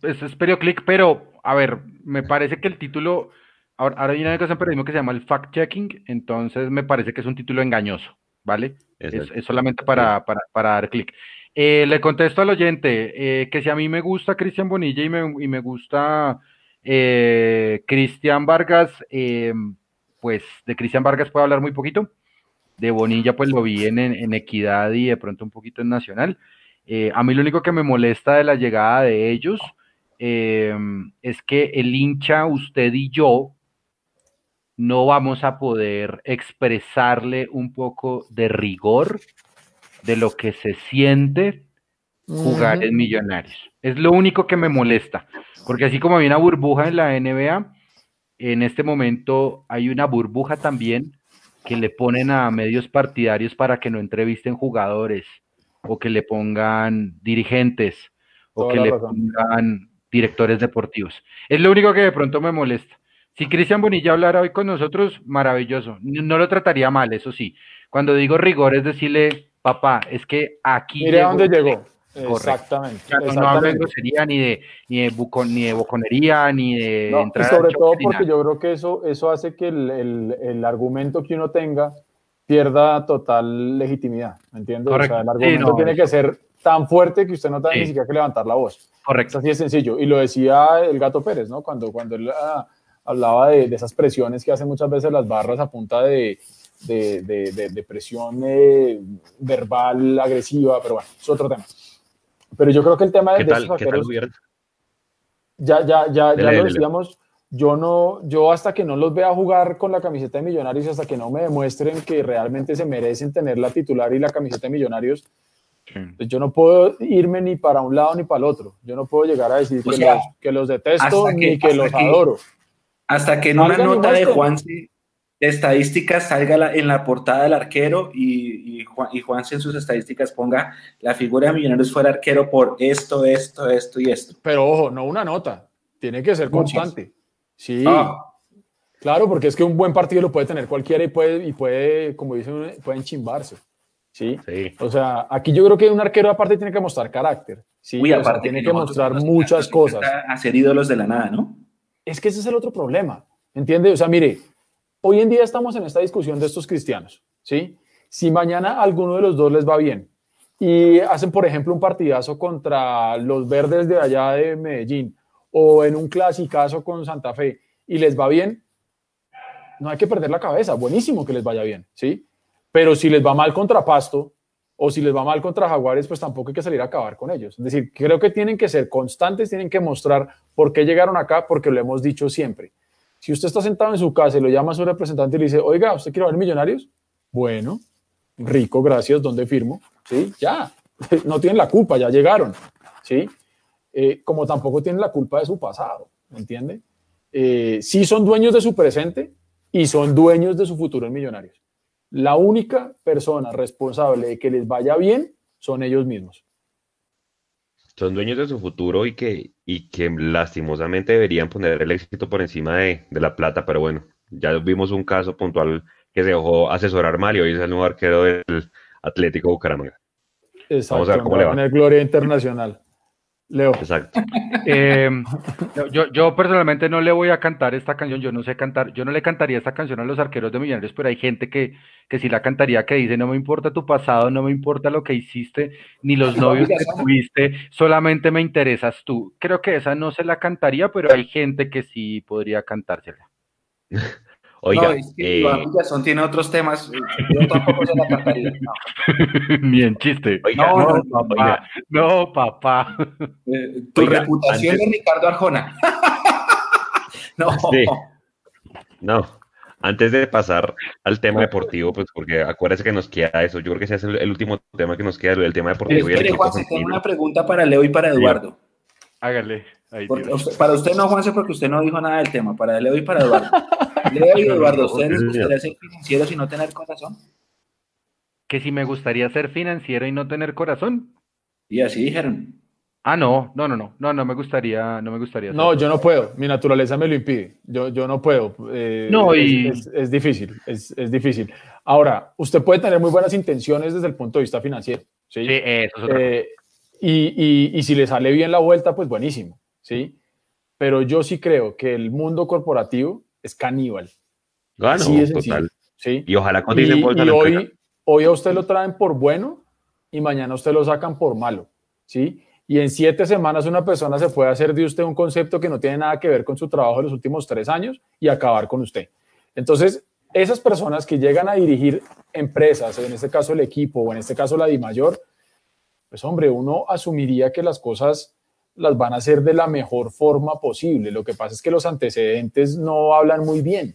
Speaker 1: pues, es perioclick, pero a ver, me parece que el título, ahora, ahora hay una cosa en periodismo que se llama el fact-checking, entonces me parece que es un título engañoso, ¿vale? Es, es, solamente para, para, para dar clic. Eh, le contesto al oyente eh, que si a mí me gusta Cristian Bonilla y me, y me gusta eh, Cristian Vargas, pues de Cristian Vargas puedo hablar muy poquito. De Bonilla, pues lo vi en, en, en Equidad y de pronto un poquito en Nacional. A mí lo único que me molesta de la llegada de ellos es que el hincha, usted y yo, no vamos a poder expresarle un poco de rigor de lo que se siente jugar uh -huh. en Millonarios. Es lo único que me molesta, porque así como hay una burbuja en la NBA, en este momento hay una burbuja también que le ponen a medios partidarios para que no entrevisten jugadores o que le pongan dirigentes o
Speaker 6: Toda
Speaker 1: que le
Speaker 6: razón.
Speaker 1: pongan directores deportivos. Es lo único que de pronto me molesta. Si Cristian Bonilla hablara hoy con nosotros, maravilloso. No lo trataría mal, eso sí. Cuando digo rigor es decirle, papá, es que aquí
Speaker 6: Mire dónde
Speaker 1: usted".
Speaker 6: llegó.
Speaker 1: Correcto.
Speaker 6: Exactamente.
Speaker 1: Ya no, no
Speaker 6: exactamente.
Speaker 1: grosería, ni de, ni de, bucon, ni de boconería, ni de
Speaker 6: No, y
Speaker 1: entrar al
Speaker 6: sobre todo porque yo creo que eso, eso hace que el, el- el argumento que uno tenga pierda total legitimidad, ¿me entiendes?
Speaker 1: Correcto.
Speaker 6: O sea, el
Speaker 1: Sí,
Speaker 6: argumento
Speaker 1: no,
Speaker 6: tiene que ser tan fuerte que usted no tenga
Speaker 1: Sí.
Speaker 6: ni siquiera que levantar la voz. Es
Speaker 1: Correcto.
Speaker 6: así de sencillo. Y lo decía el Gato Pérez, ¿no? Cuando, cuando él ah, hablaba de, de esas presiones que hacen muchas veces las barras a punta de, de, de- presión eh, verbal agresiva, pero bueno, es otro tema. Pero yo creo que el tema de,
Speaker 3: ¿Qué
Speaker 6: de
Speaker 3: tal,
Speaker 6: estos
Speaker 3: ¿qué tal
Speaker 6: ya, ya, ya, ya
Speaker 3: Dele,
Speaker 6: lo
Speaker 3: dele.
Speaker 6: Yo no, yo hasta que no los vea jugar con la camiseta de Millonarios, hasta que no me demuestren que realmente se merecen tener la titular y la camiseta de Millonarios, pues yo no puedo irme ni para un lado ni para el otro. Yo no puedo llegar a decir que,
Speaker 5: sea,
Speaker 6: los, que los detesto
Speaker 5: que-
Speaker 6: ni que los
Speaker 5: que-
Speaker 6: adoro.
Speaker 5: Hasta que en una nota de. Juanse de estadísticas salga la- en la portada del arquero y, y, Juan, y Juanse en sus estadísticas ponga la figura de Millonarios fuera arquero por esto, esto, esto y esto.
Speaker 6: Pero ojo, no una nota, tiene que ser
Speaker 5: Muchas.
Speaker 6: Sí,
Speaker 5: Ah,
Speaker 6: claro, porque es que un buen partido lo puede tener cualquiera y puede, y puede como dicen, pueden chimbarse. Sí.
Speaker 3: Sí.
Speaker 6: O sea, aquí yo creo que un arquero aparte tiene que mostrar carácter. Sí,
Speaker 5: uy,
Speaker 6: o sea,
Speaker 5: aparte
Speaker 6: tiene que
Speaker 5: nosotros
Speaker 6: mostrar muchas cosas.
Speaker 5: A ser ídolos de la nada, ¿no?
Speaker 6: Es que ese es el otro problema, ¿entiende? O sea, mire, hoy en día estamos en esta discusión de estos cristianos, ¿sí? Si mañana alguno de los dos les va bien y hacen, por ejemplo, un partidazo contra los verdes de allá de Medellín o en un clasicazo con Santa Fe y les va bien, no hay que perder la cabeza, buenísimo que les vaya bien, ¿sí? Pero si les va mal contra Pasto o si les va mal contra Jaguares, pues tampoco hay que salir a acabar con ellos. Es decir, creo que tienen que ser constantes, tienen que mostrar por qué llegaron acá, porque lo hemos dicho siempre. Si usted está sentado en su casa y lo llama a su representante y le dice, oiga, ¿usted quiere ver millonarios? Bueno, rico, gracias, ¿dónde firmo? Sí, ya, no tienen la culpa, ya llegaron, ¿sí? Eh, como tampoco tienen la culpa de su pasado, ¿me entiende? Eh, sí son dueños de su presente y son dueños de su futuro en millonarios. La única persona responsable de que les vaya bien son ellos mismos.
Speaker 3: Son dueños de su futuro y que, y que lastimosamente deberían poner el éxito por encima de, de la plata, pero bueno, ya vimos un caso puntual que se dejó asesorar mal y hoy es el nuevo arquero del Atlético Bucaramanga.
Speaker 6: Exacto,
Speaker 3: Vamos a ver cómo le va.
Speaker 6: en el Gloria Internacional. Leo.
Speaker 3: Exacto.
Speaker 1: Em, yo, yo personalmente no le voy a cantar esta canción, yo no sé cantar, yo no le cantaría esta canción a los arqueros de Millonarios, pero hay gente que, que sí la cantaría, que dice, no me importa tu pasado, no me importa lo que hiciste, ni los novios que tuviste, solamente me interesas tú. Creo que esa no se la cantaría, pero hay gente que sí podría cantársela.
Speaker 5: Oiga, no, es que eh... tiene otros temas. Yo tampoco se la cantaría.
Speaker 1: Ni en chiste.
Speaker 6: no, no, papá. No, papá.
Speaker 5: Eh, tu reputación de Ricardo Arjona.
Speaker 3: no. No. Antes de pasar al tema deportivo, pues porque acuérdese que nos queda eso. Yo creo que ese es el, último tema que nos queda, el tema deportivo.
Speaker 5: Pero espere, Juan, tengo una pregunta para Leo y para Eduardo.
Speaker 1: Hágale.
Speaker 5: Para usted no, Juanse, porque usted no dijo nada del tema. Para Leo y para Eduardo. Leo y Eduardo, ¿ustedes les gustaría ser financieros y no tener corazón?
Speaker 1: Que si me gustaría ser financiero y no tener corazón.
Speaker 5: Y así dijeron.
Speaker 1: Ah, no, no, no, no, no, no me gustaría, no me gustaría.
Speaker 6: No, yo no puedo, mi naturaleza me lo impide, yo, yo no puedo. Eh,
Speaker 1: no, y...
Speaker 6: Es, difícil, es, es, difícil. Ahora, usted puede tener muy buenas intenciones desde el punto de vista financiero, ¿sí?
Speaker 1: Sí, eso es otra
Speaker 6: eh, y, y, y si le sale bien la vuelta, pues buenísimo, ¿sí? Pero yo sí creo que el mundo corporativo es caníbal.
Speaker 3: Ah, sí, es total.
Speaker 6: ¿sí?
Speaker 3: Y ojalá
Speaker 6: y, y hoy, hoy a usted lo traen por bueno y mañana usted lo sacan por malo, ¿sí? Y en siete semanas una persona se puede hacer de usted un concepto que no tiene nada que ver con su trabajo de los últimos tres años y acabar con usted. Entonces, esas personas que llegan a dirigir empresas, en este caso el equipo o en este caso la Di Mayor, pues hombre, uno asumiría que las cosas las van a hacer de la mejor forma posible. Lo que pasa es que los antecedentes no hablan muy bien.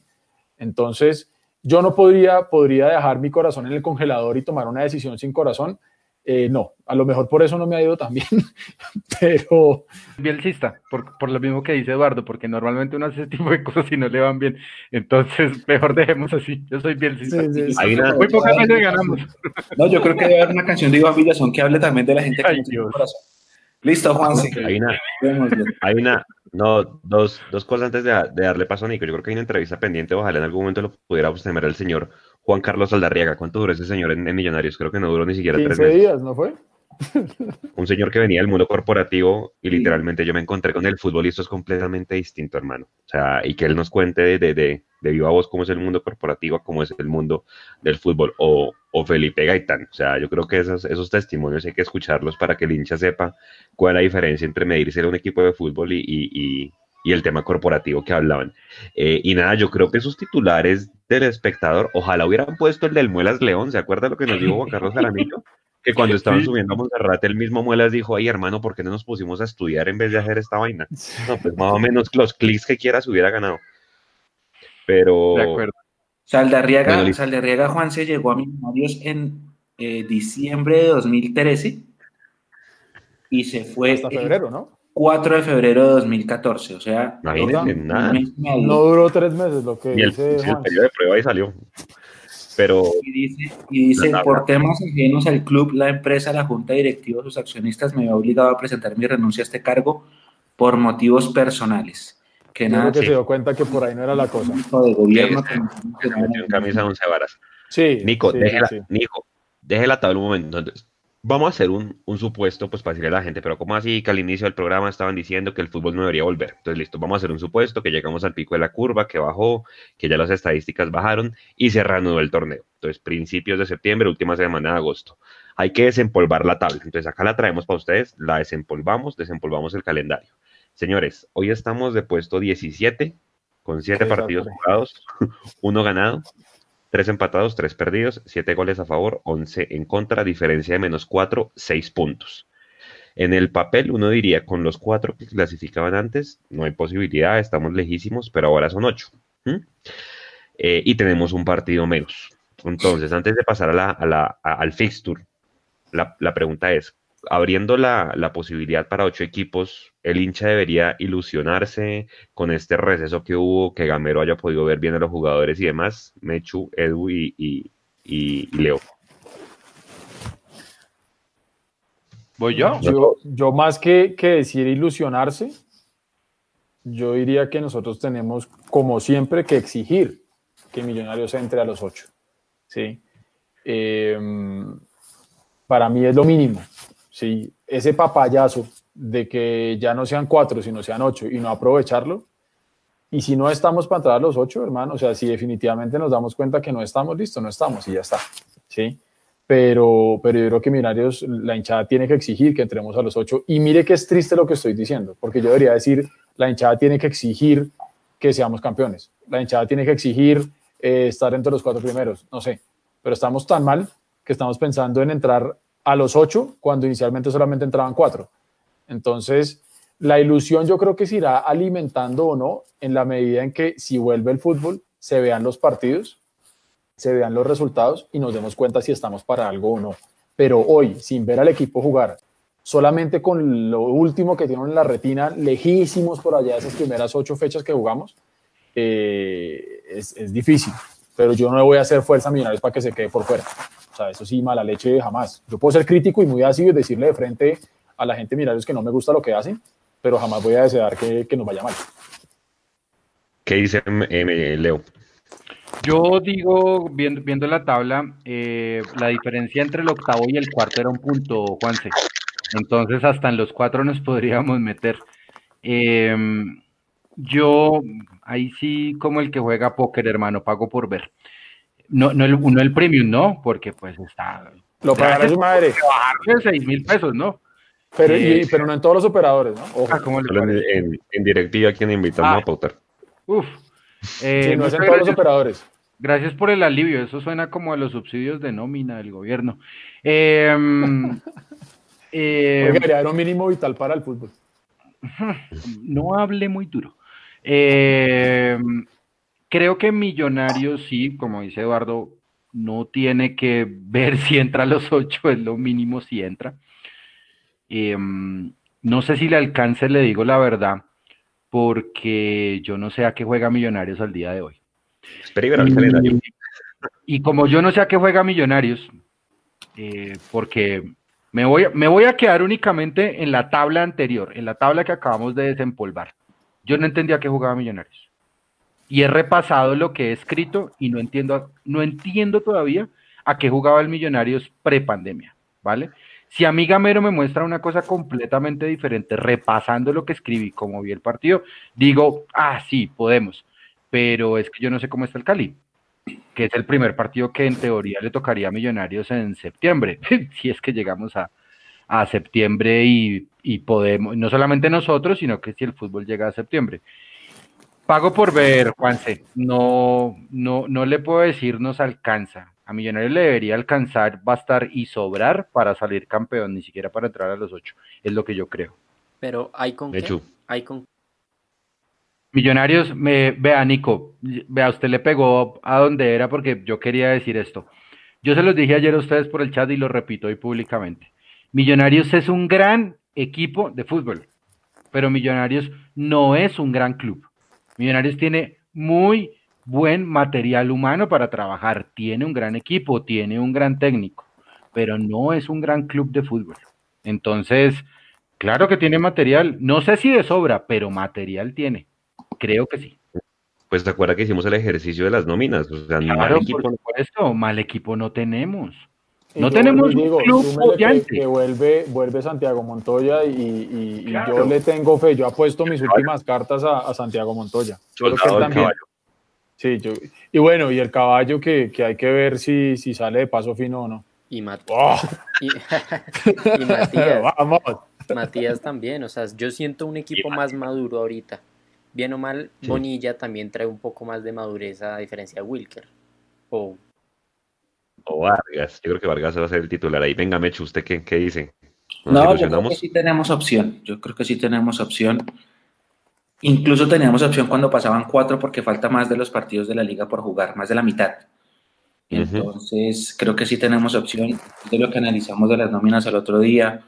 Speaker 6: Entonces, yo no podría, podría dejar mi corazón en el congelador y tomar una decisión sin corazón. Eh, no, a lo mejor por eso no me ha ido tan bien, pero...
Speaker 1: Bielcista, por, por lo mismo que dice Eduardo, porque normalmente uno hace ese tipo de cosas y no le van bien. Entonces, mejor dejemos así. Yo soy bielcista. Sí, Muy pocas veces ganamos.
Speaker 5: No, yo creo que debe haber una canción de Iván Villazón que hable también de la gente que Ay, tiene corazón. Listo, Juan.
Speaker 3: Hay una, hay una, no, dos, dos cosas antes de, de, darle paso a Nico. Yo creo que hay una entrevista pendiente, ojalá en algún momento lo pudiera tener el señor Juan Carlos Aldarriaga. ¿Cuánto duró ese señor en, en Millonarios? Creo que no duró ni siquiera tres meses.
Speaker 6: días, ¿no fue?
Speaker 3: Un señor que venía del mundo corporativo y literalmente yo me encontré con el fútbol y esto es completamente distinto, hermano. O sea, y que él nos cuente de, de, de, de viva voz cómo es el mundo corporativo, cómo es el mundo del fútbol. O, o Felipe Gaitán. O sea, yo creo que esos, esos testimonios hay que escucharlos para que el hincha sepa cuál es la diferencia entre medirse a un equipo de fútbol y, y, y el tema corporativo que hablaban. Eh, y nada, yo creo que esos titulares del espectador, ojalá hubieran puesto el del Muelas León, ¿se acuerda lo que nos dijo Juan Carlos Jaramillo? Que cuando estaban subiendo a Monserrat, el mismo Muelas dijo, ay hermano, ¿por qué no nos pusimos a estudiar en vez de hacer esta vaina? No, pues más o menos los clics que quieras hubiera ganado. Pero...
Speaker 1: De acuerdo.
Speaker 5: Saldarriaga, bueno, Saldarriaga Juan se llegó a Millonarios en eh, diciembre de 2013 y se fue
Speaker 6: hasta febrero, ¿no?
Speaker 5: 4 de febrero de 2014, o sea,
Speaker 3: nada.
Speaker 6: no duró tres meses lo que
Speaker 3: y el,
Speaker 6: dice
Speaker 3: el periodo de prueba ahí salió. Pero
Speaker 5: y dice, y dice por temas ajenos al club, la empresa, la junta directiva, sus accionistas me ha obligado a presentar mi renuncia a este cargo por motivos personales.
Speaker 6: Que nada, que sí. se dio cuenta que por ahí no era la cosa.
Speaker 5: De gobierno,
Speaker 3: sí, que se metió en camisa once varas.
Speaker 6: Sí.
Speaker 3: Nico,
Speaker 6: sí,
Speaker 3: déjela,
Speaker 6: sí.
Speaker 3: Nico, déjela la tabla un momento. Entonces, vamos a hacer un, un, supuesto, pues para decirle a la gente, pero como así que al inicio del programa estaban diciendo que el fútbol no debería volver? Entonces, listo, vamos a hacer un supuesto, que llegamos al pico de la curva, que bajó, que ya las estadísticas bajaron y se reanudó el torneo. Entonces, principios de septiembre, última semana de agosto. Hay que desempolvar la tabla. Entonces, acá la traemos para ustedes, la desempolvamos, desempolvamos el calendario. Señores, hoy estamos de puesto 17, con 7 partidos jugados, uno ganado, Tres empatados, tres perdidos, siete goles a favor, once en contra, diferencia de menos cuatro, seis puntos. En el papel, uno diría, con los cuatro que clasificaban antes, no hay posibilidad, estamos lejísimos, pero ahora son ocho. ¿Mm? Eh, y tenemos un partido menos. Entonces, antes de pasar a la, al fixture, la, pregunta es, abriendo la, la, posibilidad para ocho equipos, el hincha debería ilusionarse con este receso que hubo, que Gamero haya podido ver bien a los jugadores y demás, Mechu, Edu y, y, y Leo.
Speaker 1: ¿Voy yo?
Speaker 6: Yo, yo más que, que decir ilusionarse, yo diría que nosotros tenemos, como siempre, que exigir que Millonarios entre a los ocho. ¿sí? Eh, para mí es lo mínimo. Sí, ese papayazo de que ya no sean cuatro, sino sean ocho y no aprovecharlo. Y si no estamos para entrar a los ocho, hermano, o sea, si definitivamente nos damos cuenta que no estamos listos, no estamos y ya está. ¿sí? Pero, pero yo creo que Millonarios, la hinchada tiene que exigir que entremos a los ocho. Y mire que es triste lo que estoy diciendo, porque yo debería decir, la hinchada tiene que exigir que seamos campeones. La hinchada tiene que exigir eh, estar entre los cuatro primeros, no sé. Pero estamos tan mal que estamos pensando en entrar a los ocho cuando inicialmente solamente entraban cuatro. Entonces, la ilusión yo creo que se irá alimentando o no en la medida en que si vuelve el fútbol, se vean los partidos, se vean los resultados y nos demos cuenta si estamos para algo o no. Pero hoy, sin ver al equipo jugar, solamente con lo último que tienen en la retina, lejísimos por allá de esas primeras ocho fechas que jugamos, eh, es, es, difícil. Pero yo no le voy a hacer fuerza a Millonarios para que se quede por fuera. O sea, eso sí, mala leche jamás. Yo puedo ser crítico y muy ácido y decirle de frente a la gente Millonarios que no me gusta lo que hacen, pero jamás voy a desear que, que nos vaya mal.
Speaker 3: ¿Qué dice eh, Leo?
Speaker 1: Yo digo, viendo, viendo la tabla, eh, la diferencia entre el octavo y el cuarto era un punto, Juanse. Entonces, hasta en los cuatro nos podríamos meter. Em, yo, ahí sí, como el que juega póker, hermano, pago por ver. No, no el, uno el premium, ¿no? Porque pues está.
Speaker 6: Lo pagará su madre.
Speaker 1: De seis mil pesos, ¿no?
Speaker 6: Pero, pero no en todos los operadores, ¿no?
Speaker 3: Ah, en, en, directiva, quien invitamos ah. a pautar.
Speaker 1: Uf.
Speaker 6: Eh, no es en todos los operadores.
Speaker 1: Gracias por el alivio. Eso suena como a los subsidios de nómina del gobierno. Eh,
Speaker 6: eh, era un mínimo vital para el fútbol.
Speaker 1: No hable muy duro. Eh, creo que Millonarios, sí, como dice Eduardo, no tiene que ver si entra a los ocho, es lo mínimo si entra. Em, no sé si le alcance, le digo la verdad, porque yo no sé a qué juega Millonarios al día de hoy. y, como yo no sé a qué juega Millonarios, eh, porque me voy, me voy a quedar únicamente en la tabla anterior, en la tabla que acabamos de desempolvar. Yo no entendía a qué jugaba Millonarios. Y he repasado lo que he escrito y no entiendo, no entiendo todavía a qué jugaba el Millonarios pre-pandemia, ¿vale? Si a mí Gamero me muestra una cosa completamente diferente, repasando lo que escribí, como vi el partido, digo, ah, sí, podemos. Pero es que yo no sé cómo está el Cali, que es el primer partido que en teoría le tocaría a Millonarios en septiembre, si es que llegamos a, septiembre y, y, podemos, no solamente nosotros, sino que si el fútbol llega a septiembre. Pago por ver, Juanse, no, no, no le puedo decir nos alcanza, a Millonarios le debería alcanzar, bastar y sobrar para salir campeón, ni siquiera para entrar a los ocho. Es lo que yo creo.
Speaker 4: Pero hay con qué? Hay con
Speaker 1: Millonarios, me, vea Nico, vea, usted le pegó a donde era porque yo quería decir esto. Yo se los dije ayer a ustedes por el chat y lo repito hoy públicamente. Millonarios es un gran equipo de fútbol, pero Millonarios no es un gran club. Millonarios tiene muy buen material humano para trabajar, tiene un gran equipo, tiene un gran técnico, pero no es un gran club de fútbol. Entonces, claro que tiene material, no sé si de sobra, pero material tiene. Creo que sí.
Speaker 3: Pues te acuerdas que hicimos el ejercicio de las nóminas. O
Speaker 1: sea, mal equipo, por supuesto, mal equipo no tenemos. No tenemos un club
Speaker 6: que, vuelve, vuelve Santiago Montoya y, yo le tengo fe. Yo apuesto mis últimas cartas a, Santiago Montoya. Sí, yo, y bueno, y el caballo que, hay que ver si, si, sale de paso fino o no.
Speaker 4: Y, ¡Oh! y, Matías. Vamos. Matías también, o sea, yo siento un equipo más maduro ahorita. Bien o mal, Bonilla también trae un poco más de madurez a diferencia de Wilker. O,
Speaker 3: o Vargas, yo creo que Vargas va a ser el titular ahí. Venga, Mecho, ¿usted qué, qué dice?
Speaker 5: No, yo creo que sí tenemos opción. Yo creo que sí tenemos opción. Incluso teníamos opción cuando pasaban cuatro porque falta más de los partidos de la liga por jugar, más de la mitad. Entonces, creo que sí tenemos opción de lo que analizamos de las nóminas el otro día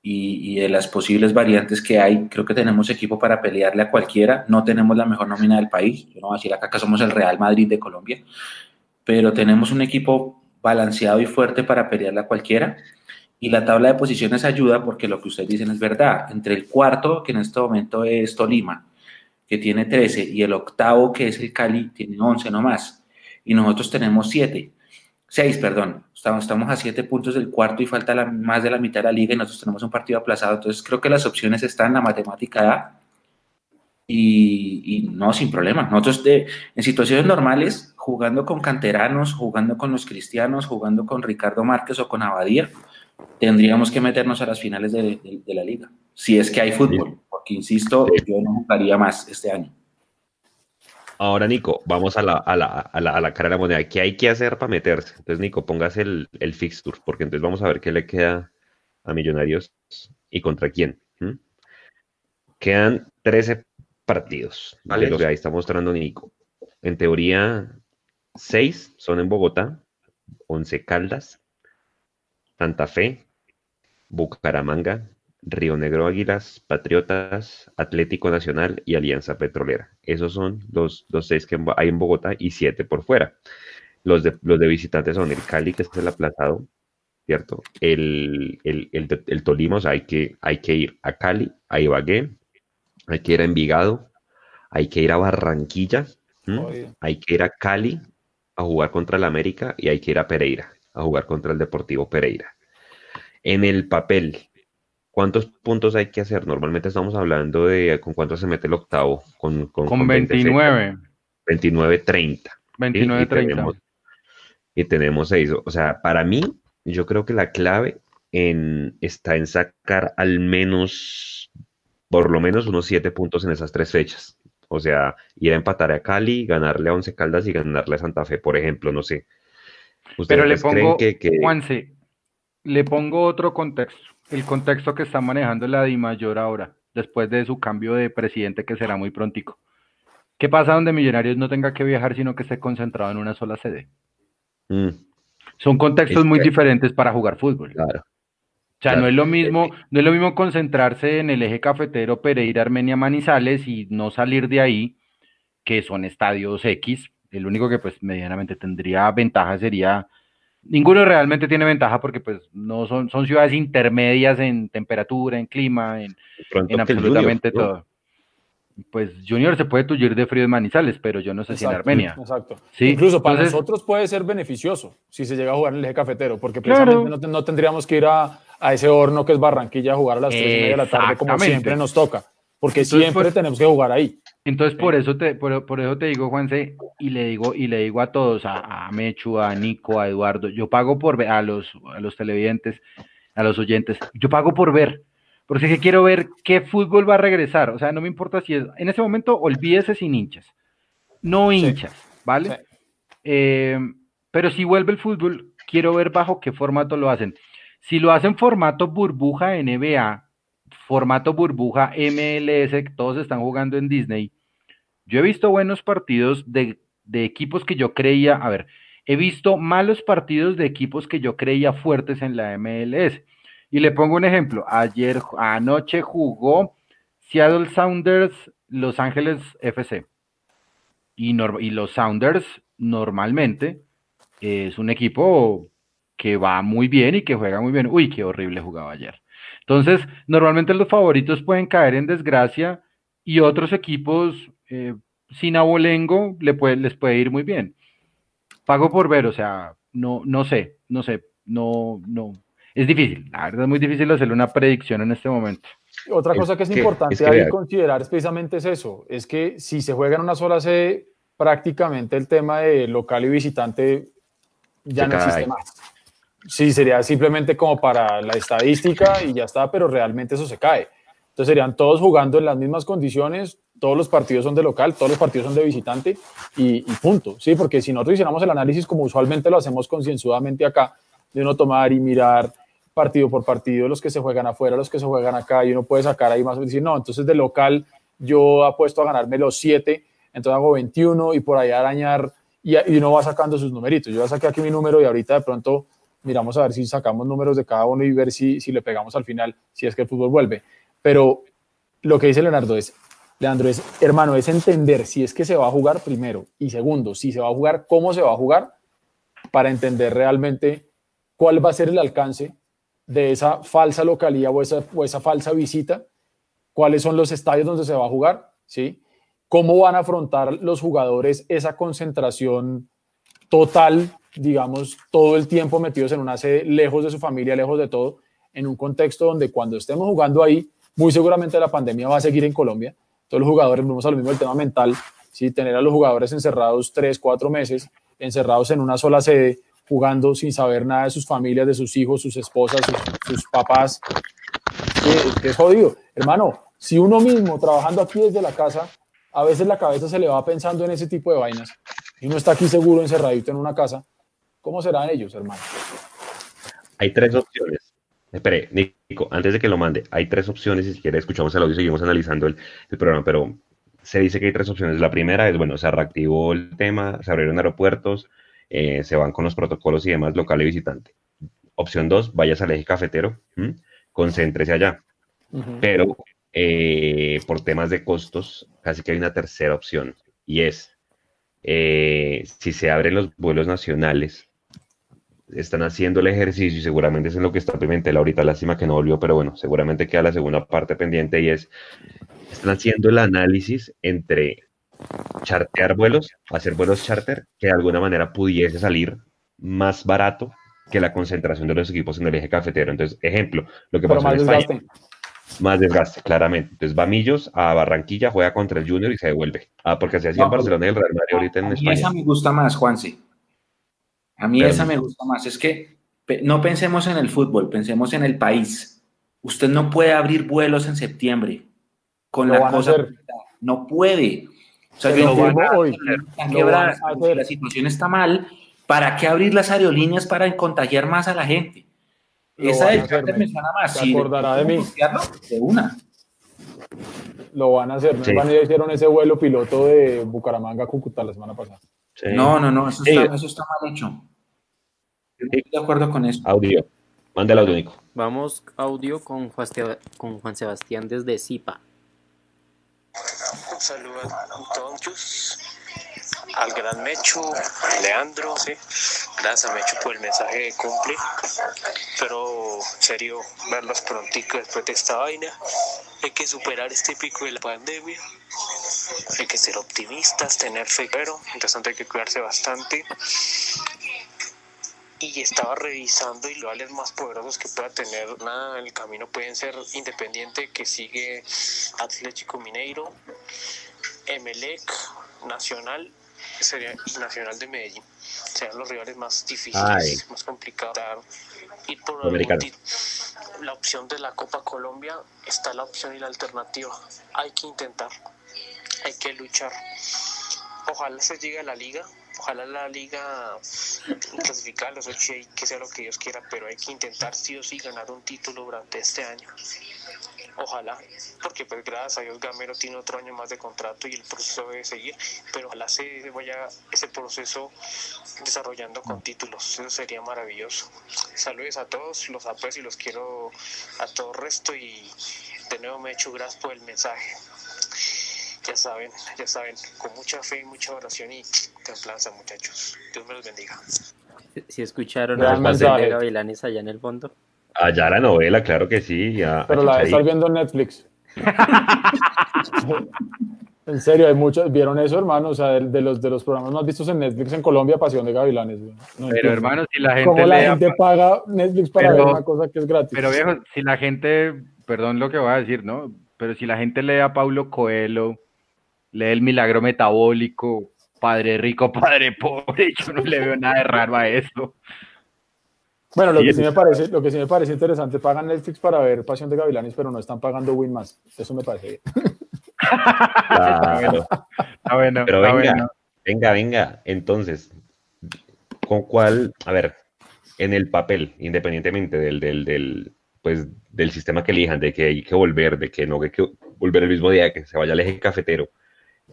Speaker 5: y, de las posibles variantes que hay. Creo que tenemos equipo para pelearle a cualquiera. No tenemos la mejor nómina del país. Yo no voy a decir acá que somos el Real Madrid de Colombia, pero tenemos un equipo balanceado y fuerte para pelearle a cualquiera. Y la tabla de posiciones ayuda porque lo que ustedes dicen es verdad. Entre el cuarto, que en este momento es Tolima, que tiene 13, y el octavo, que es el Cali, tiene 11 nomás. Y nosotros tenemos 7. seis, perdón. Estamos, a siete puntos del cuarto y falta la, más de la mitad de la liga y nosotros tenemos un partido aplazado. Entonces creo que las opciones están, la matemática da y, no, sin problema. Nosotros de, en situaciones normales, jugando con canteranos, jugando con los cristianos, jugando con Ricardo Márquez o con Abadía, tendríamos que meternos a las finales de, la liga, si es que hay fútbol, porque insisto, yo no jugaría más este año.
Speaker 3: Ahora, Nico, vamos a la, a, la, a, la, a la, cara de la moneda. ¿Qué hay que hacer para meterse? Entonces, Nico, póngase el, el fixture, porque entonces vamos a ver qué le queda a Millonarios y contra quién. Quedan 13 partidos, ¿vale? Lo que ahí está mostrando Nico. En teoría, 6 son en Bogotá, 11 Caldas, Santa Fe, Bucaramanga, Río Negro Águilas, Patriotas, Atlético Nacional y Alianza Petrolera. Esos son los, los seis que hay en Bogotá y siete por fuera. Los de, los de visitantes son el Cali, que es el aplazado, ¿cierto? El, el, Tolima, o sea, hay que, hay que ir a Cali, a Ibagué, hay que ir a Envigado, hay que ir a Barranquilla, hay que ir a Cali a jugar contra el América y hay que ir a Pereira a jugar contra el Deportivo Pereira. En el papel, ¿Cuántos puntos hay que hacer? Normalmente estamos hablando de con cuánto se mete el octavo. Con,
Speaker 1: con, 29.
Speaker 3: 29, 30.
Speaker 1: 29, 30.
Speaker 3: Y tenemos, seis. O sea, para mí, yo creo que la clave en, está en sacar al menos, por lo menos unos siete puntos en esas tres fechas. O sea, ir a empatar a Cali, ganarle a Once Caldas y ganarle a Santa Fe, por ejemplo, no sé.
Speaker 1: Pero le pongo, que, Juanse, le pongo otro contexto el contexto que está manejando la Di Mayor ahora, después de su cambio de presidente que será muy prontico. ¿Qué pasa donde Millonarios no tenga que viajar, sino que esté concentrado en una sola sede? Mm. Son contextos muy diferentes para jugar fútbol.
Speaker 3: Claro.
Speaker 1: O sea, no es lo mismo, no es lo mismo concentrarse en el eje cafetero Pereira, Armenia, Manizales y no salir de ahí, que son estadios X. El único que pues medianamente tendría ventaja sería Ninguno realmente tiene ventaja porque pues no son, son ciudades intermedias en temperatura, en clima, en, absolutamente todo. Pues Junior se puede tullir de frío en Manizales, pero yo no sé si en Armenia.
Speaker 6: Exacto. Incluso para nosotros puede ser beneficioso si se llega a jugar en el eje cafetero, porque precisamente no, tendríamos que ir a, ese horno que es Barranquilla a jugar a las 3 y media de la tarde como siempre nos toca, porque siempre pues, tenemos que jugar ahí.
Speaker 1: Entonces, por eso te, por, eso te digo, Juanse, y le digo, y le digo a todos, a, Mechu, a Nico, a Eduardo, yo pago por ver, a los, a los televidentes, a los oyentes, yo pago por ver, porque que quiero ver qué fútbol va a regresar. O sea, no me importa si es, en ese momento olvídese sin hinchas. No hinchas, ¿vale? Eh, pero si vuelve el fútbol, quiero ver bajo qué formato lo hacen. Si lo hacen formato burbuja NBA, formato burbuja MLS, todos están jugando en Disney. Yo he visto buenos partidos de, equipos que yo creía, a ver, he visto malos partidos de equipos que yo creía fuertes en la MLS. Y le pongo un ejemplo. Ayer, anoche jugó Seattle Sounders, Los Ángeles FC. Y, y los Sounders normalmente es un equipo que va muy bien y que juega muy bien. Uy, qué horrible jugaba ayer. Entonces, normalmente los favoritos pueden caer en desgracia y otros equipos eh, sin abolengo le puede, les puede ir muy bien. Pago por ver, o sea, no, no sé, no sé, no, no. Es difícil, la verdad es muy difícil hacerle una predicción en este momento.
Speaker 6: Otra cosa que es, importante considerar es precisamente es eso, es que si se juega en una sola sede, prácticamente el tema de local y visitante ya no existe más. Sí, sería simplemente como para la estadística y ya está, pero realmente eso se cae. Entonces serían todos jugando en las mismas condiciones, todos los partidos son de local, todos los partidos son de visitante y, punto. Sí, porque si nosotros hiciéramos el análisis como usualmente lo hacemos concienzudamente acá, de uno tomar y mirar partido por partido, los que se juegan afuera, los que se juegan acá, y uno puede sacar ahí más o decir, no, entonces de local yo apuesto a ganarme los 7, entonces hago 21 y por ahí arañar y, y uno va sacando sus numeritos. Yo ya saqué aquí mi número y ahorita de pronto miramos a ver si sacamos números de cada uno y ver si, si le pegamos al final, si es que el fútbol vuelve. Pero lo que dice Leonardo es, Leandro, es, hermano, es entender si es que se va a jugar primero y segundo, si se va a jugar, cómo se va a jugar, para entender realmente cuál va a ser el alcance de esa falsa localidad o esa, o esa falsa visita, cuáles son los estadios donde se va a jugar, ¿sí? ¿Cómo van a afrontar los jugadores esa concentración total digamos, todo el tiempo metidos en una sede, lejos de su familia, lejos de todo, en un contexto donde cuando estemos jugando ahí, muy seguramente la pandemia va a seguir en Colombia. Todos los jugadores, vamos a lo mismo el tema mental, ¿sí? tener a los jugadores encerrados tres, cuatro meses, encerrados en una sola sede, jugando sin saber nada de sus familias, de sus hijos, sus esposas, sus, papás. que es jodido. Hermano, si uno mismo trabajando aquí desde la casa, a veces la cabeza se le va pensando en ese tipo de vainas y uno está aquí seguro encerradito en una casa, ¿cómo serán ellos, hermano?
Speaker 3: Hay tres opciones. Espere, Nico, antes de que lo mande, hay tres opciones si quiere escuchamos el audio y seguimos analizando el, programa, pero se dice que hay tres opciones. La primera es, bueno, se reactivó el tema, se abrieron aeropuertos, eh, se van con los protocolos y demás, local y visitante. Opción dos, vayas al eje cafetero, concéntrese allá. Pero eh, por temas de costos, casi que hay una tercera opción y es, eh, si se abren los vuelos nacionales, están haciendo el ejercicio y seguramente es en lo que está Pimentel ahorita, lástima que no volvió, pero bueno, seguramente queda la segunda parte pendiente y es, están haciendo el análisis entre chartear vuelos, hacer vuelos charter, que de alguna manera pudiese salir más barato que la concentración de los equipos en el eje cafetero. Entonces, ejemplo, lo que pasa en España, más desgaste, claramente. Entonces va Millos a Barranquilla, juega contra el Junior y se devuelve. Ah, porque así hacía en Barcelona y el Real Madrid ahorita en España.
Speaker 5: Esa me gusta más, Juanse. A mí esa me gusta más. Es que no pensemos en el fútbol, pensemos en el país. Usted no puede abrir vuelos en septiembre con la cosa. No puede. O sea, hoy. la situación está mal. ¿Para qué abrir las aerolíneas para contagiar más a la gente? Esa
Speaker 6: de me suena más. Se acordará de mí.
Speaker 5: De una.
Speaker 6: Lo van a hacer. ¿No sí. hicieron ese vuelo piloto de Bucaramanga a Cúcuta la semana pasada?
Speaker 5: No, no, no. Eso está, eso está mal hecho estoy de acuerdo con eso.
Speaker 3: Audio. Manda el audio, Nico.
Speaker 4: Vamos, audio con Juan, con Juan Sebastián desde Zipa.
Speaker 10: Saludo a todos, al gran Mechu, Leandro, sí. Gracias a Mechu por el mensaje de cumple. Pero, serio, verlos prontico después de esta vaina. Hay que superar este pico de la pandemia. Hay que ser optimistas, tener fe, pero entonces hay que cuidarse bastante y estaba revisando y los más poderosos que pueda tener nada en el camino pueden ser Independiente que sigue Atlético Mineiro, Emelec, Nacional sería Nacional de Medellín. Serían los rivales más difíciles, más complicados. Ir por la opción de la Copa Colombia está la opción y la alternativa. Hay que intentar, hay que luchar. Ojalá se llegue a la liga, ojalá la liga clasificar los ocho y que sea lo que Dios quiera, pero hay que intentar sí o sí ganar un título durante este año. Ojalá, porque pues gracias a Dios Gamero tiene otro año más de contrato y el proceso debe seguir, pero ojalá se vaya ese proceso desarrollando con títulos, eso sería maravilloso. Saludos a todos, los aprecio y los quiero a todo resto y de nuevo me echo gracias por el mensaje ya saben, ya saben, con mucha fe y mucha oración y templanza, muchachos. Dios me los bendiga.
Speaker 4: Si escucharon a de Gavilanes allá en el fondo.
Speaker 3: Allá la novela, claro que sí.
Speaker 6: Pero la estás viendo en Netflix. en serio, hay muchos, ¿vieron eso, hermano? O sea, de, los, de los programas más vistos en Netflix en Colombia, Pasión de Gavilanes.
Speaker 1: pero, hermano, si la gente.
Speaker 6: ¿Cómo la gente paga Netflix para ver una cosa que es gratis?
Speaker 1: Pero, viejo, si la gente, perdón lo que voy a decir, ¿no? Pero si la gente lee a Paulo Coelho, lee el milagro metabólico, padre rico, padre pobre, yo no le veo nada de raro a eso.
Speaker 6: Bueno, lo que, sí me parece, lo que sí me parece interesante, pagan Netflix para ver Pasión de Gavilanes, pero no están pagando Win más. Eso me parece bien.
Speaker 3: bueno, pero venga, venga, venga. Entonces, ¿con cuál? A ver, en el papel, independientemente del, del, del, pues, del sistema que elijan, de que hay que volver, de que no hay que volver el mismo día, que se vaya al eje cafetero,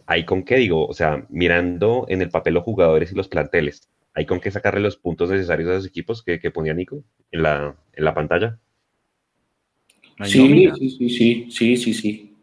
Speaker 3: ¿hay con qué digo? O sea, mirando en el papel los jugadores y los planteles, ¿hay con qué sacarle los puntos necesarios a los equipos que, que ponía Nico en la, en la pantalla?
Speaker 5: Sí, sí, sí, sí, sí, sí, sí.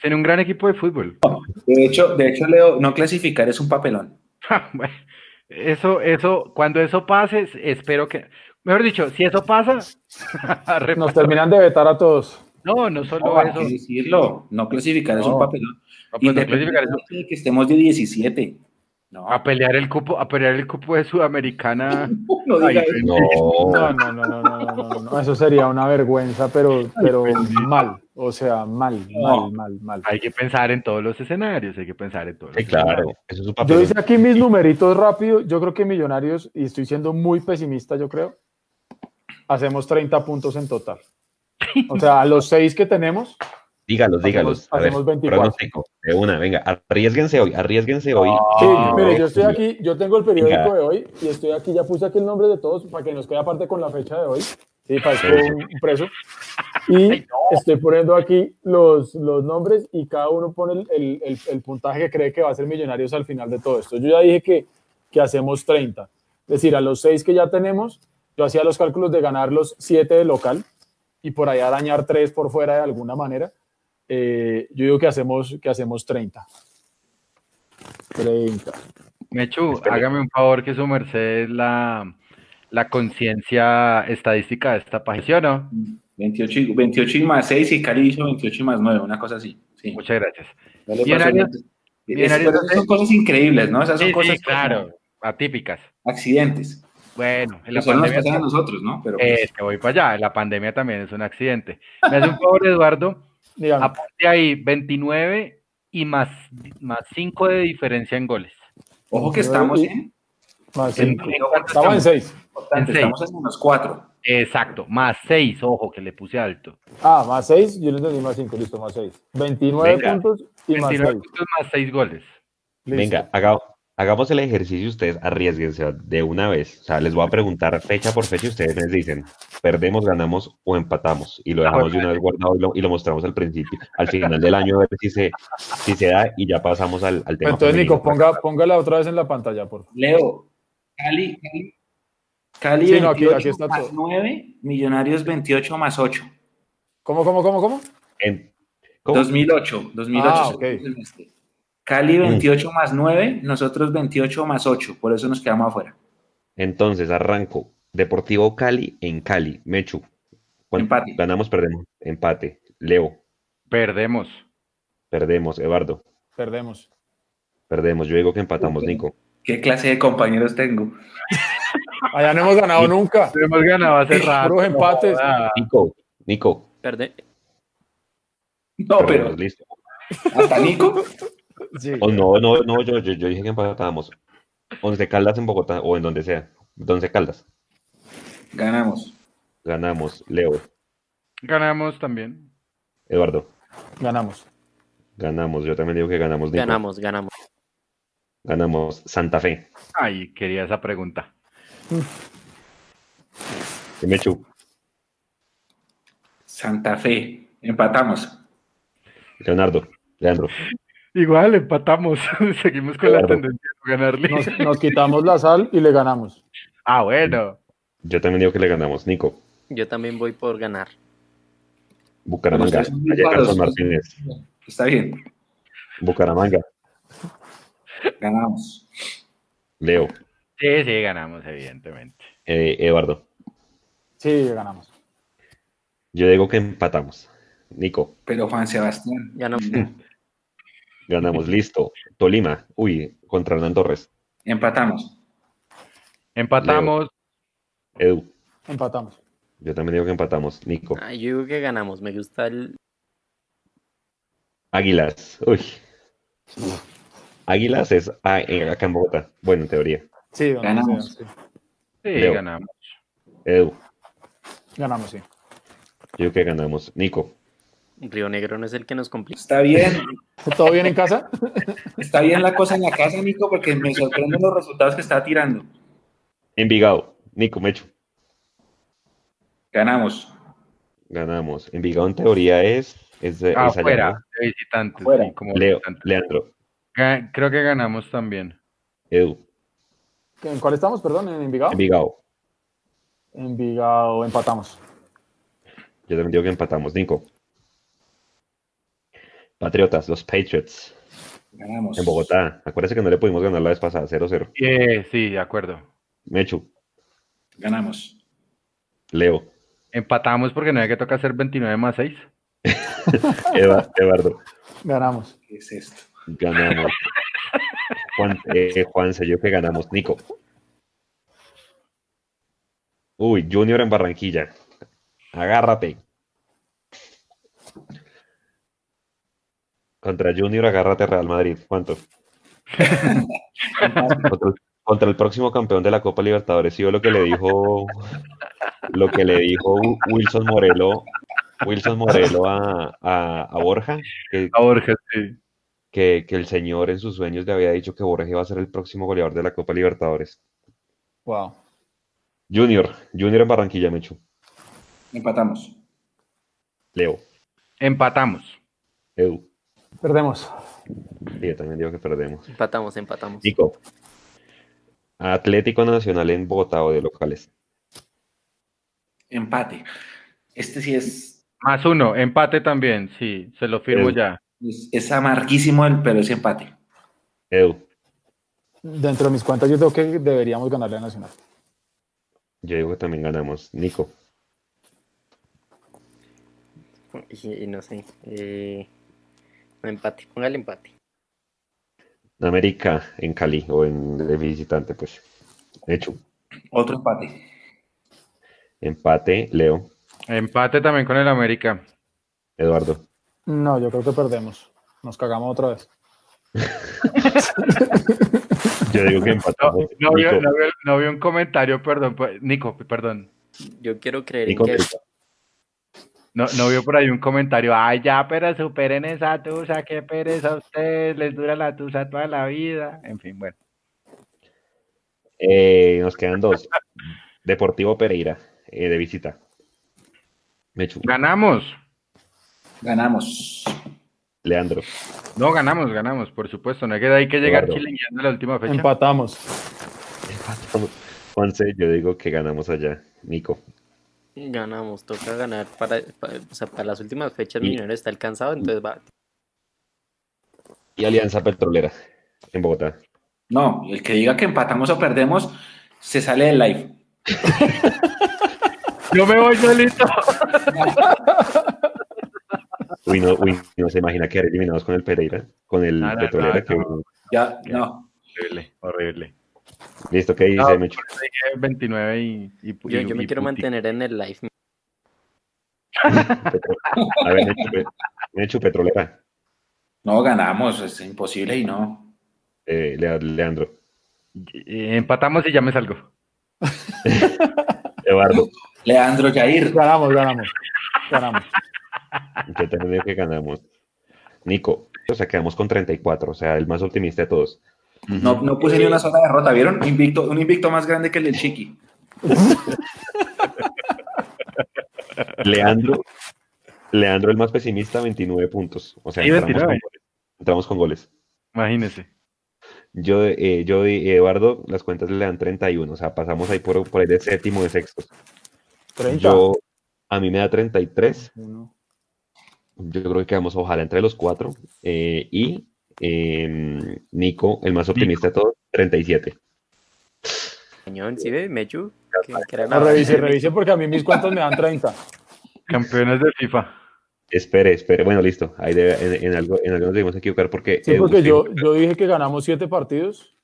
Speaker 1: tiene un gran equipo de fútbol.
Speaker 5: de hecho, de hecho, Leo, no clasificar es un papelón.
Speaker 1: eso, eso, cuando eso pase, espero que, mejor dicho, si eso pasa,
Speaker 6: nos terminan de vetar a todos.
Speaker 1: No, no solo eso.
Speaker 5: decirlo, no clasificar es un papelón. No, pues clasificar es... que estemos de 17.
Speaker 1: A pelear el cupo, a pelear el cupo de Sudamericana.
Speaker 6: no, diga no, no, no, no, no, no, eso sería una vergüenza, pero, pero mal, o sea, mal, mal, mal, mal.
Speaker 1: Hay que pensar en todos los escenarios, hay que pensar en todos.
Speaker 3: Sí, claro, eso es
Speaker 6: Yo hice aquí mis numeritos rápido, yo creo que Millonarios, y estoy siendo muy pesimista, yo creo, hacemos 30 puntos en total. O sea, a los seis que tenemos,
Speaker 3: Dígalos, dígalos.
Speaker 6: Hacemos, 24.
Speaker 3: de una, venga, arriesguense hoy, arriesguense hoy.
Speaker 6: Sí, mire, yo estoy aquí, yo tengo el periódico de hoy y estoy aquí, ya puse aquí el nombre de todos para que nos quede aparte con la fecha de hoy. Sí, para un, un preso. Y estoy poniendo aquí los, los nombres y cada uno pone el, el, el, puntaje que cree que va a ser Millonarios al final de todo esto. Yo ya dije que, que hacemos 30. Es decir, a los 6 que ya tenemos, yo hacía los cálculos de ganar los 7 de local y por allá dañar 3 por fuera de alguna manera eh, yo digo que hacemos, que hacemos 30. 30.
Speaker 1: Mechu, hágame un favor que su merced la, la conciencia estadística de esta página, ¿no?
Speaker 5: 28, 28 más 6 y Cali hizo 28 más 9, una cosa así. Sí.
Speaker 1: Muchas gracias.
Speaker 5: Esas son cosas increíbles, ¿no? Esas son cosas
Speaker 1: claro, atípicas.
Speaker 5: Accidentes.
Speaker 1: Bueno,
Speaker 5: en la pandemia. Nos a nosotros, ¿no?
Speaker 1: Pero pues... que voy para allá. La pandemia también es un accidente. Me hace un favor, Eduardo. Aparte ahí 29 y más, más 5 de diferencia en goles.
Speaker 5: Ojo que estamos en...
Speaker 6: Más 5. Estamos en 6.
Speaker 5: Estamos en menos 4.
Speaker 1: Exacto, más 6, ojo que le puse alto.
Speaker 6: Ah, más 6, yo le entendí más 5, listo, más 6. 29 puntos y 29 más 6. puntos
Speaker 1: más 6 goles.
Speaker 3: Listo. Venga, haga, hagamos el ejercicio, ustedes arriesguense de una vez. O sea, les voy a preguntar fecha por fecha y ustedes les dicen, perdemos, ganamos o empatamos. Y lo dejamos de una vez guardado y lo, mostramos al principio, al final del año, a ver si se, si se da y ya pasamos al, al tema.
Speaker 6: Entonces, Nico, ponga, póngala otra vez en la pantalla, por favor.
Speaker 5: Leo, Cali, Cali, Cali sí, 28 no, aquí, aquí más todo. 9, Millonarios 28 más 8.
Speaker 6: ¿Cómo, cómo, cómo, cómo?
Speaker 3: En,
Speaker 5: ¿cómo? 2008, 2008. Ah, okay. Cali 28 mm. más 9, nosotros 28 más 8, por eso nos quedamos afuera.
Speaker 3: Entonces, arranco. Deportivo Cali en Cali, Mechu.
Speaker 5: Empate.
Speaker 3: Ganamos, perdemos. Empate. Leo.
Speaker 1: Perdemos.
Speaker 3: Perdemos. Eduardo.
Speaker 6: Perdemos.
Speaker 3: Perdemos. Yo digo que empatamos, Nico.
Speaker 5: ¿Qué clase de compañeros tengo?
Speaker 6: Allá no hemos ganado nunca.
Speaker 1: No hemos ganado hace rato.
Speaker 6: empates.
Speaker 3: Nico, Nico.
Speaker 4: Perde.
Speaker 5: No, pero.
Speaker 3: Listo.
Speaker 5: ¿Hasta Nico?
Speaker 3: Oh, no, no, no, yo, yo, yo dije que empatábamos. Once Caldas en Bogotá o en donde sea. Once Caldas.
Speaker 5: Ganamos.
Speaker 3: Ganamos. Leo.
Speaker 1: Ganamos también.
Speaker 3: Eduardo.
Speaker 6: Ganamos.
Speaker 3: Ganamos. Yo también digo que ganamos.
Speaker 4: Ganamos, ganamos.
Speaker 3: Ganamos. Santa Fe.
Speaker 1: Ay, quería esa pregunta.
Speaker 3: Mechu.
Speaker 5: Santa Fe. Empatamos.
Speaker 3: Leonardo. Leandro.
Speaker 1: Igual, empatamos. Seguimos con la tendencia de ganarle.
Speaker 6: Nos, quitamos la sal y le ganamos.
Speaker 1: Ah, bueno.
Speaker 3: Yo también digo que le ganamos, Nico.
Speaker 4: Yo también voy por ganar.
Speaker 3: Bucaramanga. Martínez.
Speaker 5: Está bien.
Speaker 3: Bucaramanga.
Speaker 5: Ganamos.
Speaker 3: Leo.
Speaker 1: Sí, sí, ganamos, evidentemente.
Speaker 3: Eh, Eduardo.
Speaker 6: Sí, ganamos.
Speaker 3: Yo digo que empatamos. Nico.
Speaker 5: Pero Juan Sebastián.
Speaker 4: Ganamos.
Speaker 3: Ganamos, listo. Tolima, uy, contra Hernán Torres.
Speaker 5: Empatamos.
Speaker 1: Empatamos.
Speaker 3: Edu.
Speaker 6: Empatamos.
Speaker 3: Yo también digo que empatamos. Nico.
Speaker 4: Ah, yo digo que ganamos. Me gusta el.
Speaker 3: Águilas. Uy. Águilas es acá en Bogotá. Bueno, en teoría.
Speaker 6: Sí,
Speaker 5: ganamos.
Speaker 1: Sí, ganamos.
Speaker 3: Edu.
Speaker 6: Ganamos, sí.
Speaker 3: Yo digo que ganamos. Nico.
Speaker 4: Río Negro no es el que nos complica.
Speaker 5: Está bien.
Speaker 6: ¿Todo bien en casa?
Speaker 5: Está bien la cosa en la casa, Nico, porque me sorprenden los resultados que está tirando.
Speaker 3: Envigado. Nico, Mecho.
Speaker 5: Ganamos.
Speaker 3: Ganamos. Envigado en teoría es. es,
Speaker 1: ah, afuera, de visitante.
Speaker 3: Leo, Leandro.
Speaker 1: Creo que ganamos también.
Speaker 3: Edu.
Speaker 6: ¿En cuál estamos, perdón? ¿En Envigado?
Speaker 3: Envigado.
Speaker 6: Envigado, empatamos.
Speaker 3: Yo también digo que empatamos. Nico. Patriotas, los Patriots.
Speaker 5: Ganamos.
Speaker 3: En Bogotá. Acuérdese que no le pudimos ganar la vez pasada, 0-0.
Speaker 1: sí, de acuerdo.
Speaker 3: Mechu.
Speaker 5: Ganamos.
Speaker 3: Leo.
Speaker 1: Empatamos porque no hay que tocar hacer 29 más 6.
Speaker 3: Eduardo.
Speaker 6: Ganamos.
Speaker 5: ¿Qué es esto?
Speaker 3: Ganamos. Juan, eh, Juan yo que ganamos. Nico. Uy, Junior en Barranquilla. Agárrate. Contra Junior, agárrate Real Madrid. ¿Cuánto? contra, el, próximo campeón de la Copa Libertadores. ¿Sí lo que le dijo lo que le dijo Wilson Morelo Wilson Morelo a, Borja? Que,
Speaker 1: a Borja, sí.
Speaker 3: Que, el señor en sus sueños le había dicho que Borja iba a ser el próximo goleador de la Copa Libertadores.
Speaker 6: Wow.
Speaker 3: Junior, Junior en Barranquilla, Mechu.
Speaker 5: Empatamos.
Speaker 3: Leo.
Speaker 1: Empatamos.
Speaker 3: Edu.
Speaker 6: Perdemos.
Speaker 3: Sí, yo también digo que perdemos.
Speaker 4: Empatamos, empatamos.
Speaker 3: Nico. Atlético Nacional en Bogotá o de locales.
Speaker 5: Empate. Este sí es.
Speaker 1: Más uno, empate también, sí, se lo firmo ya.
Speaker 5: Es, amarguísimo, pero es empate.
Speaker 3: Edu.
Speaker 6: Dentro de mis cuentas, yo creo que deberíamos ganarle a Nacional.
Speaker 3: Yo digo que también ganamos. Nico.
Speaker 4: Y, no sé. Eh, empate, póngale empate.
Speaker 3: América en Cali o en de visitante, pues. Hecho.
Speaker 5: Otro empate.
Speaker 3: Empate, Leo.
Speaker 1: Empate también con el América.
Speaker 3: Eduardo.
Speaker 6: No, yo creo que perdemos. Nos cagamos otra vez.
Speaker 3: yo digo que empatamos.
Speaker 1: No, no, vio, un comentario, perdón. Pues, Nico, perdón.
Speaker 4: Yo quiero creer que...
Speaker 1: No, no vio por ahí un comentario, ay ya, pero superen esa tusa, qué pereza a ustedes, les dura la tusa toda la vida. En fin, bueno.
Speaker 3: Eh, nos quedan dos. Deportivo Pereira, eh, de visita.
Speaker 1: Ganamos.
Speaker 5: Ganamos.
Speaker 3: Leandro.
Speaker 1: No, ganamos, ganamos, por supuesto. No queda hay que llegar Chile en la última fecha.
Speaker 6: Empatamos.
Speaker 3: Empatamos. Juanse, yo digo que ganamos allá. Nico.
Speaker 4: Ganamos, toca ganar para, para, las últimas fechas. Y, Millonarios está alcanzado, entonces va.
Speaker 3: Y Alianza Petrolera en Bogotá.
Speaker 5: No, el que diga que empatamos o perdemos se sale del live.
Speaker 1: Yo me voy solito.
Speaker 3: Uy, no, uy, no se imagina quedar eliminados con el Pereira, con el Petrolera. que...
Speaker 5: Ya, no.
Speaker 1: Horrible, horrible.
Speaker 3: Listo, ¿qué dice no, Mecho?
Speaker 1: 29 y, y,
Speaker 4: yo, yo me quiero mantener en el live.
Speaker 3: A ver, Mecho, Petrolera.
Speaker 5: No, ganamos, es imposible y no.
Speaker 3: Eh, Leandro.
Speaker 1: Empatamos y ya me salgo.
Speaker 3: Eduardo.
Speaker 5: Leandro Jair.
Speaker 6: Ganamos, ganamos. Ganamos.
Speaker 3: Que que ganamos. Nico, o sea, quedamos con 34, o sea, el más optimista de todos.
Speaker 5: No, no puse ni una sola derrota, ¿vieron? Invicto, un invicto más grande que el del Chiqui.
Speaker 3: Leandro, Leandro el más pesimista, 29 puntos. O sea, entramos, con goles,
Speaker 1: Imagínese.
Speaker 3: Yo, eh, yo y Eduardo, las cuentas le dan 31, o sea, pasamos ahí por, por ahí de séptimo de sextos. Yo, a mí me da 33. Yo creo que quedamos ojalá entre los cuatro. Eh, y em, Nico, el más optimista de todos, 37.
Speaker 4: Cañón, ¿sí ve? Mechu.
Speaker 6: revise, revise porque a mí mis cuentas me dan 30.
Speaker 1: Campeones de FIFA.
Speaker 3: Espere, espere. Bueno, listo. Ahí en, algo, en algo nos debemos equivocar porque.
Speaker 6: Sí, porque yo, yo dije que ganamos 7 partidos,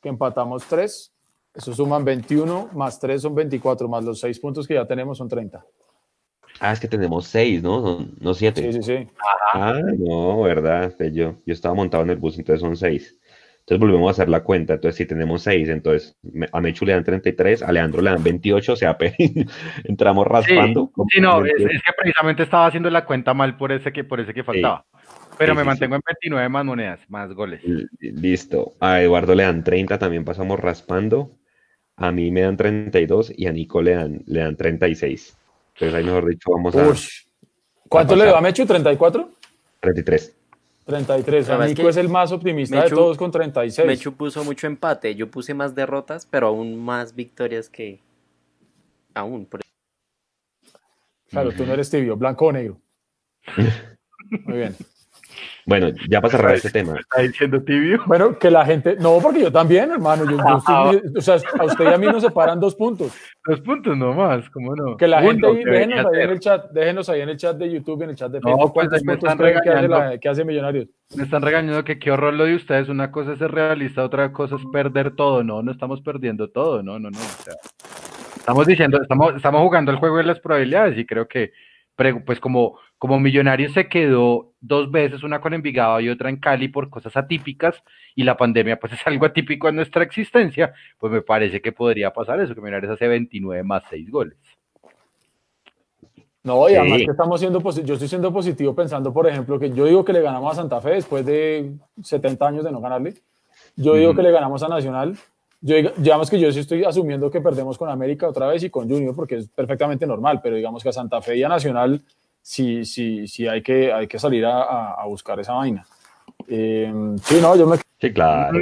Speaker 6: que empatamos 3 eso suman 21, más 3 son 24, más los 6 puntos que ya tenemos son 30.
Speaker 3: Ah, es que tenemos 6, ¿no? No 7.
Speaker 6: Sí, sí, sí.
Speaker 3: Ah, no, ¿verdad? Yo, yo estaba montado en el bus, entonces son 6. Entonces volvemos a hacer la cuenta. Entonces, si tenemos 6, entonces a Mechu le dan 33, a Leandro le dan 28, o sea, entramos raspando.
Speaker 1: Sí, no, es, que precisamente estaba haciendo la cuenta mal por ese que, por ese que faltaba. Pero me mantengo en 29 más monedas, más goles.
Speaker 3: Listo. A Eduardo le dan 30, también pasamos raspando. A mí me dan 32 y a Nico le dan, le dan 36. Entonces ahí mejor dicho vamos a...
Speaker 6: ¿Cuánto le da a Mechu? ¿34?
Speaker 3: 33.
Speaker 6: 33. A Nico es, el más optimista de todos con 36.
Speaker 4: Mechu puso mucho empate. Yo puse más derrotas, pero aún más victorias que... Aún.
Speaker 6: Claro, tú no eres tibio, blanco o negro. Muy bien.
Speaker 3: Bueno, ya para cerrar este tema.
Speaker 1: ¿Está diciendo tibio?
Speaker 6: Bueno, que la gente. No, porque yo también, hermano. Yo, o sea, a usted y a mí nos separan dos puntos.
Speaker 1: Dos puntos nomás, ¿cómo no?
Speaker 6: Que la gente. déjenos ahí en el chat. Déjenos ahí en el chat de YouTube, en el chat de Facebook. No, pues ¿Cuántos puntos creen que hace, que hace Millonarios?
Speaker 1: Me están regañando que qué horror lo de ustedes. Una cosa es ser realista, otra cosa es perder todo. No, no estamos perdiendo todo. No, no, no. O sea, estamos diciendo, estamos, estamos jugando el juego de las probabilidades y creo que pues como, como Millonario se quedó dos veces, una con Envigado y otra en Cali por cosas atípicas, y la pandemia pues es algo atípico en nuestra existencia, pues me parece que podría pasar eso, que Millonarios hace 29 más 6 goles.
Speaker 6: No, y además que estamos siendo yo estoy siendo positivo pensando, por ejemplo, que yo digo que le ganamos a Santa Fe después de 70 años de no ganarle. Yo digo que le ganamos a Nacional. Yo, digamos que yo sí estoy asumiendo que perdemos con América otra vez y con Junior porque es perfectamente normal, pero digamos que a Santa Fe y a Nacional sí, sí, sí hay que, hay que salir a, a buscar esa vaina. Eh, sí, no, yo me...
Speaker 3: Sí, claro.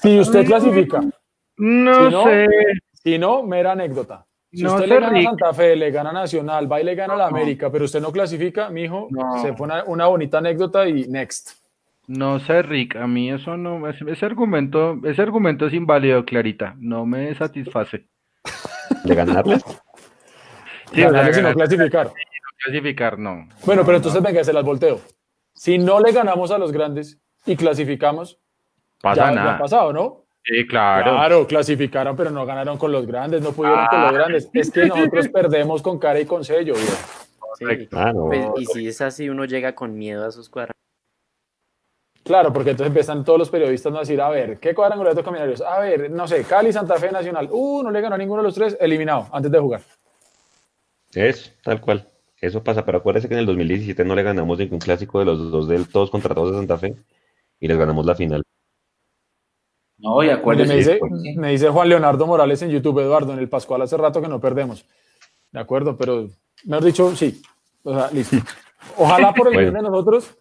Speaker 6: Si usted clasifica.
Speaker 1: No, sé.
Speaker 6: Si no, mera anécdota. Si usted le gana a Santa Fe, le gana a Nacional, va y le gana a la América, pero usted no clasifica, mijo, se pone una bonita anécdota y next.
Speaker 1: No sé, Rick, a mí eso no, ese, argumento, ese argumento es inválido, Clarita, no me satisface.
Speaker 3: ¿De ganarle?
Speaker 6: Sí, ganarle si no clasificar. no
Speaker 1: clasificar, no.
Speaker 6: Bueno, pero entonces venga, se las volteo. Si no le ganamos a los grandes y clasificamos,
Speaker 1: Pasa ya, nada.
Speaker 6: ha pasado, ¿no?
Speaker 1: Sí, claro.
Speaker 6: Claro, clasificaron, pero no ganaron con los grandes, no pudieron con los grandes. Es que nosotros perdemos con cara y con sello,
Speaker 4: Sí. Ah, pues, y si es así, uno llega con miedo a sus cuadros.
Speaker 6: Claro, porque entonces empiezan todos los periodistas a decir, a ver, ¿qué cuadrangular de caminarios? A ver, no sé, Cali, Santa Fe, Nacional. Uh, no le ganó a ninguno de los tres, eliminado antes de jugar.
Speaker 3: Es, tal cual. Eso pasa, pero acuérdese que en el 2017 no le ganamos ningún clásico de los dos del todos contra todos de Santa Fe y les ganamos la final.
Speaker 6: No, y acuérdese. Me dice, me dice Juan Leonardo Morales en YouTube, Eduardo, en el Pascual hace rato que no perdemos. De acuerdo, pero me has dicho sí. O sea, listo. Ojalá por el bien de nosotros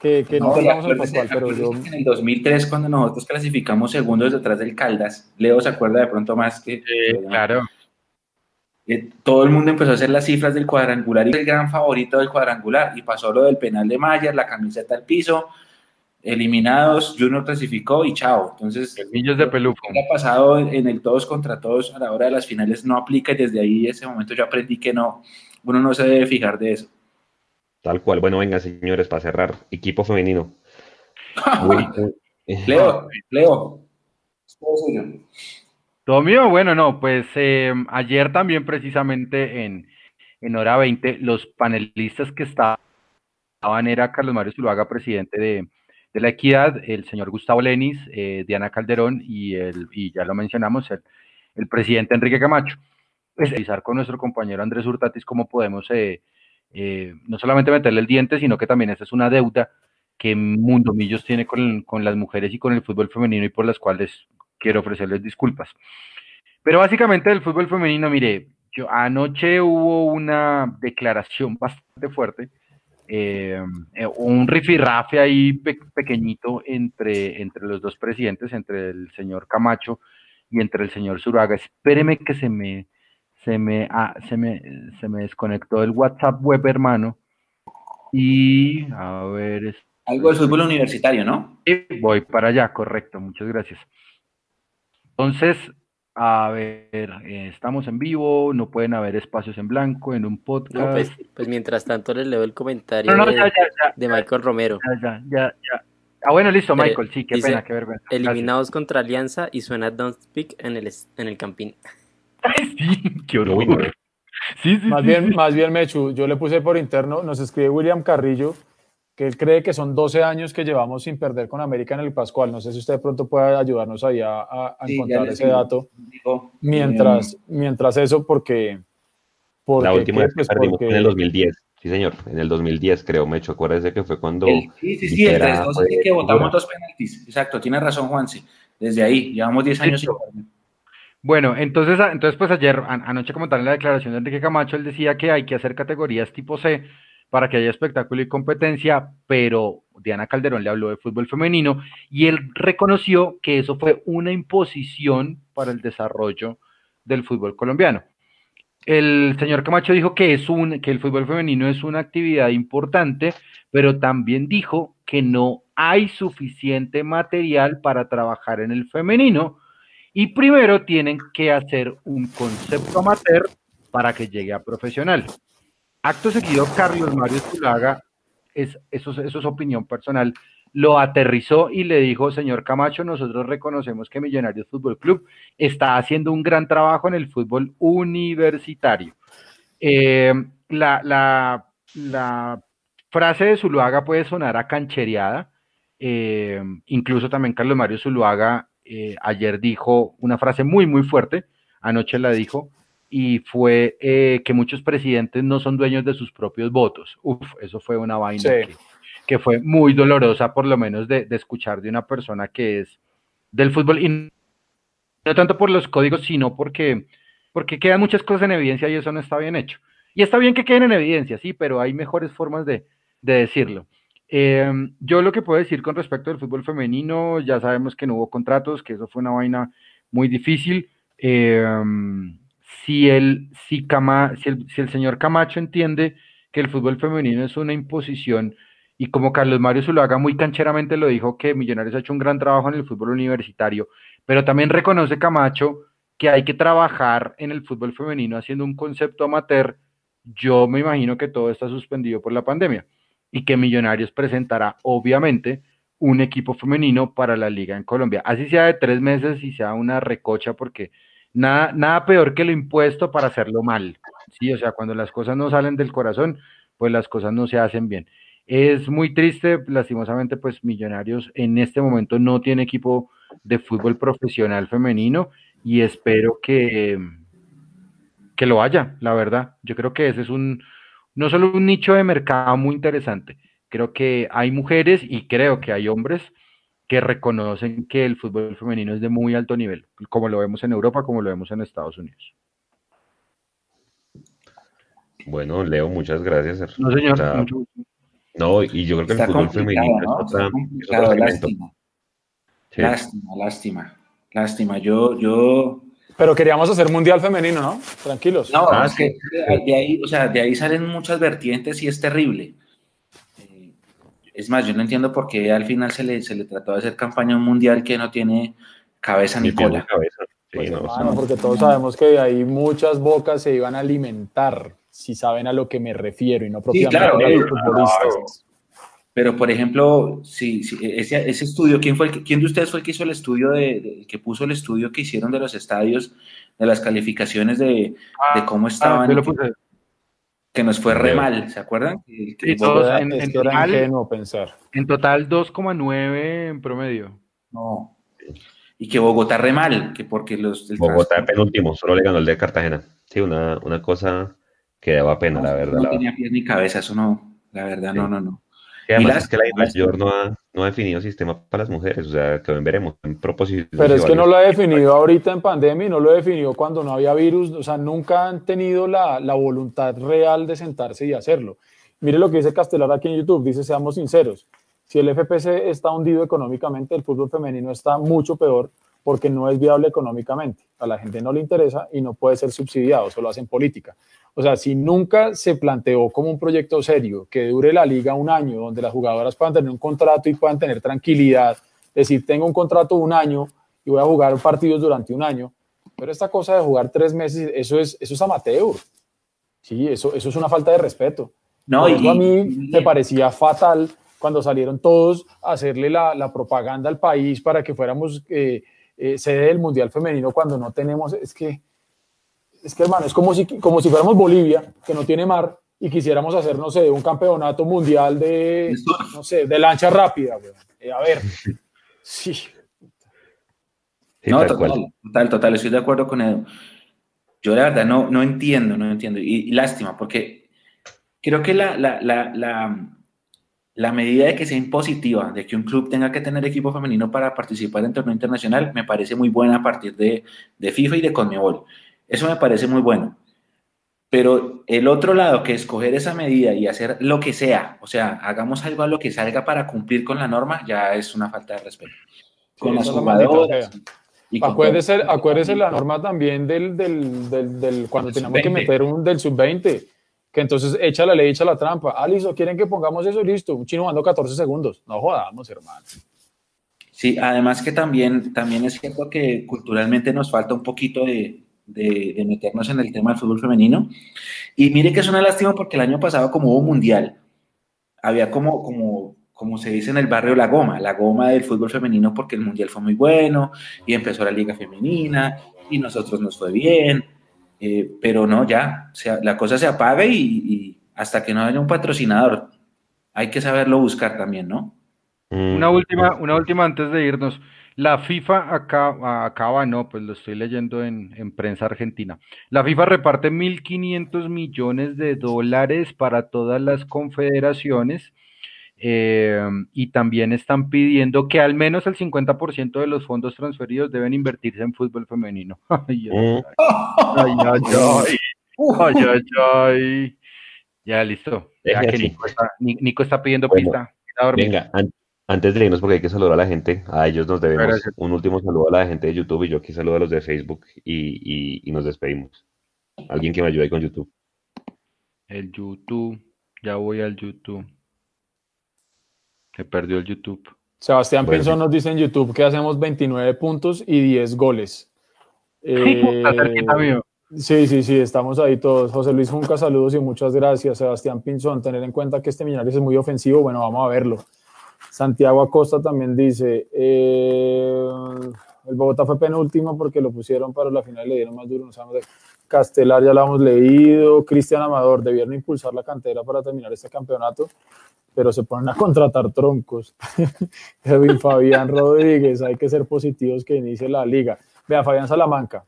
Speaker 6: que, que no, perdamos el Pascual, pero yo...
Speaker 5: En el 2003, cuando nosotros clasificamos segundos detrás del Caldas, Leo se acuerda de pronto más que...
Speaker 1: claro.
Speaker 5: Eh, todo el mundo empezó a hacer las cifras del cuadrangular y el gran favorito del cuadrangular y pasó lo del penal de Mayer, la camiseta al piso, eliminados, Junior clasificó y chao. Entonces,
Speaker 1: niños de peluco.
Speaker 5: Lo que ha pasado en el todos contra todos a la hora de las finales no aplica y desde ahí, ese momento, yo aprendí que no, uno no se debe fijar de eso.
Speaker 3: Tal cual. Bueno, venga, señores, para cerrar. Equipo femenino.
Speaker 5: Leo, Leo.
Speaker 1: Todo mío, bueno, no, pues eh, ayer también precisamente en, en hora 20, los panelistas que estaban era Carlos Mario Zuluaga, presidente de, de la Equidad, el señor Gustavo Lenis, eh, Diana Calderón y, el, y ya lo mencionamos, el, el presidente Enrique Camacho. Pues, revisar con nuestro compañero Andrés Hurtatis cómo podemos eh, eh, no solamente meterle el diente, sino que también esa es una deuda que Mundo Millos tiene con, con, las mujeres y con el fútbol femenino y por las cuales quiero ofrecerles disculpas. Pero básicamente del fútbol femenino, mire, yo, anoche hubo una declaración bastante fuerte, eh un rifirrafe ahí pequeñito entre, entre los dos presidentes, entre el señor Camacho y entre el señor Zuraga. Espéreme que se me, se me, ah, se me, se me desconectó el WhatsApp web, hermano. Y a ver.
Speaker 5: Algo del fútbol universitario, ¿no?
Speaker 1: voy para allá, correcto, muchas gracias. Entonces, a ver, eh, estamos en vivo, no pueden haber espacios en blanco en un podcast.
Speaker 4: pues, pues, mientras tanto les leo el comentario de, Michael Romero.
Speaker 1: Ya, ya, ya, Ah, bueno, listo, Michael, sí, qué pena, qué vergüenza.
Speaker 4: Eliminados contra Alianza y suena Don't Speak en el, en el campín.
Speaker 1: sí, qué horror.
Speaker 6: Sí, sí, más, bien, más bien, Mechu, yo le puse por interno, nos escribe William Carrillo, que él cree que son 12 años que llevamos sin perder con América en el Pascual. No sé si usted de pronto puede ayudarnos ahí a, encontrar ese dato. mientras, mientras eso, porque...
Speaker 3: porque la última vez que pues perdimos en el 2010. Sí, señor, en el 2010 creo, Mecho, acuérdese que fue cuando...
Speaker 5: sí, sí, sí, el 3 que votamos dos penaltis. Exacto, tiene razón Juanse. Desde ahí, llevamos 10 años sin perder.
Speaker 1: Bueno, entonces, entonces pues ayer, anoche como tal en la declaración de Enrique Camacho, él decía que hay que hacer categorías tipo C para que haya espectáculo y competencia, pero Diana Calderón le habló de fútbol femenino y él reconoció que eso fue una imposición para el desarrollo del fútbol colombiano. El señor Camacho dijo que, es un, que el fútbol femenino es una actividad importante, pero también dijo que no hay suficiente material para trabajar en el femenino y primero tienen que hacer un concepto amateur para que llegue a profesional. Acto seguido, Carlos Mario Zulaga, es, eso, es opinión personal, lo aterrizó y le dijo, señor Camacho, nosotros reconocemos que Millonarios Fútbol Club está haciendo un gran trabajo en el fútbol universitario. Eh, la, la, la, frase de Zuluaga puede sonar a canchereada. Eh, incluso también Carlos Mario Zuluaga eh, ayer dijo una frase muy, muy fuerte, anoche la dijo, y fue que muchos presidentes no son dueños de sus propios votos. Uf, eso fue una vaina que fue muy dolorosa, por lo menos de, escuchar de una persona que es del fútbol, y no tanto por los códigos, sino porque, porque quedan muchas cosas en evidencia y eso no está bien hecho. Y está bien que queden en evidencia, sí, pero hay mejores formas de, decirlo. Em, yo lo que puedo decir con respecto al fútbol femenino, ya sabemos que no hubo contratos, que eso fue una vaina muy difícil. Em, si, el, si, si el señor Camacho entiende que el fútbol femenino es una imposición, y como Carlos Mario Zuluaga muy cancheramente lo dijo, que Millonarios ha hecho un gran trabajo en el fútbol universitario, pero también reconoce Camacho que hay que trabajar en el fútbol femenino haciendo un concepto amateur. Yo me imagino que todo está suspendido por la pandemia y que Millonarios presentará, obviamente, un equipo femenino para la liga en Colombia. Así sea de tres meses y sea una recocha, porque nada, nada peor que lo impuesto para hacerlo mal. Sí, o sea, cuando las cosas no salen del corazón, pues las cosas no se hacen bien. Es muy triste, lastimosamente, pues Millonarios en este momento no tiene equipo de fútbol profesional femenino y espero que, que lo haya, la verdad. Yo creo que ese es un, no solo un nicho de mercado muy interesante, creo que hay mujeres y creo que hay hombres que reconocen que el fútbol femenino es de muy alto nivel, como lo vemos en Europa, como lo vemos en Estados Unidos.
Speaker 3: Bueno, Leo, muchas gracias.
Speaker 1: No, señor. mucho
Speaker 3: no, y yo creo que el fútbol femenino es otra,
Speaker 5: lástima. lástima, lástima, lástima. Yo, yo.
Speaker 6: Pero queríamos hacer mundial femenino, ¿no? Tranquilos.
Speaker 5: No, ah, es que de ahí, o sea, de ahí salen muchas vertientes y es terrible. Eh, es más, yo no entiendo por qué al final se le, se le trató de hacer campaña un mundial que no tiene cabeza ni, cola. Cabeza.
Speaker 6: Pues, no, porque todos sabemos que de ahí muchas bocas se iban a alimentar si saben a lo que me refiero y no propiamente a los eh, futbolistas.
Speaker 5: Pero, por ejemplo, si, ese, ese, estudio, ¿quién, fue el, ¿quién de ustedes fue el que hizo el estudio, de, que puso el estudio que hicieron de los estadios, de las calificaciones de, ah, cómo ah, estaban? que nos fue re mal, ¿se acuerdan?
Speaker 1: en, total, pensar. en total 2,9 en promedio.
Speaker 5: No. Y que Bogotá re mal, que porque los...
Speaker 3: Bogotá penúltimo, solo le ganó el de Cartagena. Sí, una, una cosa que daba pena, la verdad.
Speaker 5: No tenía pies ni cabeza, eso no, la verdad, no, no, no.
Speaker 3: Y además es que la mayor no ha, no ha definido sistema para las mujeres, o sea, que veremos en propósito.
Speaker 6: Pero es que no lo ha definido ahorita en pandemia y no lo ha definido cuando no había virus, o sea, nunca han tenido la, la voluntad real de sentarse y hacerlo. Mire lo que dice Castelar aquí en YouTube, dice, seamos sinceros, si el FPC está hundido económicamente, el fútbol femenino está mucho peor porque no es viable económicamente. A la gente no le interesa y no puede ser subsidiado, solo hacen política. O sea, si nunca se planteó como un proyecto serio que dure la liga un año, donde las jugadoras puedan tener un contrato y puedan tener tranquilidad, decir, tengo un contrato un año y voy a jugar partidos durante un año, pero esta cosa de jugar tres meses, eso es, eso es amateur. Sí, eso, eso es una falta de respeto. No, y, a mí me parecía fatal cuando salieron todos a hacerle la, la propaganda al país para que fuéramos eh, eh, sede del Mundial Femenino cuando no tenemos, es que es que hermano, es como si, como si fuéramos Bolivia, que no tiene mar, y quisiéramos hacer, no sé, un campeonato mundial de, no sé, de lancha rápida, eh, a ver, sí.
Speaker 5: no, total, total, total, estoy de acuerdo con Edu. Yo la verdad no, no entiendo, no entiendo, y, lástima, porque creo que la, la, la, la, medida de que sea impositiva, de que un club tenga que tener equipo femenino para participar en torneo internacional, me parece muy buena a partir de, de FIFA y de Conmebol. Eso me parece muy bueno. Pero el otro lado, que escoger esa medida y hacer lo que sea, o sea, hagamos algo a lo que salga para cumplir con la norma, ya es una falta de respeto. con las jugadoras.
Speaker 6: Y acuérdese, acuérdese la norma también del, del, del, cuando teníamos que meter un del sub-20. Que entonces echa la ley, echa la trampa. Ah, listo, quieren que pongamos eso, listo. Un chino jugando 14 segundos. No jodamos, hermano.
Speaker 5: Sí, además que también, también es cierto que culturalmente nos falta un poquito de, de, meternos en el tema del fútbol femenino. Y mire que es una lástima porque el año pasado, como hubo mundial, había como, como, como se dice en el barrio, la goma, la goma del fútbol femenino porque el mundial fue muy bueno y empezó la liga femenina y nosotros nos fue bien eh, pero no, ya, la cosa se apaga y, hasta que no haya un patrocinador, hay que saberlo buscar también, ¿no?
Speaker 1: Mm. Una última, una última antes de irnos. La FIFA acaba, acaba no, pues lo estoy leyendo en, en prensa argentina. La FIFA reparte 1.500 millones de dólares para todas las confederaciones eh, y también están pidiendo que al menos el 50% de los fondos transferidos deben invertirse en fútbol femenino. ay, ay, ay, ay, ay, Ya, listo. Ya que Nico está, pidiendo pista.
Speaker 3: Venga, antes de irnos, porque hay que saludar a la gente, a ellos nos debemos un último saludo a la gente de YouTube y yo aquí saludo a los de Facebook y, y nos despedimos. Alguien que me ayude con YouTube.
Speaker 1: El YouTube, ya voy al YouTube. Se perdió el YouTube.
Speaker 6: Sebastián Pinzón nos dice en YouTube que hacemos 29 puntos y 10 goles. Eh, sí, sí, sí, estamos ahí todos. José Luis Junca, saludos y muchas gracias. Sebastián Pinzón, tener en cuenta que este Millonarios es muy ofensivo, bueno, vamos a verlo. Santiago Acosta también dice, eh, el Bogotá fue penúltimo porque lo pusieron para la final, le dieron más duro, no sabemos de Castelar, ya lo hemos leído. Cristian Amador, debieron impulsar la cantera para terminar este campeonato pero se ponen a contratar troncos. Edwin Fabián Rodríguez, hay que ser positivos que inicie la liga. Vea, Fabián Salamanca,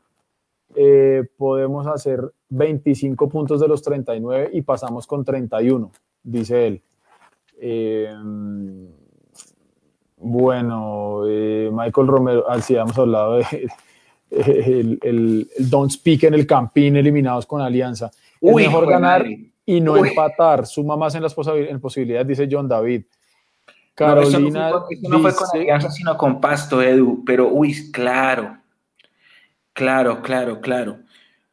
Speaker 6: eh, podemos hacer 25 puntos de los 39 y pasamos con 31, dice él. Eh, bueno, eh, Michael Romero, así ah, hemos hablado de el, el, Don't Speak en el Campín, eliminados con Alianza. Es mejor ganar y no empatar, suma más en las posibilidades, dice John David.
Speaker 5: Carolina. No, fue, con Alianza, sino con Pasto, Edu. Pero, uy, claro. Claro, claro, claro.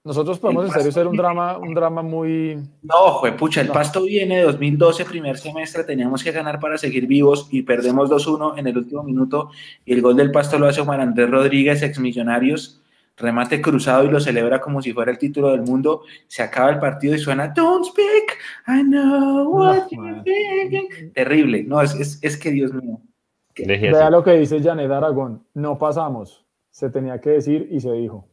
Speaker 6: Nosotros podemos en serio ser un drama, un drama muy.
Speaker 5: No, fue pucha, el Pasto viene de 2012, primer semestre, teníamos que ganar para seguir vivos y perdemos 2-1 en el último minuto. Y el gol del Pasto lo hace Juan Andrés Rodríguez, ex Millonarios remate cruzado y lo celebra como si fuera el título del mundo. Se acaba el partido y suena Don't speak, I know what you're thinking. Terrible, no, es, es, que Dios mío.
Speaker 6: Vea lo que dice Janet Aragón, no pasamos, se tenía que decir y se dijo,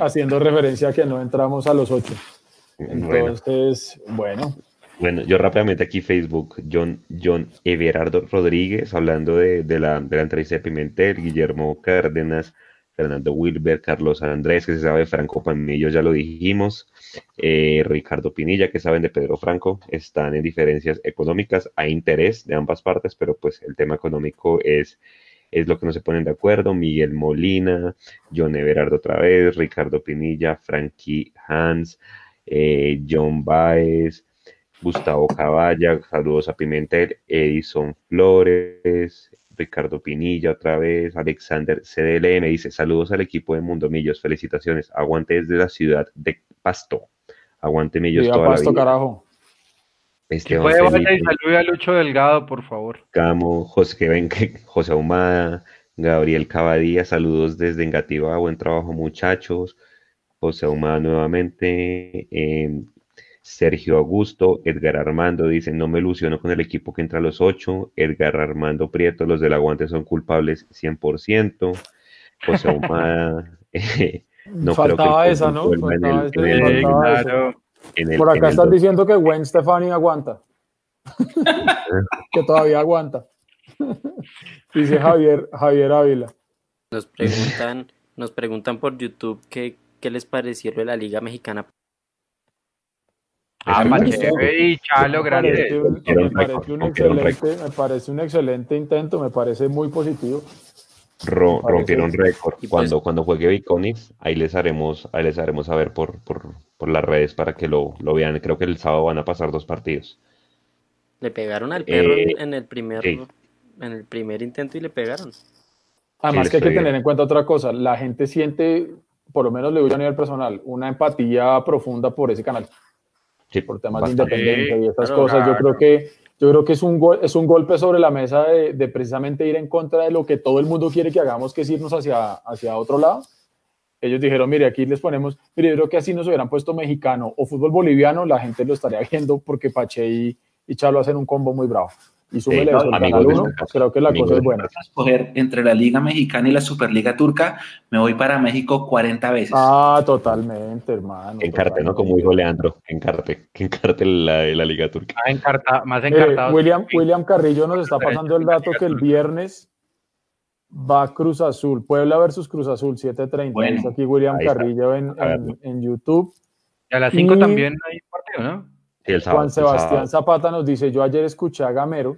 Speaker 6: haciendo, referencia a que no entramos a los ocho. Entonces, bueno.
Speaker 3: bueno. yo rápidamente aquí Facebook, John, John Everardo Rodríguez, hablando de, de, la, de la entrevista de Pimentel, Guillermo Cárdenas, Fernando Wilber, Carlos Andrés, que se sabe de Franco Pamillo, ya lo dijimos, eh, Ricardo Pinilla, que saben de Pedro Franco, están en diferencias económicas, hay interés de ambas partes, pero pues el tema económico es, es lo que no se ponen de acuerdo, Miguel Molina, John Everardo otra vez, Ricardo Pinilla, Frankie Hans, eh, John Baez, Gustavo Caballa, saludos a Pimentel, Edison Flores, Ricardo Pinilla otra vez, Alexander CDLM dice, saludos al equipo de Mundo Millos, felicitaciones, aguante desde la ciudad de Pasto, aguante Millos toda Pasto, la vida. carajo.
Speaker 1: Esteban puede y salude a Lucho Delgado, por favor.
Speaker 3: Camo, José, José Ahumada, Gabriel Cabadía, saludos desde Engativá, buen trabajo muchachos. José Ahumada nuevamente, eh, Sergio Augusto, Edgar Armando dice, no me ilusiono con el equipo que entra a los ocho. Edgar Armando Prieto, los del aguante son culpables 100%. José Humada,
Speaker 6: no Faltaba esa, ¿no? Por acá estás diciendo que Gwen Stefani aguanta. que todavía aguanta. Dice Javier, Javier Ávila.
Speaker 4: Nos preguntan, nos preguntan por YouTube qué, qué les pareció de la Liga Mexicana
Speaker 6: Ah, me, parece un, excelente, intento, me parece muy positivo.
Speaker 3: rompieron récord. Pues cuando, cuando juegue Biconis, ahí les haremos, ahí les haremos saber por, por, por las redes para que lo, lo, vean. Creo que el sábado van a pasar dos partidos.
Speaker 4: Le pegaron al perro eh, en el primer en el primer intento y le pegaron.
Speaker 6: Además que hay que tener en cuenta otra cosa, la gente siente, por lo menos le digo a nivel personal, una empatía profunda por ese canal. Por temas de independencia y estas cosas. Yo creo que yo creo que es un, es un golpe sobre la mesa de, de, precisamente ir en contra de lo que todo el mundo quiere que hagamos, que es irnos hacia, hacia otro lado. Ellos dijeron, mire, aquí les ponemos, mire, yo creo que así nos hubieran puesto mexicano o fútbol boliviano, la gente lo estaría viendo porque Pache y, y Chalo hacen un combo muy bravo y súmele eso canal 1, creo que la cosa es buena.
Speaker 5: escoger entre la Liga Mexicana y la Superliga Turca, me voy para México 40 veces.
Speaker 6: Ah, totalmente, hermano.
Speaker 3: Encarte, ¿no? Como dijo Leandro, encarte, encarte la, la Liga Turca.
Speaker 1: Ah, encarta, más eh, encartado.
Speaker 6: William, William Carrillo nos está pasando el dato que el viernes va Cruz Azul, Puebla versus Cruz Azul, 7.30. Bueno, aquí William Carrillo en, en, YouTube.
Speaker 1: Y a las 5 también hay partido, ¿no?
Speaker 6: Juan Sebastián Zapata nos dice, yo ayer escuché a Gamero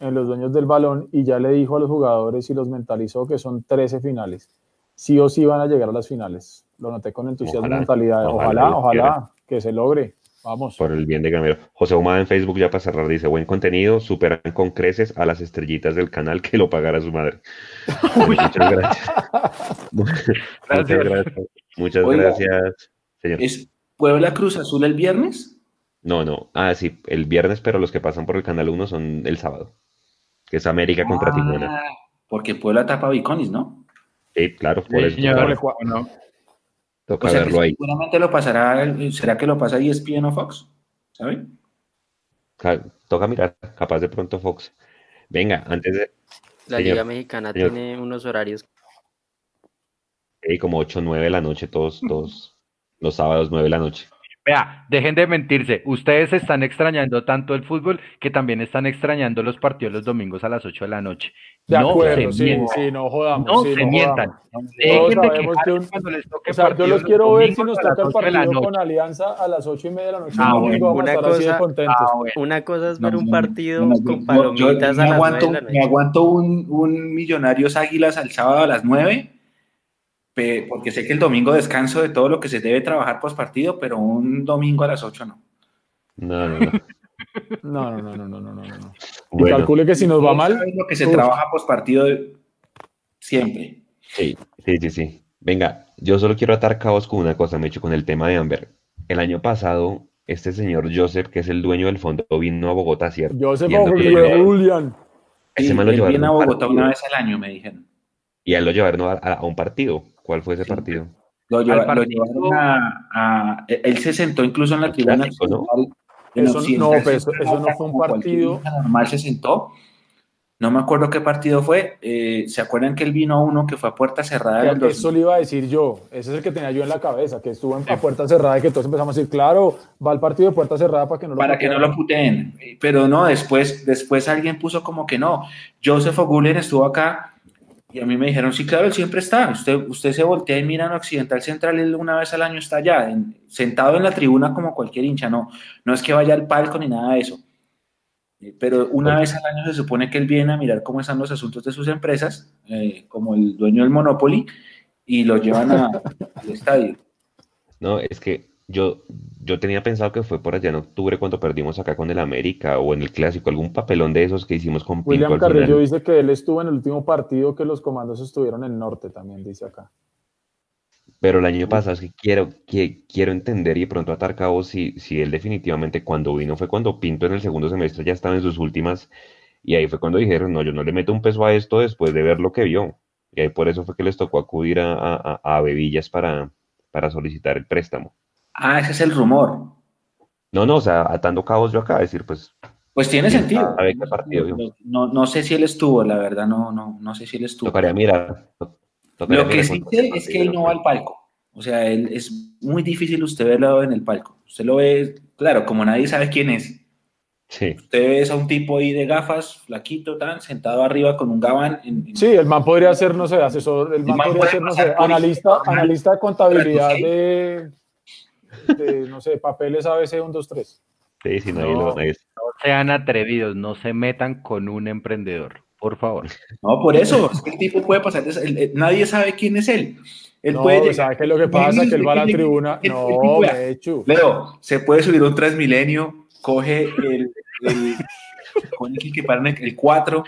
Speaker 6: en los dueños del balón y ya le dijo a los jugadores y los mentalizó que son 13 finales. Sí o sí van a llegar a las finales. Lo noté con entusiasmo y mentalidad. Ojalá, ojalá, que se logre. Vamos.
Speaker 3: Por el bien de Gamero. José Humada en Facebook ya para cerrar dice, buen contenido, superan con creces a las estrellitas del canal que lo pagara su madre. Muchas gracias. Muchas gracias. Muchas gracias,
Speaker 5: señor. ¿Es Puebla Cruz Azul el viernes?
Speaker 3: No, no. Ah, sí, el viernes, pero los que pasan por el canal 1 son el sábado. Que es América contra Tijuana. Ah,
Speaker 5: porque Puebla tapa Biconis, ¿no?
Speaker 3: Sí, claro, por eso. no.
Speaker 5: Toca verlo ahí. Seguramente lo pasará, ¿será que lo pasa ESPN o Fox? ¿Sabe?
Speaker 3: Toca mirar, capaz de pronto Fox. Venga, antes de.
Speaker 4: La Liga Mexicana tiene unos horarios.
Speaker 3: Sí, como 8 9 de la noche, todos, todos los sábados 9 de la noche.
Speaker 1: Vea, dejen de mentirse. Ustedes están extrañando tanto el fútbol que también están extrañando los partidos los domingos a las 8 de la noche.
Speaker 6: De no acuerdo, sí, sí, no jodamos.
Speaker 1: No
Speaker 6: sí,
Speaker 1: se no mientan.
Speaker 6: Dejen de que, un... cuando les toque o sea, yo los quiero ver si nos toca el partido con Alianza a las 8 y media de la noche. Ah,
Speaker 4: bueno, una, cosa, ah, una cosa es ver un partido con palomitas
Speaker 5: yo,
Speaker 4: a las
Speaker 5: aguanto,
Speaker 4: 9 de la noche.
Speaker 5: Me aguanto un, un Millonarios Águilas al sábado a las 9 porque sé que el domingo descanso de todo lo que se debe trabajar post partido, pero un domingo a las 8 no.
Speaker 3: No, no, no.
Speaker 6: No, no, no, no, no, no, no. Y calcule que si nos va mal.
Speaker 5: lo que se trabaja post partido siempre.
Speaker 3: Sí, sí, sí, sí. Venga, yo solo quiero atar cabos con una cosa, me hecho con el tema de Amber. El año pasado, este señor Joseph, que es el dueño del fondo, vino a Bogotá, ¿cierto?
Speaker 6: Joseph Julian.
Speaker 5: Ese sí, lo viene a Bogotá una vez al año, me dijeron.
Speaker 3: Y a él lo llevaron a un partido. ¿Cuál fue ese partido?
Speaker 5: Lo, llevaron a, Él se sentó incluso en la tribuna. ¿no?
Speaker 6: Eso, no, eso, no fue un partido.
Speaker 5: Normal se sentó. No me acuerdo qué partido fue. Eh, ¿Se acuerdan que él vino a uno que fue a puerta cerrada?
Speaker 6: eso le iba a decir yo. Ese es el que tenía yo en la cabeza, que estuvo en, a puerta cerrada y que todos empezamos a decir, claro, va al partido de puerta cerrada para que no
Speaker 5: lo Para que no lo puteen. Pero no, después, después alguien puso como que no. Joseph O'Gulen estuvo acá y a mí me dijeron, sí, claro, él siempre está. Usted, usted se voltea y mira en Occidental Central, él una vez al año está allá, sentado en la tribuna como cualquier hincha. No, no es que vaya al palco ni nada de eso. Eh, pero una vez al año se supone que él viene a mirar cómo están los asuntos de sus empresas, eh, como el dueño del Monopoly, y lo llevan al estadio.
Speaker 3: No, es que yo, yo tenía pensado que fue por allá en octubre cuando perdimos acá con el América o en el Clásico, algún papelón de esos que hicimos con
Speaker 6: William Carrillo dice que él estuvo en el último partido que los comandos estuvieron en el norte, también dice acá.
Speaker 3: Pero el año pasado es que quiero, que, quiero entender y de pronto atar cabo si, si él definitivamente cuando vino fue cuando Pinto en el segundo semestre ya estaba en sus últimas y ahí fue cuando dijeron, no, yo no le meto un peso a esto después de ver lo que vio. Y ahí por eso fue que les tocó acudir a, a, a Bebillas para, para solicitar el préstamo.
Speaker 5: Ah, ese es el rumor.
Speaker 3: No, no, o sea, atando cabos yo acá, decir, pues.
Speaker 5: Pues tiene sentido. no, no, sé si él estuvo, la verdad, no, no, no sé si él estuvo.
Speaker 3: Tocaría mirar.
Speaker 5: Lo que sí sé es que él no va al palco. O sea, él es muy difícil usted verlo en el palco. Usted lo ve, claro, como nadie sabe quién es.
Speaker 3: Sí.
Speaker 5: Usted ve a un tipo ahí de gafas, flaquito, tan, sentado arriba con un gabán.
Speaker 6: Sí, el man podría ser, no sé, asesor, el man, podría ser, no sé, analista, analista de contabilidad de no sé, papeles ABC 1, 2, 3.
Speaker 3: Sí, sí, no, no,
Speaker 1: sean atrevidos, no se metan con un emprendedor, por favor.
Speaker 5: No, por eso, es que el tipo puede pasar, nadie sabe quién es él. Él
Speaker 6: no,
Speaker 5: puede
Speaker 6: ¿sabes qué es lo que pasa? Que él va a la tribuna. No, de hecho.
Speaker 5: Leo, se puede subir un Transmilenio, coge el, el pone que paran el 4,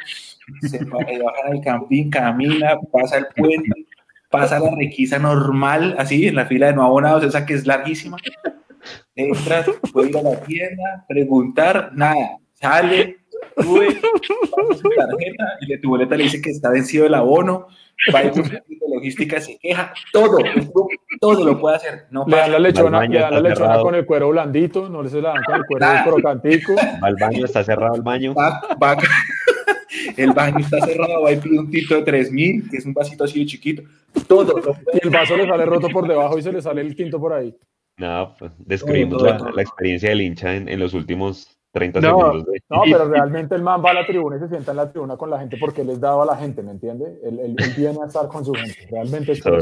Speaker 5: se baja al campín, camina, pasa el puente, pasa la requisa normal, así, en la fila de no abonados, esa que es larguísima, Entra, puede ir a la tienda, preguntar, nada. Sale, sube, su tarjeta y de tu boleta le dice que está vencido el abono, va a de logística, se queja, todo, todo lo puede hacer. No
Speaker 6: le dan la lechona, le dan la lechona con el cuero blandito, no le se la dan con el cuero crocantico.
Speaker 3: Va al baño, está cerrado el baño.
Speaker 5: Va, va, el baño está cerrado, va y pide un tito de 3000, que es un vasito así de chiquito, todo.
Speaker 6: Y el vaso le sale roto por debajo y se le sale el tinto por ahí.
Speaker 3: No, pues, describimos la, la, experiencia del hincha en, en los últimos 30 segundos.
Speaker 6: No, pero realmente el man va a la tribuna y se sienta en la tribuna con la gente porque él es dado a la gente, ¿me entiende? Él, viene a estar con su gente. Realmente es eso.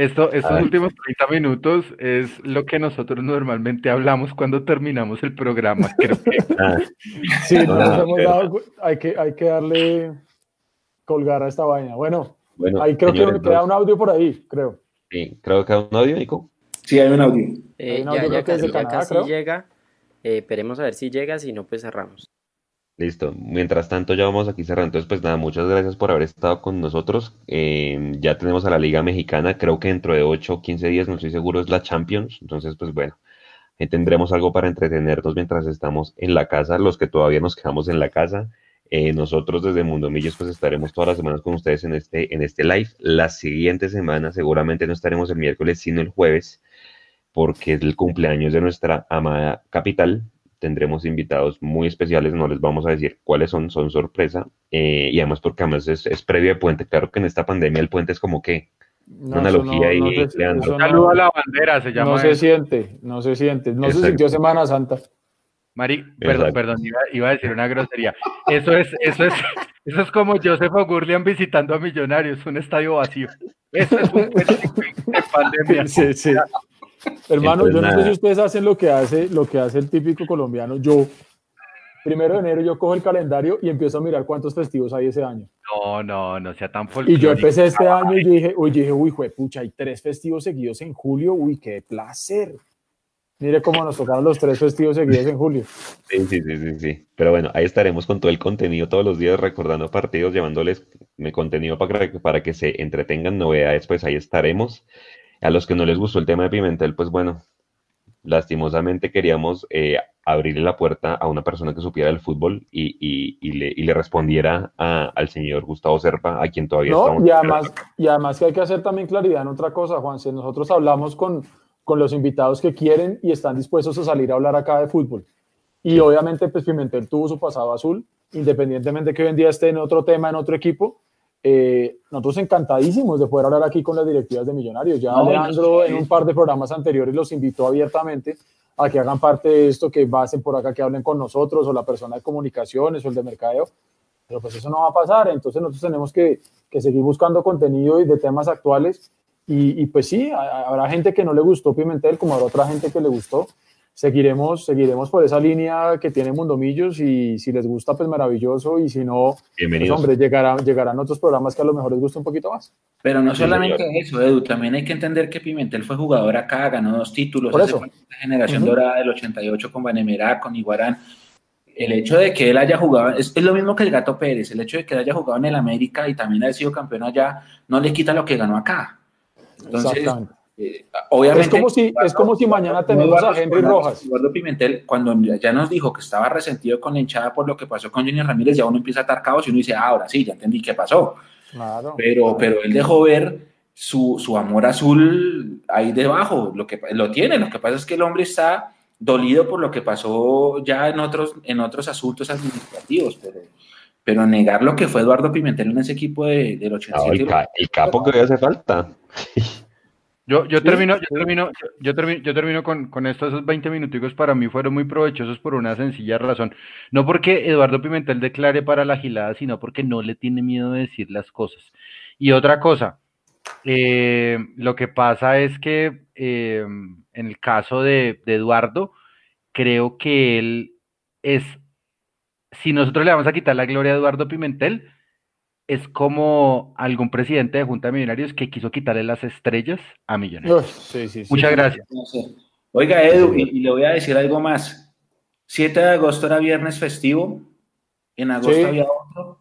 Speaker 1: Esto, estos últimos 30 minutos es lo que nosotros normalmente hablamos cuando terminamos el programa, creo que.
Speaker 6: Ah. Sí, nos hemos dado, hay, que, hay que darle colgar a esta vaina. Bueno, bueno ahí creo que queda un audio por ahí, creo.
Speaker 3: Sí, creo que queda un audio, Nico.
Speaker 5: Sí, hay un audio.
Speaker 4: Eh, hay un audio ya, casi, ya casi llega. Eh, esperemos a ver si llega, si no, pues cerramos.
Speaker 3: Listo. Mientras tanto, ya vamos aquí cerrando. Entonces, pues nada, muchas gracias por haber estado con nosotros. Eh, ya tenemos a la Liga Mexicana. Creo que dentro de 8 o 15 días, no estoy seguro, es la Champions. Entonces, pues bueno, tendremos algo para entretenernos mientras estamos en la casa. Los que todavía nos quedamos en la casa. Eh, nosotros desde Mundo Millos pues estaremos todas las semanas con ustedes en este, en este live. La siguiente semana seguramente no estaremos el miércoles, sino el jueves porque es el cumpleaños de nuestra amada capital. Tendremos invitados muy especiales, no les vamos a decir cuáles son, son sorpresa. Eh, y además porque además es, es, previo de puente. Claro que en esta pandemia el puente es como que una analogía y
Speaker 6: no Saludo a la bandera, se llama. No se siente, no se siente. No se sintió Semana Santa.
Speaker 1: Mari, perdón, perdón, iba, a decir una grosería. Eso es, eso es, eso es como Joseph O'Gurlian visitando a Millonarios, un estadio vacío. Eso es un de pandemia.
Speaker 6: Sí, sí. Hermano, yo no sé si ustedes hacen lo que hace, lo que hace el típico colombiano. Yo, primero de enero, yo cojo el calendario y empiezo a mirar cuántos festivos hay ese año.
Speaker 1: No, no, no sea tan
Speaker 6: folclórico. Y yo empecé este año y dije, uy, dije, uy, pucha, hay tres festivos seguidos en julio, uy, qué placer. Mire cómo nos tocaron los tres festivos seguidos en julio.
Speaker 3: Sí, sí, sí, sí, sí. Pero bueno, ahí estaremos con todo el contenido todos los días recordando partidos, llevándoles mi contenido para que, para que se entretengan novedades, pues ahí estaremos. A los que no les gustó el tema de Pimentel, pues bueno, lastimosamente queríamos eh, abrirle la puerta a una persona que supiera del fútbol y, le, respondiera al señor Gustavo Serpa, a quien todavía
Speaker 6: no, estamos. Y además, y además que hay que hacer también claridad en otra cosa, Juan. Si nosotros hablamos con, con los invitados que quieren y están dispuestos a salir a hablar acá de fútbol. Y obviamente, pues Pimentel tuvo su pasado azul, independientemente que hoy en día esté en otro tema, en otro equipo, eh, nosotros encantadísimos de poder hablar aquí con las directivas de Millonarios. Ya Alejandro en un par de programas anteriores los invitó abiertamente a que hagan parte de esto, que pasen por acá, que hablen con nosotros, o la persona de comunicaciones, o el de mercadeo. Pero pues eso no va a pasar, entonces nosotros tenemos que, que seguir buscando contenido y de temas actuales. Y, y pues sí, habrá gente que no le gustó Pimentel, como habrá otra gente que le gustó seguiremos, seguiremos por esa línea que tiene Mundomillos y si les gusta, pues maravilloso y si no, pues, hombre, llegarán, llegarán otros programas que a lo mejor les gusta un poquito más.
Speaker 5: Pero no solamente eso, Edu, también hay que entender que Pimentel fue jugador acá, ganó dos títulos,
Speaker 6: por eso.
Speaker 5: la generación dorada del 88 con Banemerá, con Iguarán. El hecho de que él haya jugado, es, es, lo mismo que el Gato Pérez, el hecho de que él haya jugado en el América y también haya sido campeón allá, no le quita lo que ganó acá. Entonces, Exactamente
Speaker 6: obviamente, es como si, es como si mañana tenemos a Henry Rojas.
Speaker 5: Eduardo Pimentel, cuando ya nos dijo que estaba resentido con la hinchada por lo que pasó con Junior Ramírez, ya uno empieza a atar cabos y uno dice, ah, ahora sí, ya entendí qué pasó. pero, pero él dejó ver su, su, amor azul ahí debajo, lo que lo tiene. Lo que pasa es que el hombre está dolido por lo que pasó ya en otros, en otros asuntos administrativos, pero, pero negar lo que fue Eduardo Pimentel en ese equipo de, del 87.
Speaker 3: el, el, capo que hoy hace falta.
Speaker 1: Yo, yo, termino, yo termino, yo termino, yo termino con, con esto, esos 20 minuticos para mí fueron muy provechosos por una sencilla razón. No porque Eduardo Pimentel declare para la gilada, sino porque no le tiene miedo de decir las cosas. Y otra cosa, eh, lo que pasa es que eh, en el caso de, de Eduardo, creo que él es, si nosotros le vamos a quitar la gloria a Eduardo Pimentel, es como algún presidente de Junta de Millonarios que quiso quitarle las estrellas a Millonarios. Muchas gracias.
Speaker 5: Oiga, Edu, y, le voy a decir algo más. 7 de agosto era viernes festivo, en agosto había otro,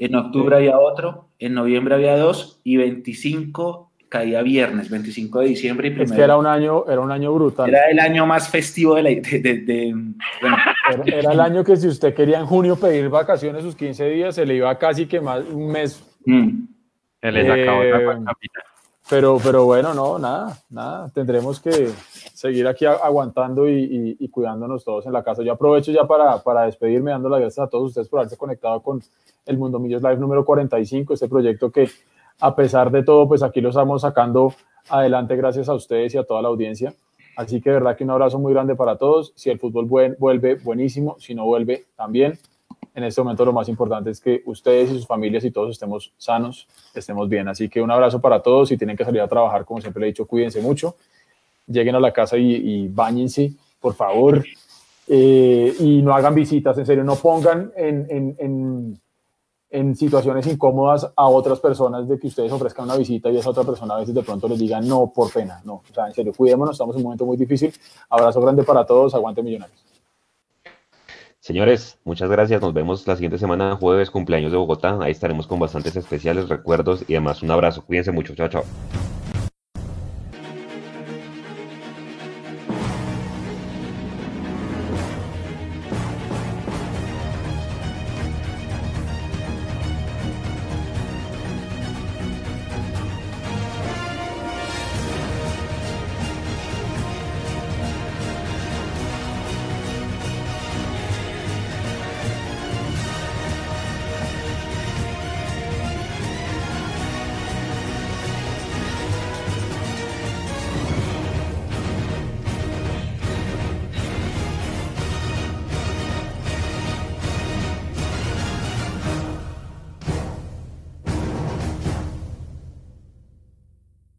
Speaker 5: en octubre había otro, en noviembre había dos, y 25 caía viernes, 25 de diciembre.
Speaker 6: Y es que era un año, era un año brutal.
Speaker 5: Era el año más festivo de la... De,
Speaker 6: era, el año que si usted quería en junio pedir vacaciones sus 15 días, se le iba casi que más un mes. Mm. Eh, pero, pero bueno, no, nada, nada. Tendremos que seguir aquí aguantando y, y, cuidándonos todos en la casa. Yo aprovecho ya para, para despedirme, dando las gracias a todos ustedes por haberse conectado con el Mundo Millos Live número 45, este proyecto que a pesar de todo, pues aquí lo estamos sacando adelante gracias a ustedes y a toda la audiencia. Así que de verdad que un abrazo muy grande para todos. Si el fútbol vuelve, buenísimo. Si no vuelve, también. En este momento lo más importante es que ustedes y sus familias y todos estemos sanos, estemos bien. Así que un abrazo para todos. Si tienen que salir a trabajar, como siempre le he dicho, cuídense mucho. Lleguen a la casa y, y bañense, por favor. Eh, y no hagan visitas, en serio, no pongan en en situaciones incómodas a otras personas de que ustedes ofrezcan una visita y esa otra persona a veces de pronto les diga no por pena, no, o sea, en serio, cuidémonos, estamos en un momento muy difícil. Abrazo grande para todos, aguante millonarios.
Speaker 3: Señores, muchas gracias. Nos vemos la siguiente semana, jueves, cumpleaños de Bogotá. Ahí estaremos con bastantes especiales, recuerdos y además un abrazo. Cuídense mucho. Chao, chao.